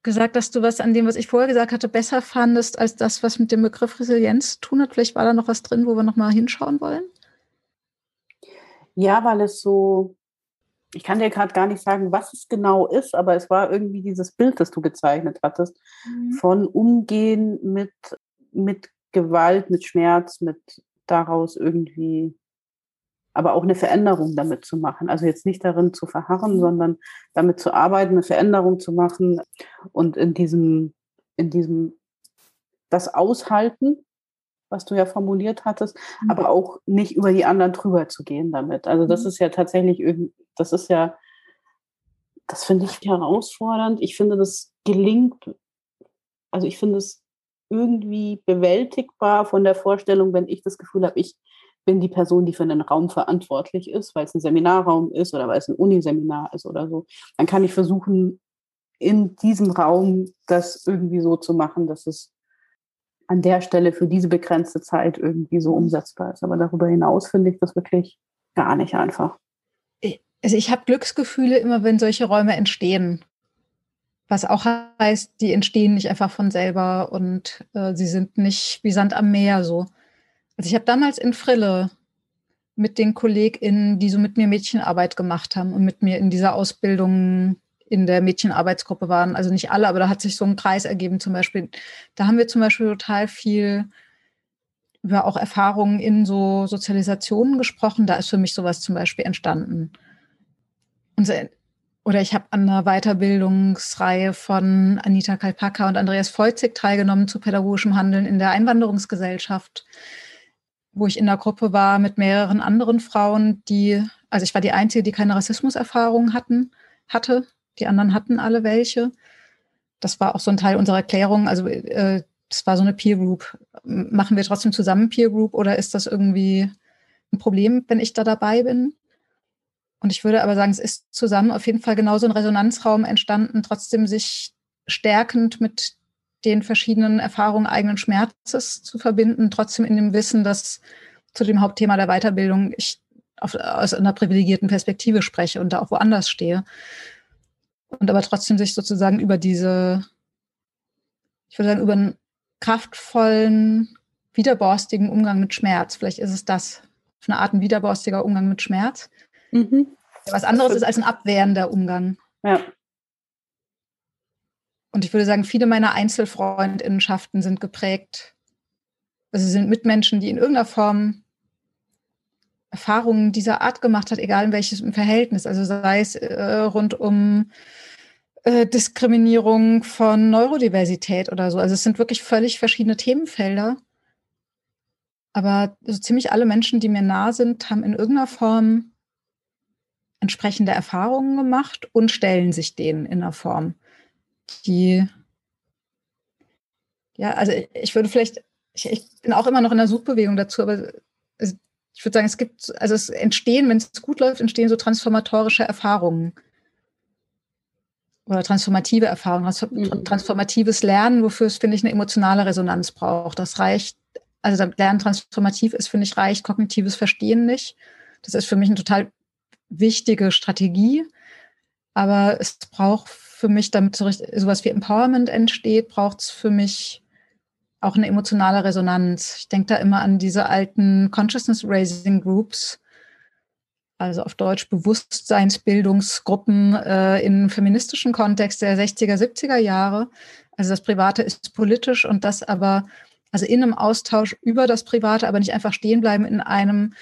gesagt, dass du was an dem, was ich vorher gesagt hatte, besser fandest als das, was mit dem Begriff Resilienz zu tun hat. Vielleicht war da noch was drin, wo wir nochmal hinschauen wollen? Ja, weil es so, ich kann dir gerade gar nicht sagen, was es genau ist, aber es war irgendwie dieses Bild, das du gezeichnet hattest, mhm. von Umgehen mit, mit Gewalt, mit Schmerz, mit daraus irgendwie aber auch eine Veränderung damit zu machen. Also jetzt nicht darin zu verharren, sondern damit zu arbeiten, eine Veränderung zu machen und in diesem, in diesem, das Aushalten, was du ja formuliert hattest, mhm. aber auch nicht über die anderen drüber zu gehen damit. Also das mhm. ist ja tatsächlich das ist ja, das finde ich herausfordernd. Ich finde, das gelingt, also ich finde es irgendwie bewältigbar von der Vorstellung, wenn ich das Gefühl habe, ich bin die Person, die für einen Raum verantwortlich ist, weil es ein Seminarraum ist oder weil es ein Uniseminar ist oder so, dann kann ich versuchen, in diesem Raum das irgendwie so zu machen, dass es an der Stelle für diese begrenzte Zeit irgendwie so umsetzbar ist. Aber darüber hinaus finde ich das wirklich gar nicht einfach. Also ich habe Glücksgefühle immer, wenn solche Räume entstehen. Was auch heißt, die entstehen nicht einfach von selber und äh, sie sind nicht wie Sand am Meer so. Also ich habe damals in Frille mit den KollegInnen, die so mit mir Mädchenarbeit gemacht haben und mit mir in dieser Ausbildung in der Mädchenarbeitsgruppe waren. Also nicht alle, aber da hat sich so ein Kreis ergeben zum Beispiel. Da haben wir zum Beispiel total viel über auch Erfahrungen in so Sozialisationen gesprochen. Da ist für mich sowas zum Beispiel entstanden. Und oder ich habe an einer Weiterbildungsreihe von Anita Kalpaka und Andreas Feuzig teilgenommen zu pädagogischem Handeln in der Einwanderungsgesellschaft wo ich in der Gruppe war mit mehreren anderen Frauen, die, also ich war die Einzige, die keine Rassismuserfahrung hatten, hatte. Die anderen hatten alle welche. Das war auch so ein Teil unserer Erklärung. Also äh, das war so eine Peer Group. Machen wir trotzdem zusammen Peer Group oder ist das irgendwie ein Problem, wenn ich da dabei bin? Und ich würde aber sagen, es ist zusammen auf jeden Fall genauso ein Resonanzraum entstanden, trotzdem sich stärkend mit den verschiedenen Erfahrungen eigenen Schmerzes zu verbinden, trotzdem in dem Wissen, dass zu dem Hauptthema der Weiterbildung ich auf, aus einer privilegierten Perspektive spreche und da auch woanders stehe. Und aber trotzdem sich sozusagen über diese, ich würde sagen, über einen kraftvollen, widerborstigen Umgang mit Schmerz, vielleicht ist es das, auf eine Art ein widerborstiger Umgang mit Schmerz, mhm. was anderes ist als ein abwehrender Umgang. Ja. Und ich würde sagen, viele meiner Einzelfreundinnenschaften sind geprägt, also sind Mitmenschen, die in irgendeiner Form Erfahrungen dieser Art gemacht hat, egal in welchem Verhältnis. Also sei es äh, rund um äh, Diskriminierung von Neurodiversität oder so. Also es sind wirklich völlig verschiedene Themenfelder. Aber so ziemlich alle Menschen, die mir nah sind, haben in irgendeiner Form entsprechende Erfahrungen gemacht und stellen sich denen in einer Form die, ja, also ich würde vielleicht, ich, ich, bin auch immer noch in der Suchbewegung dazu, aber es, ich würde sagen, es gibt, also es entstehen, wenn es gut läuft, entstehen so transformatorische Erfahrungen oder transformative Erfahrungen, mhm. transformatives Lernen, wofür es, finde ich, eine emotionale Resonanz braucht. Das reicht, also Lernen transformativ ist, finde ich, reicht kognitives Verstehen nicht. Das ist für mich eine total wichtige Strategie, aber es braucht für mich, damit so sowas wie Empowerment entsteht, braucht es für mich auch eine emotionale Resonanz. Ich denke da immer an diese alten Consciousness Raising Groups, also auf Deutsch Bewusstseinsbildungsgruppen äh, im feministischen Kontext der 60er, 70er Jahre. Also das Private ist politisch und das aber, also in einem Austausch über das Private, aber nicht einfach stehen bleiben in einem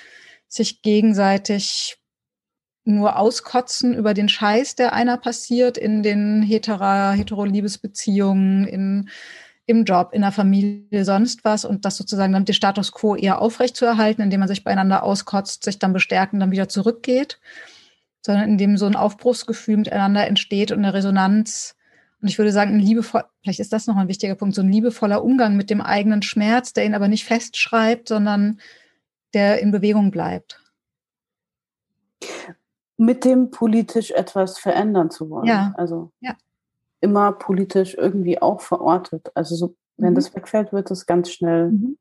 sich gegenseitig nur auskotzen über den Scheiß, der einer passiert in den hetero, hetero-Liebesbeziehungen, in, im Job, in der Familie, sonst was und das sozusagen dann den Status quo eher aufrechtzuerhalten, indem man sich beieinander auskotzt, sich dann bestärken, dann wieder zurückgeht, sondern indem so ein Aufbruchsgefühl miteinander entsteht und eine Resonanz. Und ich würde sagen, ein liebevoll, vielleicht ist das noch ein wichtiger Punkt, so ein liebevoller Umgang mit dem eigenen Schmerz, der ihn aber nicht festschreibt, sondern der in Bewegung bleibt mit dem politisch etwas verändern zu wollen. Ja. Also ja. Immer politisch irgendwie auch verortet. Also so, wenn mhm. das wegfällt, wird es ganz schnell, mhm.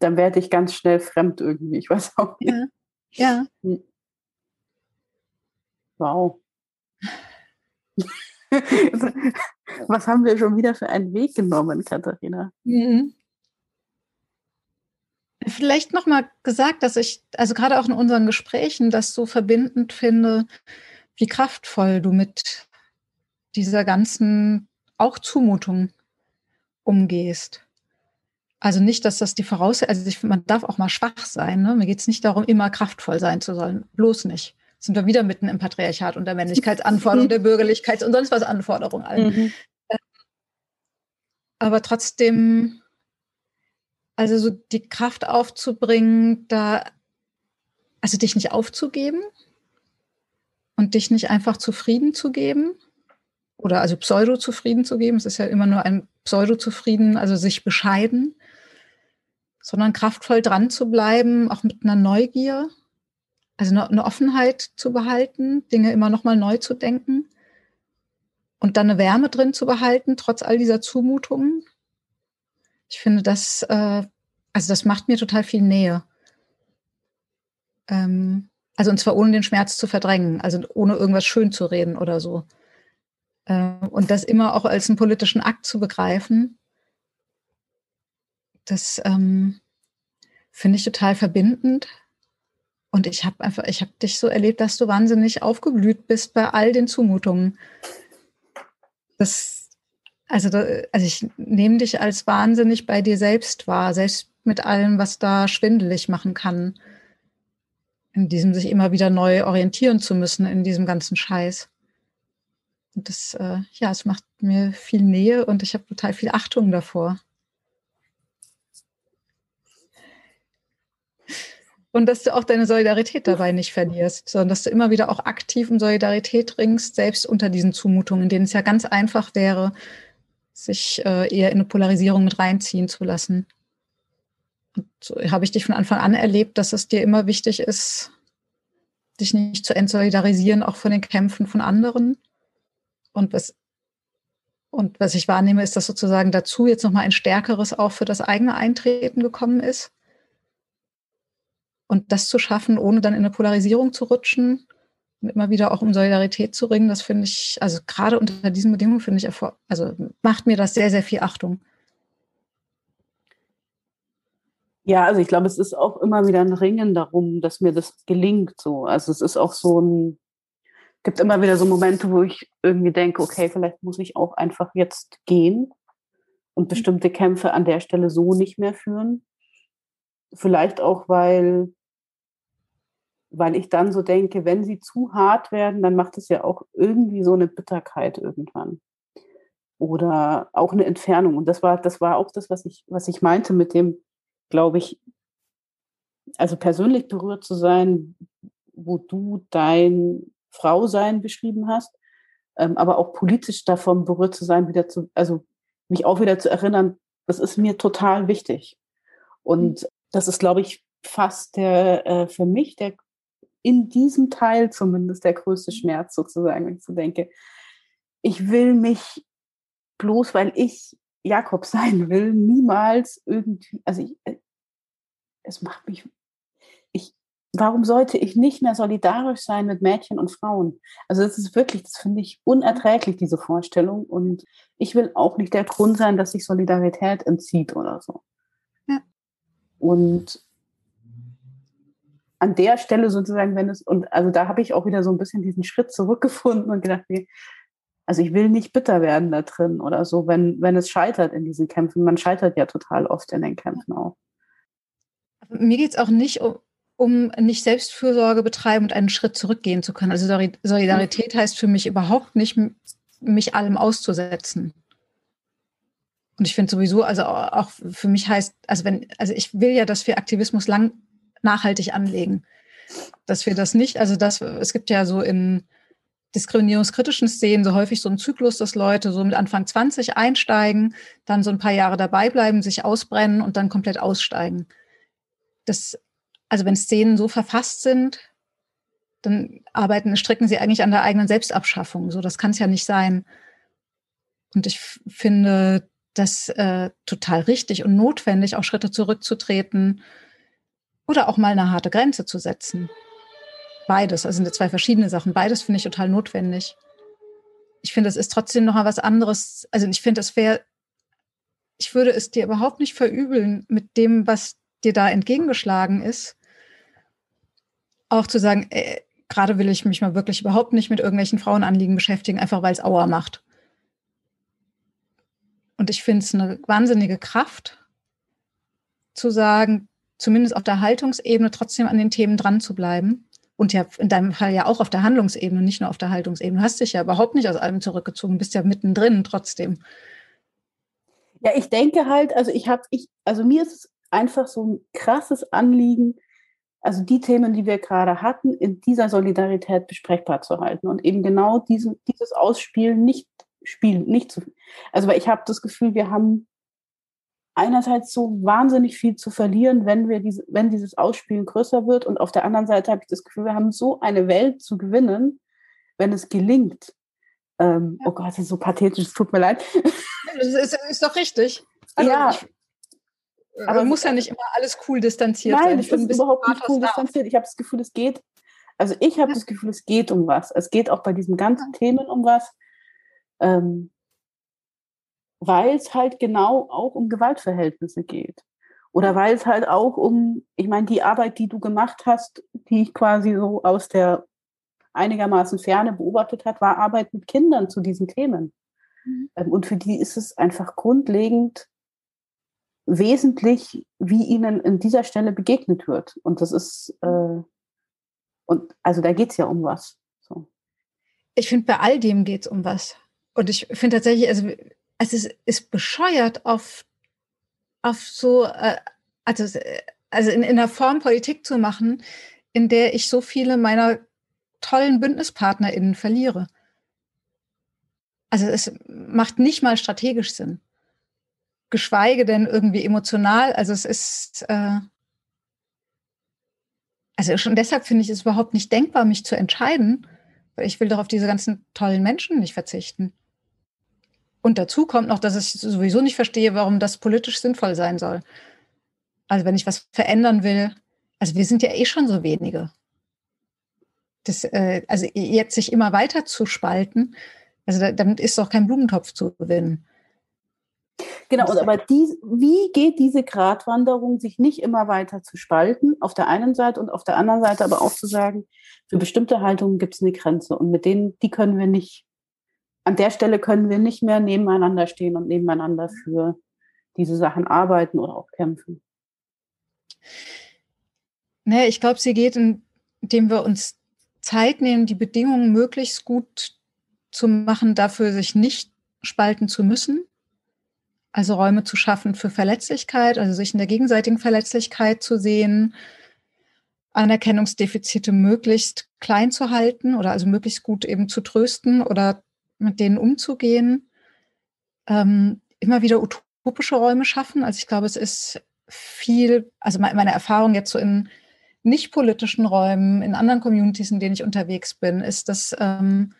dann werde ich ganz schnell fremd irgendwie. Ich weiß auch nicht. Ja. ja. Hm. Wow. Was haben wir schon wieder für einen Weg genommen, Katharina? Mhm vielleicht nochmal gesagt, dass ich, also gerade auch in unseren Gesprächen, das so verbindend finde, wie kraftvoll du mit dieser ganzen auch Zumutung umgehst. Also nicht, dass das die Voraussetzung, also ich, man darf auch mal schwach sein. Ne? Mir geht es nicht darum, immer kraftvoll sein zu sollen. Bloß nicht. Sind wir wieder mitten im Patriarchat und der Männlichkeitsanforderung, der Bürgerlichkeits- und sonst was Anforderungen Mhm. Aber trotzdem, also so die Kraft aufzubringen, da, also dich nicht aufzugeben und dich nicht einfach zufrieden zu geben oder also pseudo-zufrieden zu geben. Es ist ja immer nur ein pseudo-zufrieden, also sich bescheiden sondern kraftvoll dran zu bleiben, auch mit einer Neugier, also eine, Offenheit zu behalten, Dinge immer nochmal neu zu denken und dann eine Wärme drin zu behalten, trotz all dieser Zumutungen. Ich finde, das, äh, also das macht mir total viel Nähe. Ähm, also und zwar ohne den Schmerz zu verdrängen, also ohne irgendwas schön zu reden oder so. Äh, und das immer auch als einen politischen Akt zu begreifen das ähm, finde ich total verbindend. Und ich habe einfach, ich habe dich so erlebt, dass du wahnsinnig aufgeblüht bist bei all den Zumutungen. Das, also, also ich nehme dich als wahnsinnig bei dir selbst wahr, selbst mit allem, was da schwindelig machen kann. In diesem sich immer wieder neu orientieren zu müssen, in diesem ganzen Scheiß. Und das, äh, ja, es macht mir viel Nähe und ich habe total viel Achtung davor. Und dass du auch deine Solidarität dabei nicht verlierst, sondern dass du immer wieder auch aktiv um Solidarität ringst, selbst unter diesen Zumutungen, in denen es ja ganz einfach wäre, sich äh, eher in eine Polarisierung mit reinziehen zu lassen. Und so habe ich dich von Anfang an erlebt, dass es dir immer wichtig ist, dich nicht zu entsolidarisieren, auch von den Kämpfen von anderen. Und was, und was ich wahrnehme, ist, dass sozusagen dazu jetzt nochmal ein stärkeres auch für das eigene Eintreten gekommen ist. Und das zu schaffen, ohne dann in eine Polarisierung zu rutschen und immer wieder auch um Solidarität zu ringen, das finde ich, also gerade unter diesen Bedingungen finde ich, also macht mir das sehr, sehr viel Achtung. Ja, also ich glaube, es ist auch immer wieder ein Ringen darum, dass mir das gelingt. So, also es ist auch so ein, gibt immer wieder so Momente, wo ich irgendwie denke, okay, vielleicht muss ich auch einfach jetzt gehen und bestimmte Kämpfe an der Stelle so nicht mehr führen. Vielleicht auch, weil weil ich dann so denke, wenn sie zu hart werden, dann macht es ja auch irgendwie so eine Bitterkeit irgendwann. Oder auch eine Entfernung. Und das war, das war auch das, was ich, was ich meinte mit dem, glaube ich, also persönlich berührt zu sein, wo du dein Frausein beschrieben hast, ähm, aber auch politisch davon berührt zu sein, wieder zu, also mich auch wieder zu erinnern, das ist mir total wichtig. Und das ist, glaube ich, fast der äh, für mich der in diesem Teil zumindest der größte mhm. Schmerz sozusagen, wenn ich so denke, ich will mich bloß, weil ich Jakob sein will, niemals irgendwie, also ich, äh, es macht mich, ich, warum sollte ich nicht mehr solidarisch sein mit Mädchen und Frauen? Also das ist wirklich, das finde ich unerträglich, diese Vorstellung. Und ich will auch nicht der Grund sein, dass sich Solidarität entzieht oder so. Ja. Und an der Stelle sozusagen, wenn es, und also da habe ich auch wieder so ein bisschen diesen Schritt zurückgefunden und gedacht, nee, also ich will nicht bitter werden da drin oder so, wenn, wenn es scheitert in diesen Kämpfen. Man scheitert ja total oft in den Kämpfen auch. Mir geht es auch nicht um, um nicht Selbstfürsorge betreiben und einen Schritt zurückgehen zu können. Also Solidarität heißt für mich überhaupt nicht, mich allem auszusetzen. Und ich finde sowieso, also auch für mich heißt, also wenn, also ich will ja, dass wir Aktivismus lang nachhaltig anlegen. Dass wir das nicht, also das, es gibt ja so in diskriminierungskritischen Szenen so häufig so einen Zyklus, dass Leute so mit Anfang 20 einsteigen, dann so ein paar Jahre dabei bleiben, sich ausbrennen und dann komplett aussteigen. Das, also wenn Szenen so verfasst sind, dann arbeiten, stricken sie eigentlich an der eigenen Selbstabschaffung. So, das kann es ja nicht sein. Und ich finde das äh, total richtig und notwendig, auch Schritte zurückzutreten oder auch mal eine harte Grenze zu setzen. Beides, also sind zwei verschiedene Sachen. Beides finde ich total notwendig. Ich finde, es ist trotzdem noch mal was anderes. Also ich finde, es wäre, ich würde es dir überhaupt nicht verübeln mit dem, was dir da entgegengeschlagen ist. Auch zu sagen, äh, gerade will ich mich mal wirklich überhaupt nicht mit irgendwelchen Frauenanliegen beschäftigen, einfach weil es Auer macht. Und ich finde es eine wahnsinnige Kraft, zu sagen, zumindest auf der Haltungsebene trotzdem an den Themen dran zu bleiben. Und ja, in deinem Fall ja auch auf der Handlungsebene, nicht nur auf der Haltungsebene. Du hast dich ja überhaupt nicht aus allem zurückgezogen, bist ja mittendrin trotzdem. Ja, ich denke halt, also ich habe, ich, also mir ist es einfach so ein krasses Anliegen, also die Themen, die wir gerade hatten, in dieser Solidarität besprechbar zu halten und eben genau diesen, dieses Ausspielen nicht spielen, nicht zu. Also weil ich habe das Gefühl, wir haben einerseits so wahnsinnig viel zu verlieren, wenn wir diese, wenn dieses Ausspielen größer wird, und auf der anderen Seite habe ich das Gefühl, wir haben so eine Welt zu gewinnen, wenn es gelingt. Ähm, ja. Oh Gott, das ist so pathetisch, es tut mir leid. Das ist, ist doch richtig. Also ja. Ich, aber muss ja nicht immer alles cool distanziert nein, sein. Nein, ich bin überhaupt nicht cool distanziert. Ich habe das Gefühl, es geht, also ich habe ja. das Gefühl, es geht um was. Es geht auch bei diesen ganzen Themen um was. Ähm, weil es halt genau auch um Gewaltverhältnisse geht. Oder weil es halt auch um, ich meine, die Arbeit, die du gemacht hast, die ich quasi so aus der einigermaßen Ferne beobachtet hat, war Arbeit mit Kindern zu diesen Themen. Mhm. Ähm, und für die ist es einfach grundlegend wesentlich, wie ihnen in dieser Stelle begegnet wird. Und das ist, äh, und also da geht es ja um was. So. Ich finde, bei all dem geht es um was. Und ich finde tatsächlich, also es ist, bescheuert auf, auf so, äh, also, also in, in einer Form Politik zu machen, in der ich so viele meiner tollen BündnispartnerInnen verliere. Also es macht nicht mal strategisch Sinn. Geschweige denn irgendwie emotional. Also es ist, äh, also schon deshalb finde ich es überhaupt nicht denkbar, mich zu entscheiden, weil ich will doch auf diese ganzen tollen Menschen nicht verzichten. Und dazu kommt noch, dass ich sowieso nicht verstehe, warum das politisch sinnvoll sein soll. Also wenn ich was verändern will, also wir sind ja eh schon so wenige. Das, äh, also jetzt sich immer weiter zu spalten, also da, damit ist doch kein Blumentopf zu gewinnen. Genau, und aber die, wie geht diese Gratwanderung, sich nicht immer weiter zu spalten, auf der einen Seite und auf der anderen Seite aber auch zu sagen, für bestimmte Haltungen gibt es eine Grenze und mit denen, die können wir nicht an der Stelle können wir nicht mehr nebeneinander stehen und nebeneinander für diese Sachen arbeiten oder auch kämpfen. Nee, ich glaube, sie geht, indem wir uns Zeit nehmen, die Bedingungen möglichst gut zu machen, dafür sich nicht spalten zu müssen. Also Räume zu schaffen für Verletzlichkeit, also sich in der gegenseitigen Verletzlichkeit zu sehen, Anerkennungsdefizite möglichst klein zu halten oder also möglichst gut eben zu trösten oder mit denen umzugehen, ähm, immer wieder utopische Räume schaffen. Also ich glaube, es ist viel, also meine Erfahrung jetzt so in nicht politischen Räumen, in anderen Communities, in denen ich unterwegs bin, ist, dass ähm,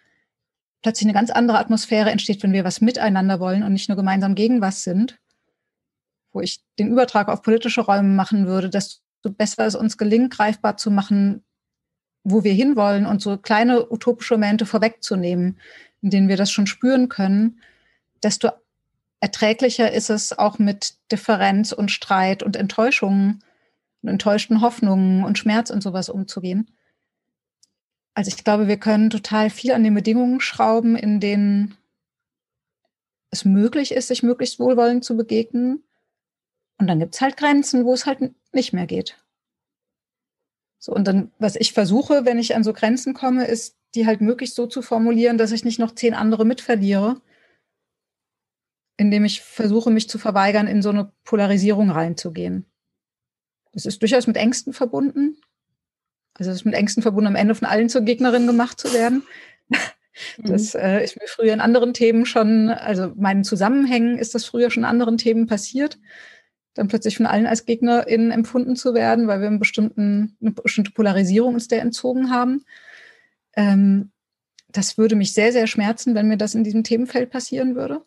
plötzlich eine ganz andere Atmosphäre entsteht, wenn wir was miteinander wollen und nicht nur gemeinsam gegen was sind. Wo ich den Übertrag auf politische Räume machen würde, desto besser es uns gelingt, greifbar zu machen, wo wir hinwollen und so kleine utopische Momente vorwegzunehmen, in denen wir das schon spüren können, desto erträglicher ist es auch mit Differenz und Streit und Enttäuschungen und enttäuschten Hoffnungen und Schmerz und sowas umzugehen. Also ich glaube, wir können total viel an den Bedingungen schrauben, in denen es möglich ist, sich möglichst wohlwollend zu begegnen. Und dann gibt es halt Grenzen, wo es halt nicht mehr geht. So, und dann, was ich versuche, wenn ich an so Grenzen komme, ist, die halt möglichst so zu formulieren, dass ich nicht noch zehn andere mitverliere, indem ich versuche, mich zu verweigern, in so eine Polarisierung reinzugehen. Das ist durchaus mit Ängsten verbunden. Also es ist mit Ängsten verbunden, am Ende von allen zur Gegnerin gemacht zu werden. Das mhm. äh, ist mir früher in anderen Themen schon, also meinen Zusammenhängen ist das früher schon in anderen Themen passiert, dann plötzlich von allen als GegnerInnen empfunden zu werden, weil wir einen bestimmten, eine bestimmte Polarisierung uns der entzogen haben. Ähm, das würde mich sehr, sehr schmerzen, wenn mir das in diesem Themenfeld passieren würde.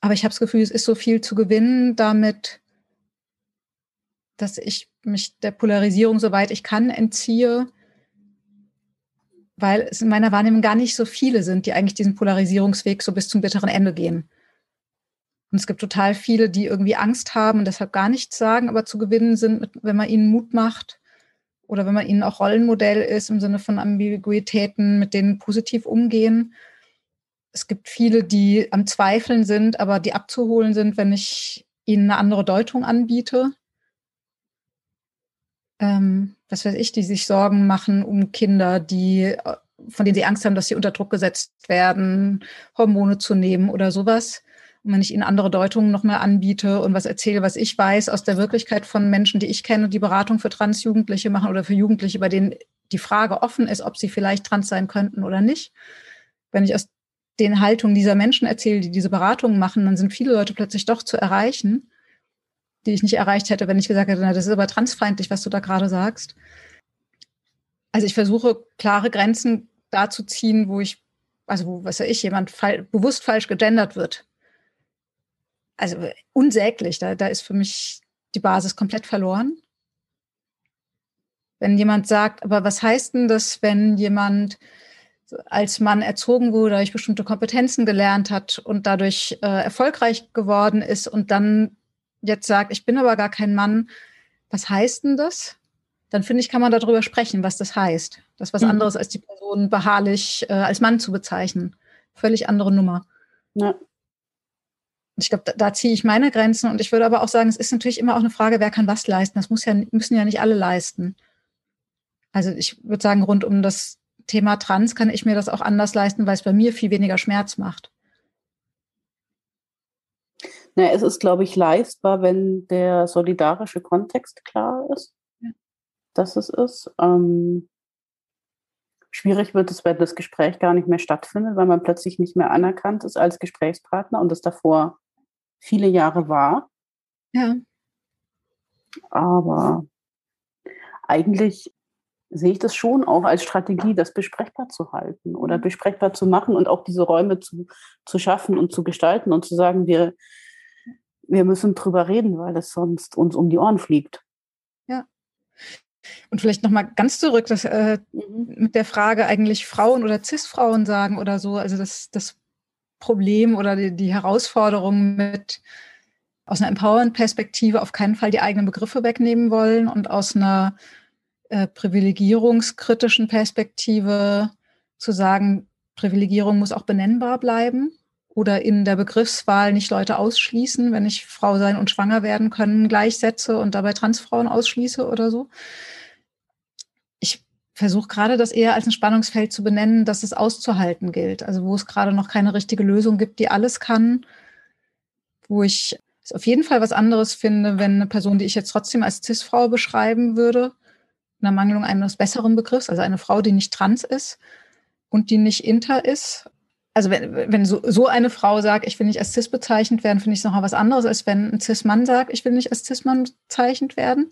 Aber ich habe das Gefühl, es ist so viel zu gewinnen damit, dass ich mich der Polarisierung, soweit ich kann, entziehe, weil es in meiner Wahrnehmung gar nicht so viele sind, die eigentlich diesen Polarisierungsweg so bis zum bitteren Ende gehen. Und es gibt total viele, die irgendwie Angst haben und deshalb gar nichts sagen, aber zu gewinnen sind, wenn man ihnen Mut macht oder wenn man ihnen auch Rollenmodell ist im Sinne von Ambiguitäten, mit denen positiv umgehen. Es gibt viele, die am Zweifeln sind, aber die abzuholen sind, wenn ich ihnen eine andere Deutung anbiete. Ähm, was weiß ich, die sich Sorgen machen um Kinder, die, von denen sie Angst haben, dass sie unter Druck gesetzt werden, Hormone zu nehmen oder sowas. Und wenn ich ihnen andere Deutungen nochmal anbiete und was erzähle, was ich weiß aus der Wirklichkeit von Menschen, die ich kenne, die Beratung für Transjugendliche machen oder für Jugendliche, bei denen die Frage offen ist, ob sie vielleicht trans sein könnten oder nicht. Wenn ich aus den Haltungen dieser Menschen erzähle, die diese Beratungen machen, dann sind viele Leute plötzlich doch zu erreichen, die ich nicht erreicht hätte, wenn ich gesagt hätte, na, das ist aber transfeindlich, was du da gerade sagst. Also ich versuche klare Grenzen da zu ziehen, wo ich, also wo, was weiß ich, jemand fall, bewusst falsch gegendert wird also unsäglich. Da, da ist für mich die Basis komplett verloren. Wenn jemand sagt, aber was heißt denn das, wenn jemand als Mann erzogen wurde, durch bestimmte Kompetenzen gelernt hat und dadurch äh, erfolgreich geworden ist und dann jetzt sagt, ich bin aber gar kein Mann, was heißt denn das? Dann finde ich, kann man darüber sprechen, was das heißt. Das ist was mhm. anderes, als die Person beharrlich äh, als Mann zu bezeichnen. Völlig andere Nummer. Ja. Ich glaube, da, da, ziehe ich meine Grenzen und ich würde aber auch sagen, es ist natürlich immer auch eine Frage, wer kann was leisten. Das muss ja, müssen ja nicht alle leisten. Also ich würde sagen, rund um das Thema Trans kann ich mir das auch anders leisten, weil es bei mir viel weniger Schmerz macht. Na, es ist, glaube ich, leistbar, wenn der solidarische Kontext klar ist, ja. dass es ist. Ähm, schwierig wird es, wenn das Gespräch gar nicht mehr stattfindet, weil man plötzlich nicht mehr anerkannt ist als Gesprächspartner und das davor viele Jahre war. Ja. Aber eigentlich sehe ich das schon auch als Strategie, das besprechbar zu halten oder mhm. besprechbar zu machen und auch diese Räume zu, zu schaffen und zu gestalten und zu sagen, wir, wir müssen drüber reden, weil es sonst uns um die Ohren fliegt. Ja. Und vielleicht nochmal ganz zurück, dass, äh, mhm. mit der Frage eigentlich Frauen oder Cis-Frauen sagen oder so, also das, das Problem oder die, die Herausforderung mit aus einer Empowerment-Perspektive auf keinen Fall die eigenen Begriffe wegnehmen wollen und aus einer äh, privilegierungskritischen Perspektive zu sagen, Privilegierung muss auch benennbar bleiben oder in der Begriffswahl nicht Leute ausschließen, wenn ich Frau sein und schwanger werden können gleichsetze und dabei Transfrauen ausschließe oder so versuche gerade das eher als ein Spannungsfeld zu benennen, dass es auszuhalten gilt. Also wo es gerade noch keine richtige Lösung gibt, die alles kann, wo ich es auf jeden Fall was anderes finde, wenn eine Person, die ich jetzt trotzdem als Cis-Frau beschreiben würde, in der Mangelung eines besseren Begriffs, also eine Frau, die nicht trans ist und die nicht inter ist. Also wenn, wenn so, so eine Frau sagt, ich will nicht als Cis bezeichnet werden, finde ich es noch was anderes, als wenn ein Cis-Mann sagt, ich will nicht als Cis-Mann bezeichnet werden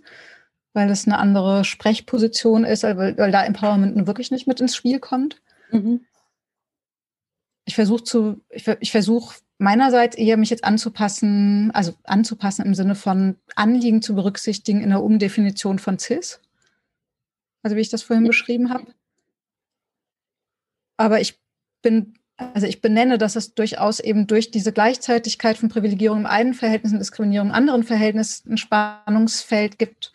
weil das eine andere Sprechposition ist, weil, weil da Empowerment wirklich nicht mit ins Spiel kommt. Mhm. Ich versuche zu, ich, ich versuche meinerseits eher mich jetzt anzupassen, also anzupassen im Sinne von Anliegen zu berücksichtigen in der Umdefinition von CIS. Also wie ich das vorhin beschrieben habe. Aber ich bin, also ich benenne, dass es durchaus eben durch diese Gleichzeitigkeit von Privilegierung im einen Verhältnis und Diskriminierung im anderen Verhältnis ein Spannungsfeld gibt,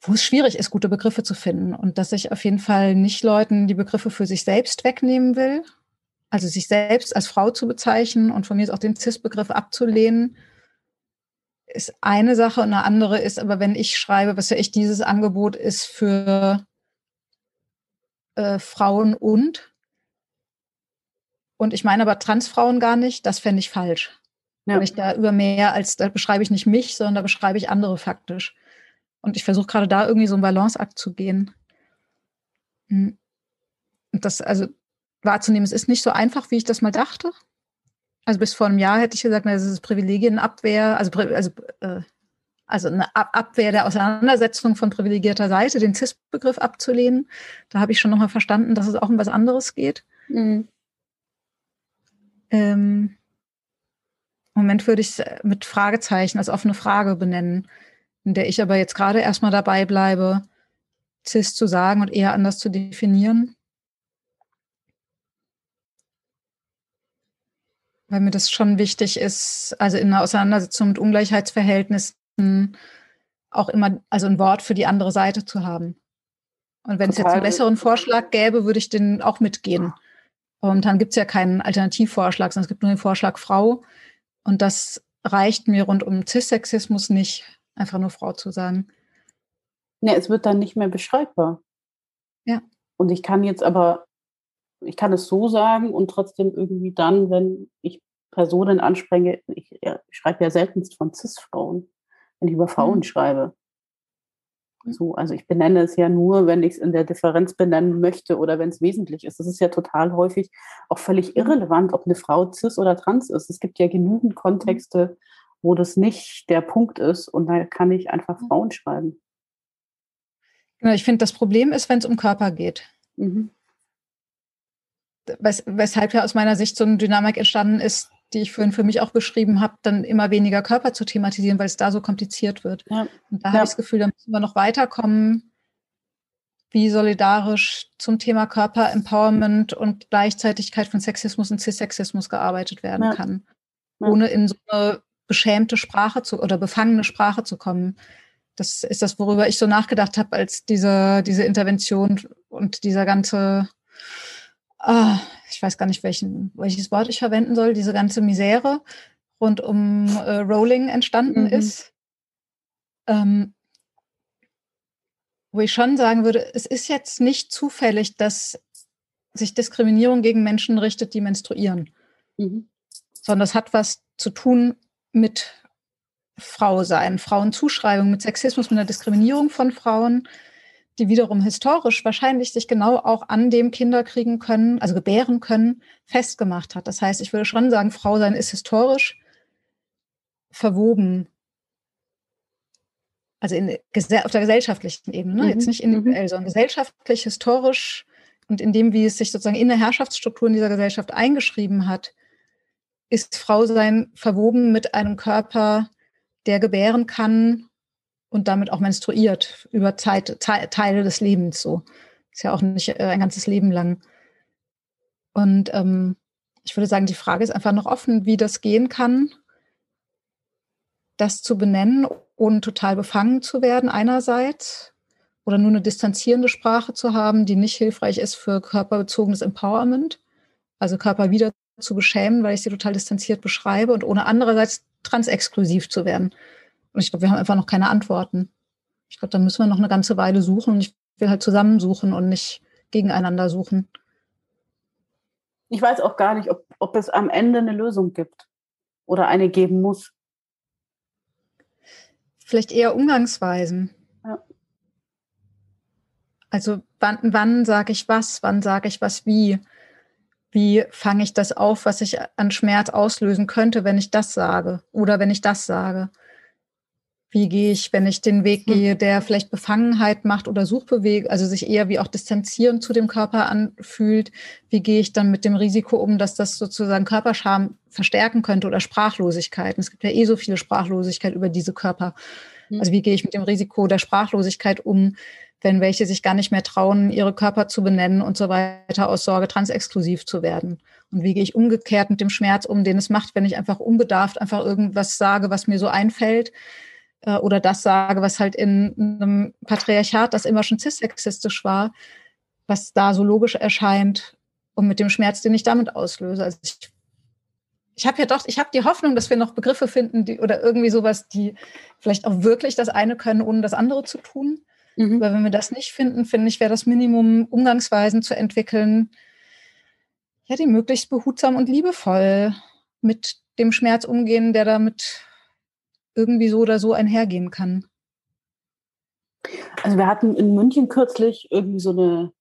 wo es schwierig ist, gute Begriffe zu finden. Und dass ich auf jeden Fall nicht Leuten die Begriffe für sich selbst wegnehmen will, also sich selbst als Frau zu bezeichnen und von mir ist auch den CIS-Begriff abzulehnen, ist eine Sache. Und eine andere ist aber, wenn ich schreibe, was ja echt dieses Angebot ist für äh, Frauen und und ich meine aber Transfrauen gar nicht, das fände ich falsch. Ja. Wenn ich da über mehr als, da beschreibe ich nicht mich, sondern da beschreibe ich andere faktisch. Und ich versuche gerade da irgendwie so einen Balanceakt zu gehen. Hm. Und das also wahrzunehmen, es ist nicht so einfach, wie ich das mal dachte. Also bis vor einem Jahr hätte ich gesagt, na, das ist Privilegienabwehr, also, also, äh, also eine Abwehr der Auseinandersetzung von privilegierter Seite, den CIS-Begriff abzulehnen. Da habe ich schon nochmal verstanden, dass es auch um was anderes geht. Mhm. Ähm, Im Moment würde ich es mit Fragezeichen als offene Frage benennen in der ich aber jetzt gerade erstmal dabei bleibe, CIS zu sagen und eher anders zu definieren. Weil mir das schon wichtig ist, also in einer Auseinandersetzung mit Ungleichheitsverhältnissen auch immer, also ein Wort für die andere Seite zu haben. Und wenn Total. es jetzt einen besseren Vorschlag gäbe, würde ich den auch mitgehen. Momentan gibt es ja keinen Alternativvorschlag, sondern es gibt nur den Vorschlag Frau. Und das reicht mir rund um Cis-Sexismus nicht, einfach nur Frau zu sagen. Ja, es wird dann nicht mehr beschreibbar. Ja. Und ich kann jetzt aber, ich kann es so sagen und trotzdem irgendwie dann, wenn ich Personen anspreche, ich, ja, ich schreibe ja seltenst von Cis-Frauen, wenn ich über Frauen mhm. schreibe. So, also ich benenne es ja nur, wenn ich es in der Differenz benennen möchte oder wenn es wesentlich ist. Das ist ja total häufig auch völlig mhm. irrelevant, ob eine Frau cis oder trans ist. Es gibt ja genügend mhm. Kontexte, wo das nicht der Punkt ist und da kann ich einfach mhm. Frauen schreiben. Genau, ich finde, das Problem ist, wenn es um Körper geht. Mhm. Wes weshalb ja aus meiner Sicht so eine Dynamik entstanden ist, die ich vorhin für mich auch beschrieben habe, dann immer weniger Körper zu thematisieren, weil es da so kompliziert wird. Ja. Und da ja. habe ich das Gefühl, da müssen wir noch weiterkommen, wie solidarisch zum Thema Körper-Empowerment und Gleichzeitigkeit von Sexismus und Cis-Sexismus gearbeitet werden ja. kann. Ohne in so eine beschämte Sprache zu oder befangene Sprache zu kommen. Das ist das, worüber ich so nachgedacht habe, als diese, diese Intervention und dieser ganze ah, ich weiß gar nicht, welchen, welches Wort ich verwenden soll, diese ganze Misere rund um äh, Rowling entstanden mhm. ist. Ähm, wo ich schon sagen würde, es ist jetzt nicht zufällig, dass sich Diskriminierung gegen Menschen richtet, die menstruieren, mhm. sondern das hat was zu tun mit Frau sein, Frauenzuschreibung, mit Sexismus, mit der Diskriminierung von Frauen, die wiederum historisch wahrscheinlich sich genau auch an dem Kinder kriegen können, also gebären können, festgemacht hat. Das heißt, ich würde schon sagen, Frau sein ist historisch verwoben. Also in, auf der gesellschaftlichen Ebene, ne? Mhm. jetzt nicht individuell, mhm. sondern gesellschaftlich, historisch und in dem, wie es sich sozusagen in der Herrschaftsstruktur in dieser Gesellschaft eingeschrieben hat, ist Frau sein verwoben mit einem Körper, der gebären kann und damit auch menstruiert über Zeit, Te Teile des Lebens so. Ist ja auch nicht äh, ein ganzes Leben lang. Und ähm, ich würde sagen, die Frage ist einfach noch offen, wie das gehen kann, das zu benennen, ohne total befangen zu werden einerseits oder nur eine distanzierende Sprache zu haben, die nicht hilfreich ist für körperbezogenes Empowerment, also Körper wieder zu beschämen, weil ich sie total distanziert beschreibe und ohne andererseits transexklusiv zu werden. Und ich glaube, wir haben einfach noch keine Antworten. Ich glaube, da müssen wir noch eine ganze Weile suchen und ich will halt zusammensuchen und nicht gegeneinander suchen. Ich weiß auch gar nicht, ob, ob es am Ende eine Lösung gibt oder eine geben muss. Vielleicht eher Umgangsweisen. Ja. Also wann, wann sage ich was, wann sage ich was wie? Wie fange ich das auf, was ich an Schmerz auslösen könnte, wenn ich das sage oder wenn ich das sage? Wie gehe ich, wenn ich den Weg hm. gehe, der vielleicht Befangenheit macht oder Suchbewegung, also sich eher wie auch distanzieren zu dem Körper anfühlt? Wie gehe ich dann mit dem Risiko um, dass das sozusagen Körperscham verstärken könnte oder Sprachlosigkeit? Es gibt ja eh so viele Sprachlosigkeit über diese Körper. Hm. Also wie gehe ich mit dem Risiko der Sprachlosigkeit um, wenn welche sich gar nicht mehr trauen, ihre Körper zu benennen und so weiter aus Sorge transexklusiv zu werden? Und wie gehe ich umgekehrt mit dem Schmerz um, den es macht, wenn ich einfach unbedarft einfach irgendwas sage, was mir so einfällt? Äh, oder das sage, was halt in einem Patriarchat, das immer schon cis-sexistisch war, was da so logisch erscheint und mit dem Schmerz, den ich damit auslöse. Also ich, ich habe ja doch, ich habe die Hoffnung, dass wir noch Begriffe finden, die oder irgendwie sowas, die vielleicht auch wirklich das eine können, ohne das andere zu tun. Mhm. Aber wenn wir das nicht finden, finde ich, wäre das Minimum, Umgangsweisen zu entwickeln, ja, die möglichst behutsam und liebevoll mit dem Schmerz umgehen, der damit irgendwie so oder so einhergehen kann. Also wir hatten in München kürzlich irgendwie so eine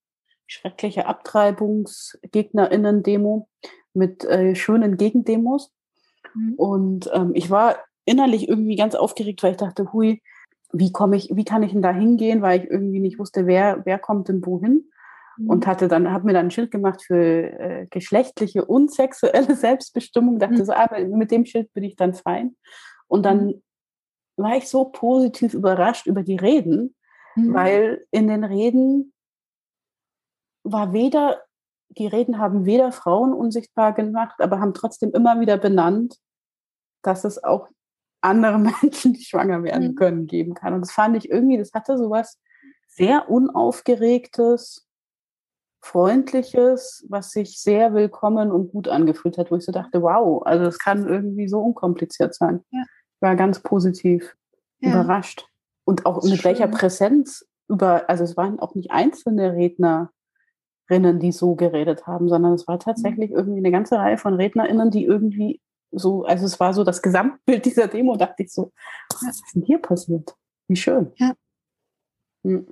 schreckliche Abtreibungsgegnerinnen-Demo mit äh, schönen Gegendemos. Mhm. Und ähm, ich war innerlich irgendwie ganz aufgeregt, weil ich dachte, hui, wie komme ich, wie kann ich denn da hingehen, weil ich irgendwie nicht wusste, wer, wer kommt denn wohin. Mhm. Und hatte dann, habe mir dann ein Schild gemacht für äh, geschlechtliche und sexuelle Selbstbestimmung. Dachte mhm. so, aber ah, mit dem Schild bin ich dann fein. Und dann mhm war ich so positiv überrascht über die Reden, mhm. weil in den Reden war weder, die Reden haben weder Frauen unsichtbar gemacht, aber haben trotzdem immer wieder benannt, dass es auch andere Menschen, die schwanger werden mhm. können, geben kann. Und das fand ich irgendwie, das hatte sowas sehr unaufgeregtes, Freundliches, was sich sehr willkommen und gut angefühlt hat, wo ich so dachte, wow, also es kann irgendwie so unkompliziert sein. Ja. Ich war ganz positiv ja. überrascht. Und auch mit schön. welcher Präsenz über, also es waren auch nicht einzelne Rednerinnen, die so geredet haben, sondern es war tatsächlich mhm. irgendwie eine ganze Reihe von RednerInnen, die irgendwie so, also es war so das Gesamtbild dieser Demo, dachte ich so, was ist denn hier passiert? Wie schön. Ja. Hm.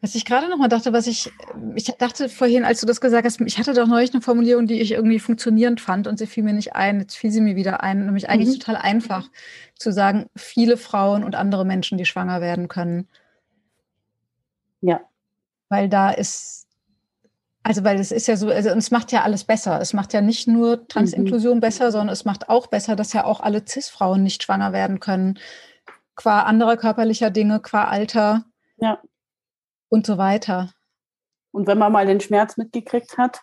Was ich gerade noch mal dachte, was ich, ich dachte vorhin, als du das gesagt hast, ich hatte doch neulich eine Formulierung, die ich irgendwie funktionierend fand und sie fiel mir nicht ein, jetzt fiel sie mir wieder ein, nämlich eigentlich mhm. total einfach zu sagen, viele Frauen und andere Menschen, die schwanger werden können. Ja. Weil da ist, also weil es ist ja so, also es macht ja alles besser. Es macht ja nicht nur Transinklusion mhm. besser, sondern es macht auch besser, dass ja auch alle CIS-Frauen nicht schwanger werden können, qua anderer körperlicher Dinge, qua Alter. Ja und so weiter. Und wenn man mal den Schmerz mitgekriegt hat,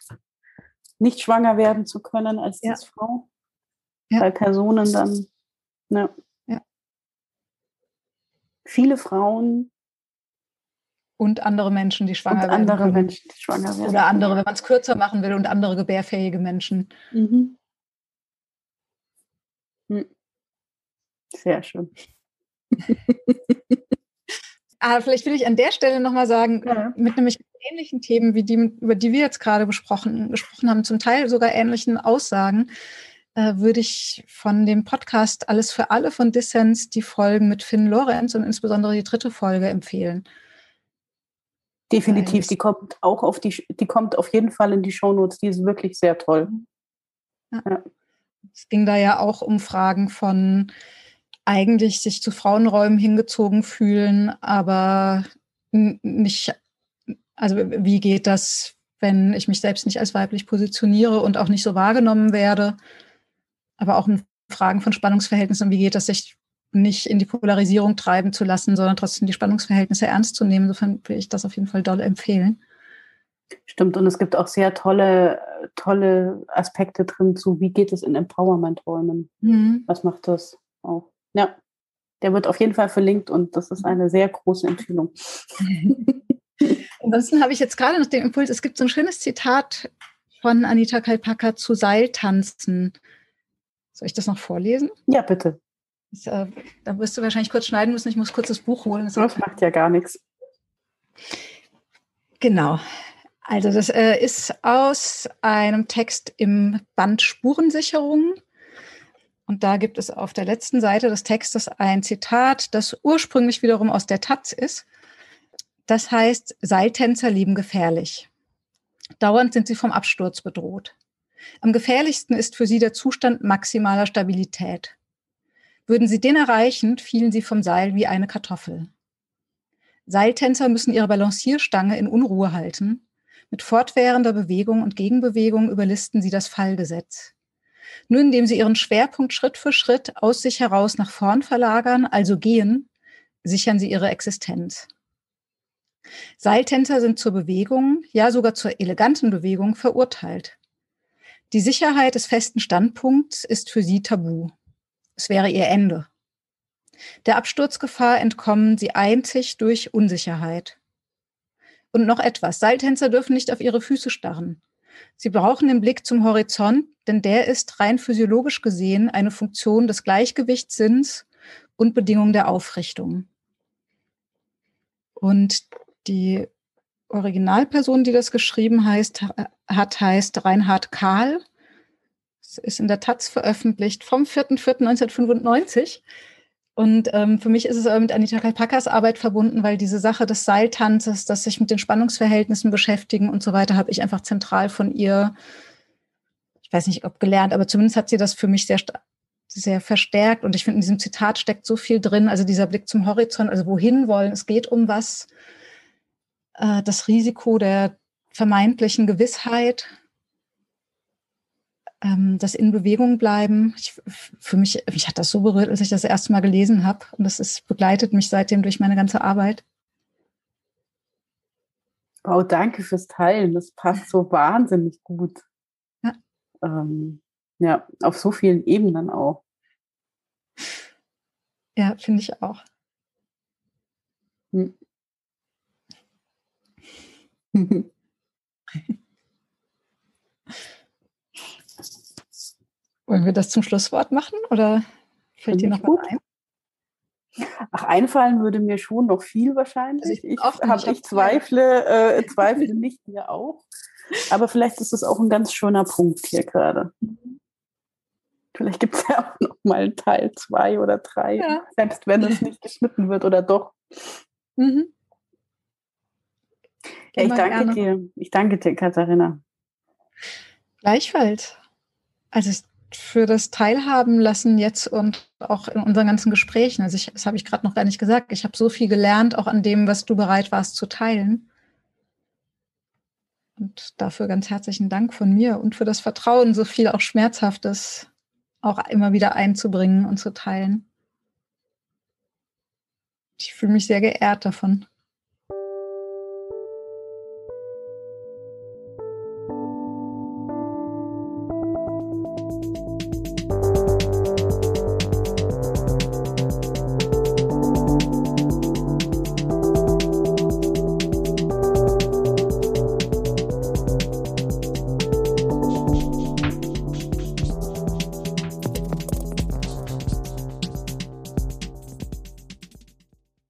nicht schwanger werden zu können als ja. Frau, ja. bei Personen dann, ne. ja. Viele Frauen und andere Menschen, die schwanger und werden. Andere können. Menschen, die schwanger werden. Oder andere, wenn man es kürzer machen will, und andere gebärfähige Menschen. Mhm. Hm. Sehr schön. Aber vielleicht will ich an der Stelle nochmal sagen, ja. mit nämlich ähnlichen Themen, wie die, über die wir jetzt gerade besprochen, gesprochen haben, zum Teil sogar ähnlichen Aussagen, äh, würde ich von dem Podcast Alles für alle von Dissens die Folgen mit Finn Lorenz und insbesondere die dritte Folge empfehlen. Definitiv, die kommt auch auf die, die kommt auf jeden Fall in die Shownotes, die ist wirklich sehr toll. Ja. Ja. Es ging da ja auch um Fragen von eigentlich sich zu Frauenräumen hingezogen fühlen, aber nicht, also wie geht das, wenn ich mich selbst nicht als weiblich positioniere und auch nicht so wahrgenommen werde, aber auch in Fragen von Spannungsverhältnissen, wie geht das, sich nicht in die Polarisierung treiben zu lassen, sondern trotzdem die Spannungsverhältnisse ernst zu nehmen. Insofern will ich das auf jeden Fall doll empfehlen. Stimmt, und es gibt auch sehr tolle, tolle Aspekte drin zu, wie geht es in Empowerment-Räumen? Mhm. Was macht das auch? Ja, der wird auf jeden Fall verlinkt und das ist eine sehr große Empfehlung. Ansonsten habe ich jetzt gerade noch den Impuls, es gibt so ein schönes Zitat von Anita Kalpaka zu Seiltanzen. Soll ich das noch vorlesen? Ja, bitte. Das, äh, da wirst du wahrscheinlich kurz schneiden müssen. Ich muss kurz das Buch holen. Das, das macht ja gar nichts. Genau. Also das äh, ist aus einem Text im Band Spurensicherung und da gibt es auf der letzten Seite des Textes ein Zitat, das ursprünglich wiederum aus der Taz ist. Das heißt, Seiltänzer leben gefährlich. Dauernd sind sie vom Absturz bedroht. Am gefährlichsten ist für sie der Zustand maximaler Stabilität. Würden sie den erreichen, fielen sie vom Seil wie eine Kartoffel. Seiltänzer müssen ihre Balancierstange in Unruhe halten. Mit fortwährender Bewegung und Gegenbewegung überlisten sie das Fallgesetz. Nur indem sie ihren Schwerpunkt Schritt für Schritt aus sich heraus nach vorn verlagern, also gehen, sichern sie ihre Existenz. Seiltänzer sind zur Bewegung, ja sogar zur eleganten Bewegung verurteilt. Die Sicherheit des festen Standpunkts ist für sie tabu. Es wäre ihr Ende. Der Absturzgefahr entkommen sie einzig durch Unsicherheit. Und noch etwas. Seiltänzer dürfen nicht auf ihre Füße starren. Sie brauchen den Blick zum Horizont, denn der ist rein physiologisch gesehen eine Funktion des Gleichgewichtssinns und Bedingung der Aufrichtung. Und die Originalperson, die das geschrieben heißt, hat, heißt Reinhard Kahl. Das ist in der Taz veröffentlicht vom 4.4.1995. Und ähm, für mich ist es mit Anita Kalpakas Arbeit verbunden, weil diese Sache des Seiltanzes, das sich mit den Spannungsverhältnissen beschäftigen und so weiter, habe ich einfach zentral von ihr, ich weiß nicht, ob gelernt, aber zumindest hat sie das für mich sehr, sehr verstärkt. Und ich finde, in diesem Zitat steckt so viel drin, also dieser Blick zum Horizont, also wohin wollen, es geht um was, äh, das Risiko der vermeintlichen Gewissheit, ähm, das in Bewegung bleiben. Ich, für mich, mich hat das so berührt, als ich das erste Mal gelesen habe. Und das ist, begleitet mich seitdem durch meine ganze Arbeit. Wow, danke fürs Teilen. Das passt so wahnsinnig gut. Ja, ähm, ja auf so vielen Ebenen auch. Ja, finde ich auch. Hm. Wollen wir das zum Schlusswort machen oder fällt dir noch gut. was ein? Ach, einfallen würde mir schon noch viel wahrscheinlich. Also ich, ich, hab, ich zweifle, äh, zweifle nicht mir auch. Aber vielleicht ist es auch ein ganz schöner Punkt hier gerade. Vielleicht gibt es ja auch noch mal einen Teil zwei oder drei, ja. selbst wenn es nicht geschnitten wird oder doch. Mhm. Ja, ich danke gerne. dir. Ich danke dir, Katharina. Gleichfalls. Also für das Teilhaben lassen jetzt und auch in unseren ganzen Gesprächen. Also ich, das habe ich gerade noch gar nicht gesagt. Ich habe so viel gelernt, auch an dem, was du bereit warst zu teilen. Und dafür ganz herzlichen Dank von mir und für das Vertrauen, so viel auch Schmerzhaftes auch immer wieder einzubringen und zu teilen. Ich fühle mich sehr geehrt davon.